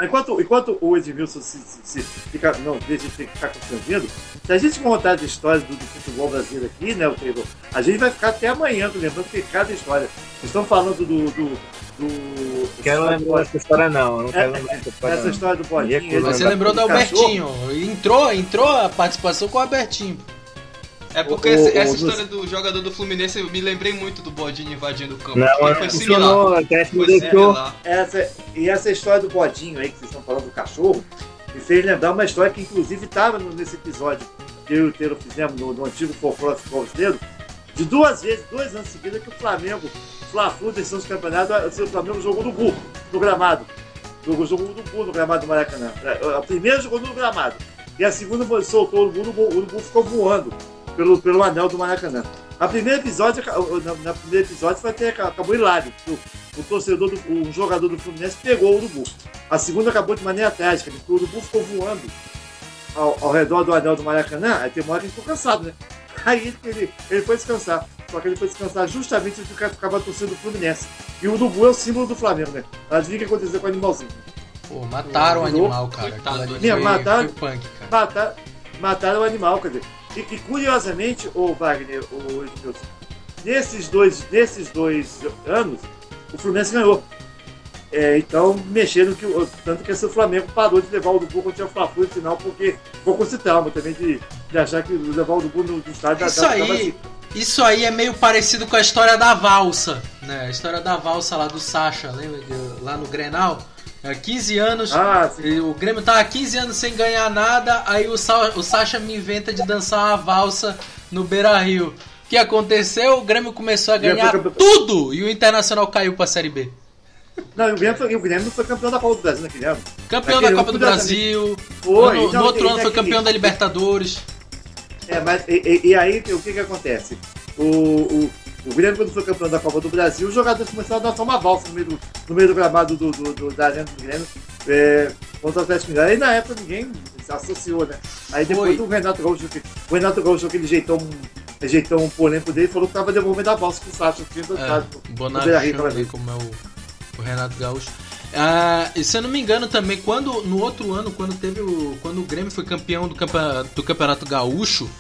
Enquanto, enquanto o Edmilson se, se, se fica, não deixa de ficar constrangido, se a gente contar as histórias do, do futebol brasileiro aqui, né, o Taylor, a gente vai ficar até amanhã lembrando que cada história. Vocês estão falando do. do, do Quero lembrar dessa história não, eu não quero É, lembrar dessa história essa não. história do Mas você lembrou do Albertinho. Entrou, entrou a participação com o Albertinho. É porque O- esse- o- essa o- história do jogador do Fluminense eu me lembrei muito do Bodinho invadindo o campo. Não, não foi funcionou, similar. Foi similar. Essa, e essa história do bodinho aí que vocês estão falando do cachorro, me fez lembrar uma história que inclusive estava nesse episódio que eu e o Teiro fizemos no, no antigo folclore brasileiro, de duas vezes, dois anos seguidos, que o Flamengo, Fla-Flu, decisão dos campeonatos, o Flamengo jogou no Gu, no gramado. Jogou, jogou no Gu, no gramado do Maracanã. A primeira jogou no gramado. E a segunda soltou o Gu, o Gu, o Gu ficou voando pelo, pelo anel do Maracanã. A primeira episódio, na, na primeira episódio foi até, acabou hilário. O, o torcedor, do, o jogador do Fluminense pegou o Urubu. A segunda acabou de maneira trágica, porque o Urubu ficou voando ao, ao redor do anel do Maracanã, aí tem uma hora que ele ficou cansado, né? Aí ele, ele foi descansar. Só que ele foi descansar justamente porque ficava torcendo do Fluminense. E o Urubu é o símbolo do Flamengo, né? Adivinha o que aconteceu com o animalzinho? Pô, mataram o animal, cara. Minha, foi, mataram, foi punk, cara. mataram, mataram o animal, quer dizer. E, e curiosamente, o Wagner, o Edmilson, nesses dois, nesses dois anos, o Fluminense ganhou. É, então, mexeram que o- tanto que esse Flamengo parou de levar o quando tinha o Fla-Flu no final, porque ficou com esse trauma também de, de achar que levar o Urubu no, no estádio Isso dava- dava- aí, isso aí é meio parecido com a história da valsa, né? A história da valsa lá do Sacha, lembra? De- lá no Grenal. Há 15 anos, Ah, o Grêmio tava há 15 anos sem ganhar nada, aí o, Sa o Sacha me inventa de dançar uma valsa no Beira Rio. O que aconteceu? O Grêmio começou a ganhar tudo e o Internacional caiu pra Série B. Não, o Grêmio, foi, o Grêmio foi campeão da Copa do Brasil naquele ano. Campeão Naquele da Copa do. Brasil, Foi, no, no não, outro ano foi campeão da Libertadores. É, mas e, e- e aí o que que acontece? O, o, o Grêmio, quando foi campeão da Copa do Brasil, os jogadores começaram a dançar uma valsa no meio do, no meio do gramado do, do, do- da arena do Grêmio é, contra o Atlético Mineiro. Aí na época ninguém se associou, né? Aí depois o Renato Gaúcho, que- o Renato Gaúcho, aquele jeitão, jeitão polêmico dele, falou que tava devolvendo a valsa pro Sacha, que tinha dançado. É, vez. como é o, o Renato Gaúcho. Ah, e se eu não me engano também, quando no outro ano, quando teve o. Quando o Grêmio foi campeão do, campe- do Campeonato Gaúcho,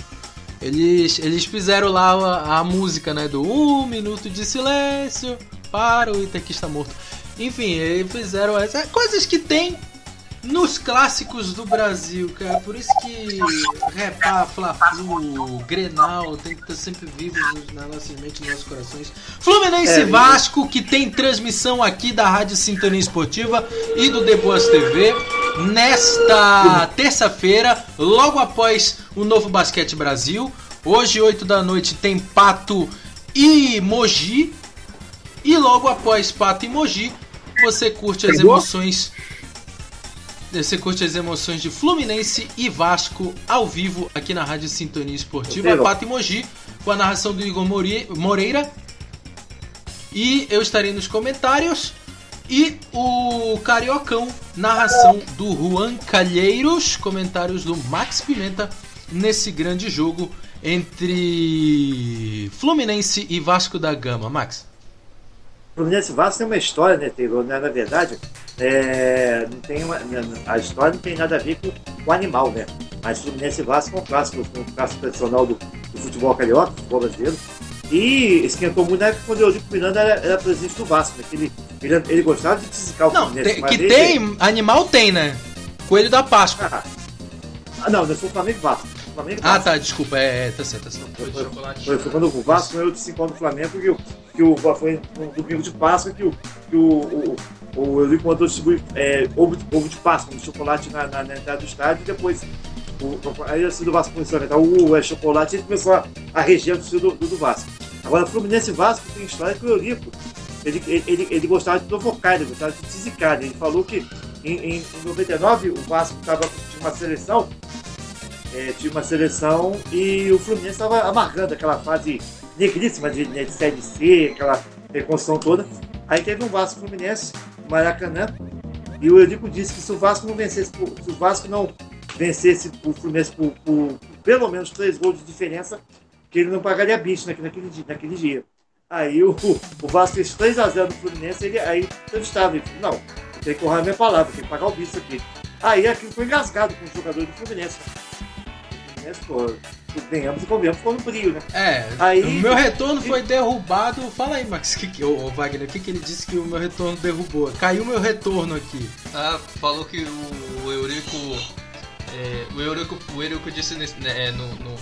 eles, eles fizeram lá a, a música, né? Do Um Minuto de Silêncio para o Itaquista Morto. Enfim, eles fizeram essas coisas que tem nos clássicos do Brasil, cara. Por isso que Repá, Fla-Flu, Grenal tem que estar sempre vivos na nossa mente, nos nossos corações. Fluminense É, Vasco, que tem transmissão aqui da Rádio Sintonia Esportiva e do The Boas TV. Nesta terça-feira, logo após o Novo Basquete Brasil. Hoje, 8 da noite, tem Pato e Mogi. E logo após Pato e Mogi, você curte as emoções. Você curte as emoções de Fluminense e Vasco ao vivo aqui na Rádio Sintonia Esportiva. Pato e Mogi, com a narração do Igor Moreira. E eu estarei nos comentários. E o Cariocão, narração do Juan Calheiros, comentários do Max Pimenta nesse grande jogo entre Fluminense e Vasco da Gama. Max. Fluminense e Vasco tem uma história, né, Taylor? Né, Na verdade, é, não tem uma, a história não tem nada a ver com o animal, né? Mas Fluminense e Vasco é um clássico, um clássico tradicional do, do futebol carioca, futebol brasileiro. E esquentou muito na época quando o Eurico Miranda era, era presidente do Vasco, né? Ele, ele, ele gostava de deszicar o Não, Fluminense. tem- que ele- tem, animal tem, né? Coelho da Páscoa. Ah, não, eu sou Flamengo e Vasco. Flamengo e Ah, Vasco. tá, desculpa, é, é, tá certo, tá certo. Foi, foi quando o Vasco ganhou de 5 do Flamengo que o, que o foi no domingo de Páscoa que o, que o, o, o Eurico mandou distribuir é, ovo, de, ovo de Páscoa, um chocolate na, na, na entrada do estádio e depois o, aí assim do Vasco começou a inventar o é chocolate e ele começou a, a reger do, do, do Vasco. Agora, Fluminense Vasco tem história que o Eurico ele, ele, ele, gostava de provocar, ele gostava de tisicar. Ele falou que em, em, em 99 o Vasco tava, tinha uma seleção é, tinha uma seleção e o Fluminense estava amargando aquela fase negríssima de, né, de Série C, aquela reconstrução toda. Aí teve um Vasco Fluminense, Maracanã, e o Eurico disse que se o Vasco não vencesse, por- se o Vasco não vencesse o Fluminense por, por pelo menos três gols de diferença, que ele não pagaria bicho naquele, naquele, dia, naquele dia. Aí o, o Vasco fez 3x0 no Fluminense, ele aí entrevistava, ele falou, não, tem que honrar a minha palavra, tem que pagar o bicho aqui. Aí aquilo foi engasgado com os jogadores do Fluminense. O pô, venhamos e convenhamos, no brilho, né? É, Aí- o meu retorno foi derrubado. Fala aí, Max, que, que, ô, Wagner, o que, que ele disse que o meu retorno derrubou? Caiu meu retorno aqui. Ah, falou que o, o Eurico. é, o Eurico. O Eurico disse nesse- né, é, no, no,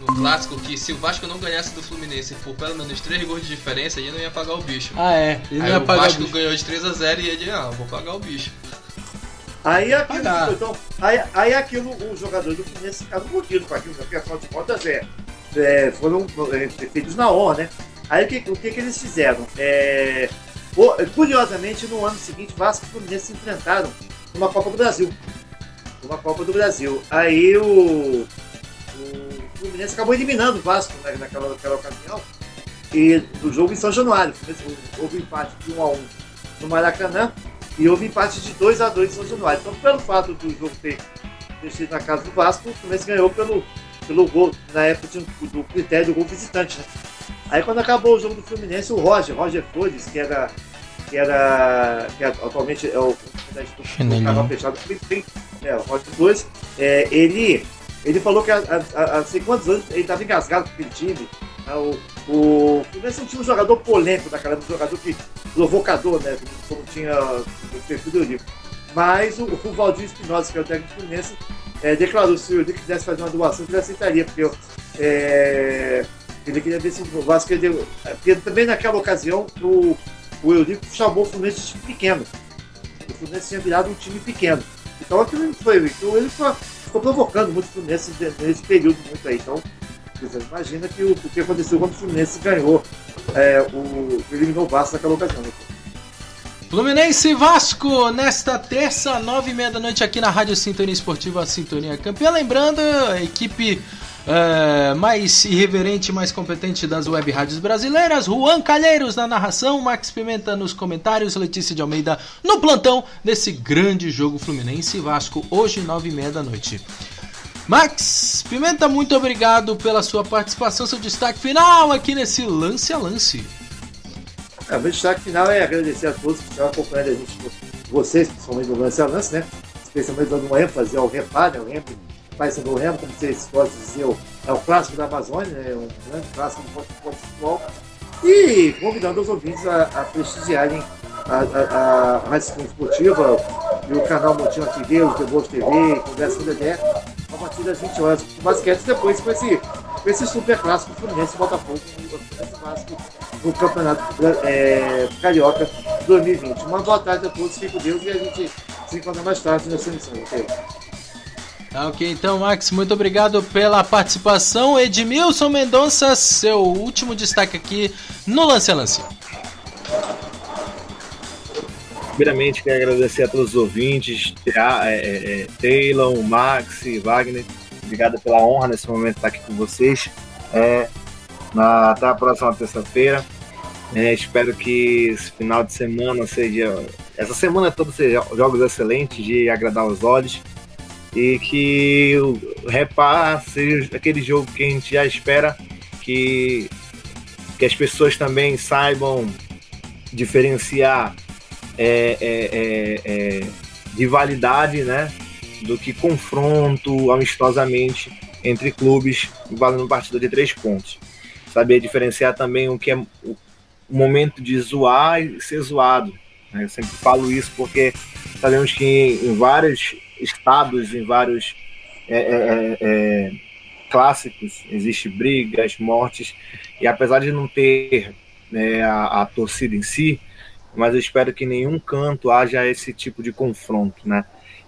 no clássico que se o Vasco não ganhasse do Fluminense por pelo menos 3 gols de diferença, ele não ia pagar o bicho. Ah, é, ele não Aí ia o pagar o Vasco bicho. ganhou de 3x0 e ele, ah, vou pagar o bicho. Aí aquilo, então, aí, aí aquilo, os jogadores do Fluminense ficaram mordidos com aquilo, porque afinal de contas é, é, foram é, feitos na honra, né? Aí o que, o que, que eles fizeram? É, o- curiosamente, no ano seguinte, Vasco e Fluminense se enfrentaram numa Copa do Brasil. Numa Copa do Brasil. Aí o, o Fluminense acabou eliminando o Vasco né, naquela, naquela ocasião. E do jogo em São Januário. Houve empate de 1 a 1 no Maracanã e houve empate de 2 a 2 em São Januário. Então, pelo fato do jogo ter, ter sido na casa do Vasco, o Fluminense ganhou pelo, pelo gol, na época do critério do gol visitante. Né? Aí quando acabou o jogo do Fluminense, o Roger, Roger Flores, que era. Que era. que atualmente é o presidente do canal fechado do Flim, é, o Roger Flores, é, ele, ele falou que há, há, há, há sei quantos anos ele estava engasgado com aquele time. Né? O, Fluminense tinha um jogador polêmico daquela época, um jogador que, provocador, né? Como tinha o perfil do Eurico. Mas o, o Valdir Espinosa, que é o técnico do Fluminense, é, declarou se o Eurico quisesse fazer uma doação, ele aceitaria, porque é, ele queria ver se o Vasco ia deu- Porque também naquela ocasião o, o Eurico chamou o Fluminense de time pequeno. O Fluminense tinha virado um time pequeno. Então aquilo não foi. Então ele ficou, ficou provocando muito o Fluminense nesse período muito aí. Então, imagina que o, o que aconteceu quando o Fluminense ganhou, é, o, eliminou o Vasco naquela ocasião. né? Fluminense Vasco nesta terça, nove e meia da noite aqui na Rádio Sintonia Esportiva Sintonia Campeã. Lembrando, a equipe eh, mais irreverente, mais competente das web rádios brasileiras, Juan Calheiros na narração, Max Pimenta nos comentários, Letícia de Almeida no plantão desse grande jogo Fluminense Vasco, hoje nove e meia da noite. Max Pimenta, muito obrigado pela sua participação, seu destaque final aqui nesse lance a lance. É, o meu destaque final é agradecer a todos que estão acompanhando a gente, vocês, principalmente no lance a lance, né? Especialmente dando uma ênfase ao Repá, né? O Remo, Pai Sandro Remo, como vocês de dizer, é o clássico da Amazônia, né? Um grande clássico do futebol. E convidando os ouvintes a, a prestigiarem a, Rádio Esportiva e o canal Montinho TV, o Teboas TV, Conversa com o Dedé, a partir das 20 horas o basquete, depois com esse, com esse super clássico Fluminense Botafogo, esse clássico do Campeonato é, Carioca 2020. Uma boa tarde a todos, fique com Deus e a gente se encontra mais tarde nessa emissão. Okay? Tá ok, então, Max, muito obrigado pela participação. Edmilson Mendonça, seu último destaque aqui no Lance a Lance. Primeiramente, quero agradecer a todos os ouvintes, é, é, é, Taylor, Max, Wagner. Obrigado pela honra nesse momento estar aqui com vocês. É, na, até a próxima terça-feira. É, espero que esse final de semana seja. Essa semana toda seja jogos excelentes de agradar os olhos. E que o Repar seja aquele jogo que a gente já espera que, que as pessoas também saibam diferenciar é, é, é, é, rivalidade, né? Do que confronto amistosamente entre clubes valendo partida de três pontos. Saber diferenciar também o que é o momento de zoar e ser zoado. Né? Eu sempre falo isso porque sabemos que em vários estados, em vários é, é, é, clássicos, existe brigas, mortes, e apesar de não ter né, a, a torcida em si, mas eu espero que em nenhum canto haja esse tipo de confronto, né?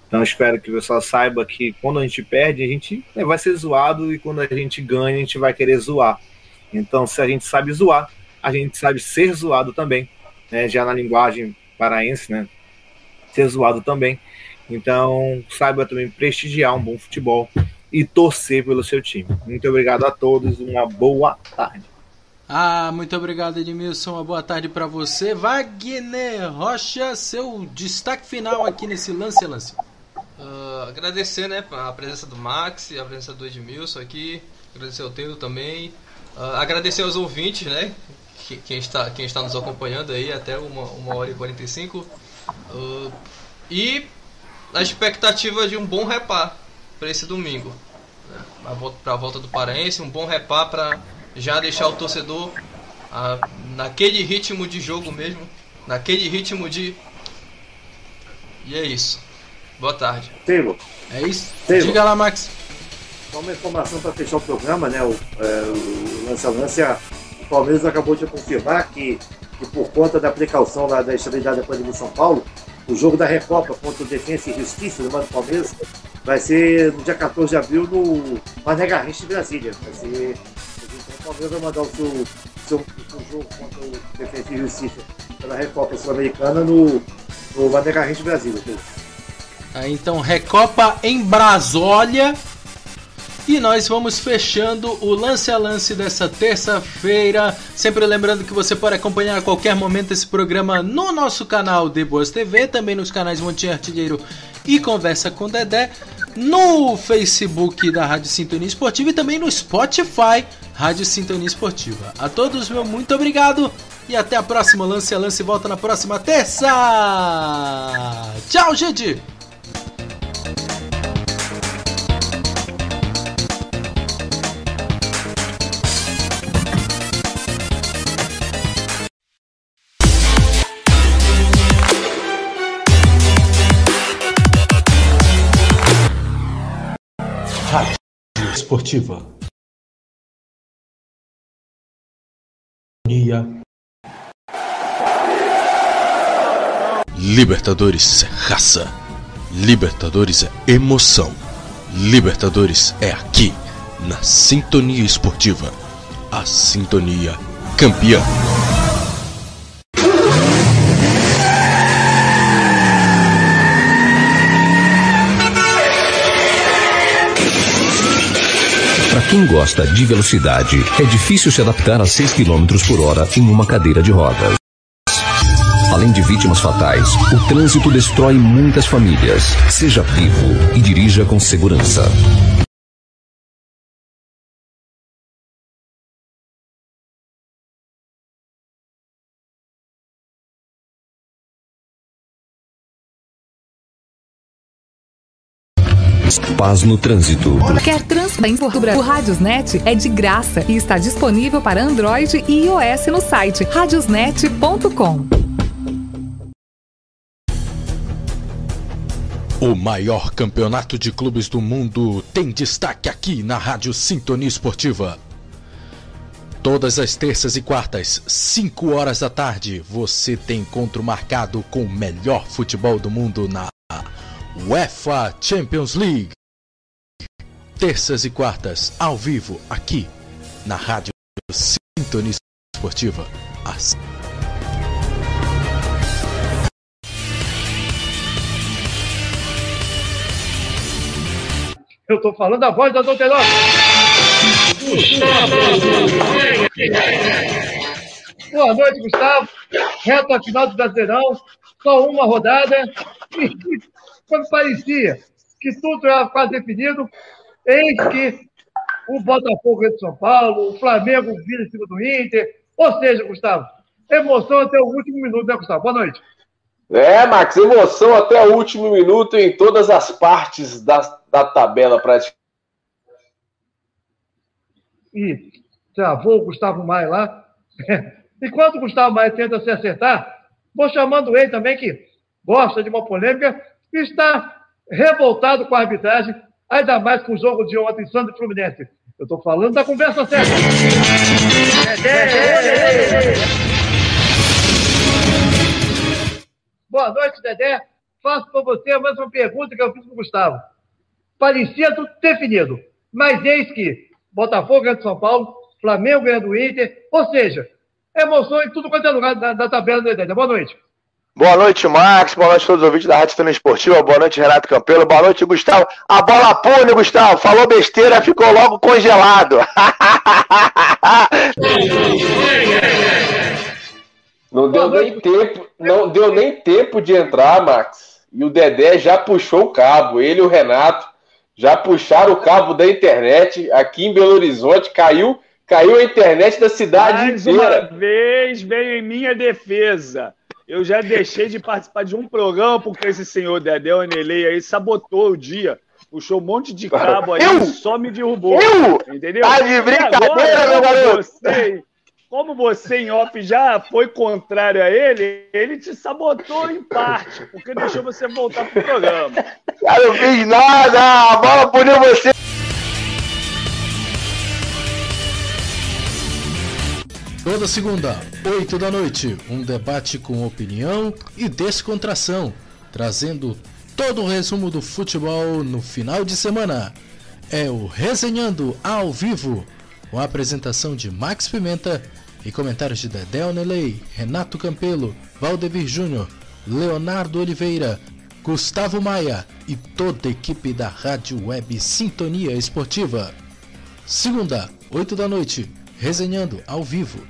Então espero que o pessoal saiba que quando a gente perde, a gente né, vai ser zoado e quando a gente ganha, a gente vai querer zoar. Então, se a gente sabe zoar, a gente sabe ser zoado também, né? Já na linguagem paraense, né? Ser zoado também. Então, saiba também prestigiar um bom futebol e torcer pelo seu time. Muito obrigado a todos, uma boa tarde. Ah, muito obrigado, Edmilson. Uma boa tarde para você. Wagner Rocha, seu destaque final aqui nesse lance lance. Uh, agradecer né, a presença do Max, a presença do Edmilson aqui, agradecer ao Teilo também, uh, agradecer aos ouvintes, né, que, quem, está, quem está nos acompanhando aí até uma, uma hora e 45, uh, e a expectativa de um bom repar para esse domingo, né, para a volta do Paraense, um bom repar para já deixar o torcedor ah, naquele ritmo de jogo mesmo, naquele ritmo de. E é isso. Boa tarde. Taylor. É isso? Taylor. Diga lá, Max. Só uma informação para fechar o programa, né? O, é, o Lance Lance, o Palmeiras acabou de confirmar que, que por conta da precaução lá da estabilidade da pandemia de São Paulo, o jogo da Recopa contra o Defensa e Justiça do Mano Palmeiras vai ser no dia 14 de abril no Mané Garrincha de Brasília. Vai ser Palmeiras vai mandar o seu, seu, seu jogo contra o Defesa e Justiça pela Recopa Sul-Americana no, no Garrincha Brasil. Ah, então, Recopa em Brasólia. E nós vamos fechando o lance a lance dessa terça-feira. Sempre lembrando que você pode acompanhar a qualquer momento esse programa no nosso canal De Boas TV, também nos canais Montinho Artilheiro e Conversa com Dedé, no Facebook da Rádio Sintonia Esportiva e também no Spotify Rádio Sintonia Esportiva. A todos, meu muito obrigado e até a próxima. Lance a lance volta na próxima terça. Tchau, gente! Rádio Esportiva. Libertadores é raça. Libertadores é emoção. Libertadores é aqui, na Sintonia Esportiva. A Sintonia Campeã. Quem gosta de velocidade, é difícil se adaptar a 6 km por hora em uma cadeira de rodas. Além de vítimas fatais, o trânsito destrói muitas famílias. Seja vivo e dirija com segurança. Paz no Trânsito. Quer transparência por Radiosnet? É de graça e está disponível para Android e iOS no site radiosnet.com. O maior campeonato de clubes do mundo tem destaque aqui na Rádio Sintonia Esportiva. Todas as terças e quartas, 5 horas da tarde, você tem encontro marcado com o melhor futebol do mundo na UEFA Champions League. Terças e quartas, ao vivo, aqui na Rádio Sintonia Esportiva. As... Eu estou falando a voz da Douterosa. Boa noite, Gustavo. Reta final do Brasileirão, só uma rodada. Quando parecia que tudo era quase definido, eis que o Botafogo de São Paulo, o Flamengo vira em cima do Inter. Ou seja, Gustavo, emoção até o último minuto, né, Gustavo? Boa noite. É, Max, emoção até o último minuto em todas as partes da, da tabela praticamente. E travou o Gustavo Maia lá. Enquanto o Gustavo Maia tenta se acertar, vou chamando ele também, que gosta de uma polêmica, está revoltado com a arbitragem, ainda mais com o jogo de ontem, Santos e Fluminense. Eu estou falando da conversa certa. Boa noite, Dedé. Faço para você a mesma pergunta que eu fiz para o Gustavo. Parecia tudo definido, mas eis que Botafogo ganha do São Paulo, Flamengo ganha do Inter, ou seja, emoção em tudo quanto é lugar da, da tabela do Dedé. Boa noite. Boa noite, Max. Boa noite a todos os ouvintes da Rádio Estânia Esportiva. Boa noite, Renato Campelo. Boa noite, Gustavo. A bola pune, Gustavo. Falou besteira, ficou logo congelado. Não deu nem tempo, não deu nem tempo de entrar, Max. E o Dedé já puxou o cabo. Ele e o Renato já puxaram o cabo da internet aqui em Belo Horizonte. Caiu, caiu a internet da cidade Mais inteira. uma vez veio em minha defesa. Eu já deixei de participar de um programa porque esse senhor Dedé Onelei aí sabotou o dia. Puxou um monte de cabo aí Eu? e só me derrubou. Eu? Entendeu? Tá de brincadeira, meu como garoto? Você, como você em off já foi contrário a ele, ele te sabotou em parte, porque deixou você voltar pro programa. Eu não fiz nada. A bola puniu você. Toda segunda, 8 da noite, um debate com opinião e descontração, trazendo todo o resumo do futebol no final de semana. É o Resenhando ao vivo, com a apresentação de Max Pimenta e comentários de Dedé Onelei, Renato Campelo, Valdevir Júnior, Leonardo Oliveira, Gustavo Maia e toda a equipe da Rádio Web Sintonia Esportiva. Segunda, 8 da noite, resenhando ao vivo.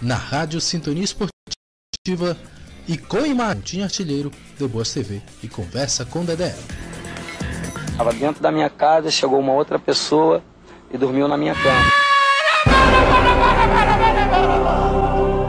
Na Rádio Sintonia Esportiva e com imagem Artilheiro, The Boas TV e Conversa com Dedé. Estava dentro da minha casa, chegou uma outra pessoa e dormiu na minha cama.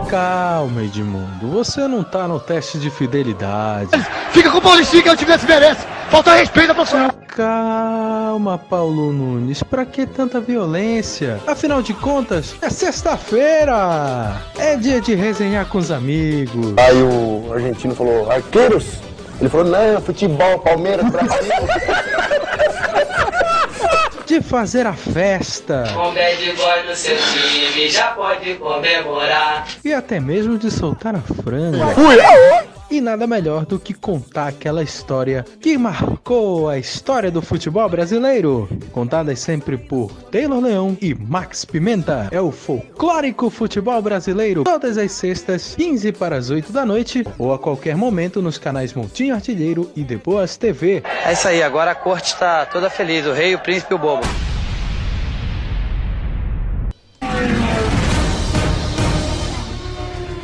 Calma, Edmundo. Você não tá no teste de fidelidade. Fica com o Paulistinho que eu tivesse merece. Falta respeito à profissional. Calma, Paulo Nunes. Pra que tanta violência? Afinal de contas, é sexta-feira. É dia de resenhar com os amigos. Aí o argentino falou, arqueiros? Ele falou, não, futebol, Palmeiras, Brasil. De fazer a festa. Com bad boy no seu time, já pode comemorar. E até mesmo de soltar a franga. E nada melhor do que contar aquela história que marcou a história do futebol brasileiro. Contada sempre por Taylor Leão e Max Pimenta. É o folclórico futebol brasileiro. Todas as sextas, 15 para as 8 da noite. Ou a qualquer momento nos canais Montinho Artilheiro e Depois TV. É isso aí, agora a corte está toda feliz, o rei, o príncipe e o bobo.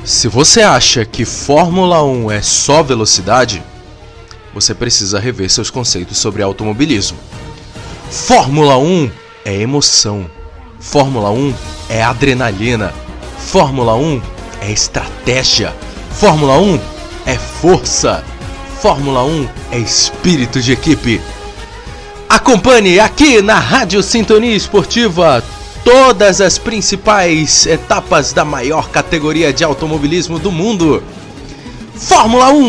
Se você acha que Fórmula 1 é só velocidade, você precisa rever seus conceitos sobre automobilismo. Fórmula 1 é emoção. Fórmula 1 é adrenalina. Fórmula 1 é estratégia. Fórmula 1 é força. Fórmula 1 é espírito de equipe. Acompanhe aqui na Rádio Sintonia Esportiva todas as principais etapas da maior categoria de automobilismo do mundo. Fórmula 1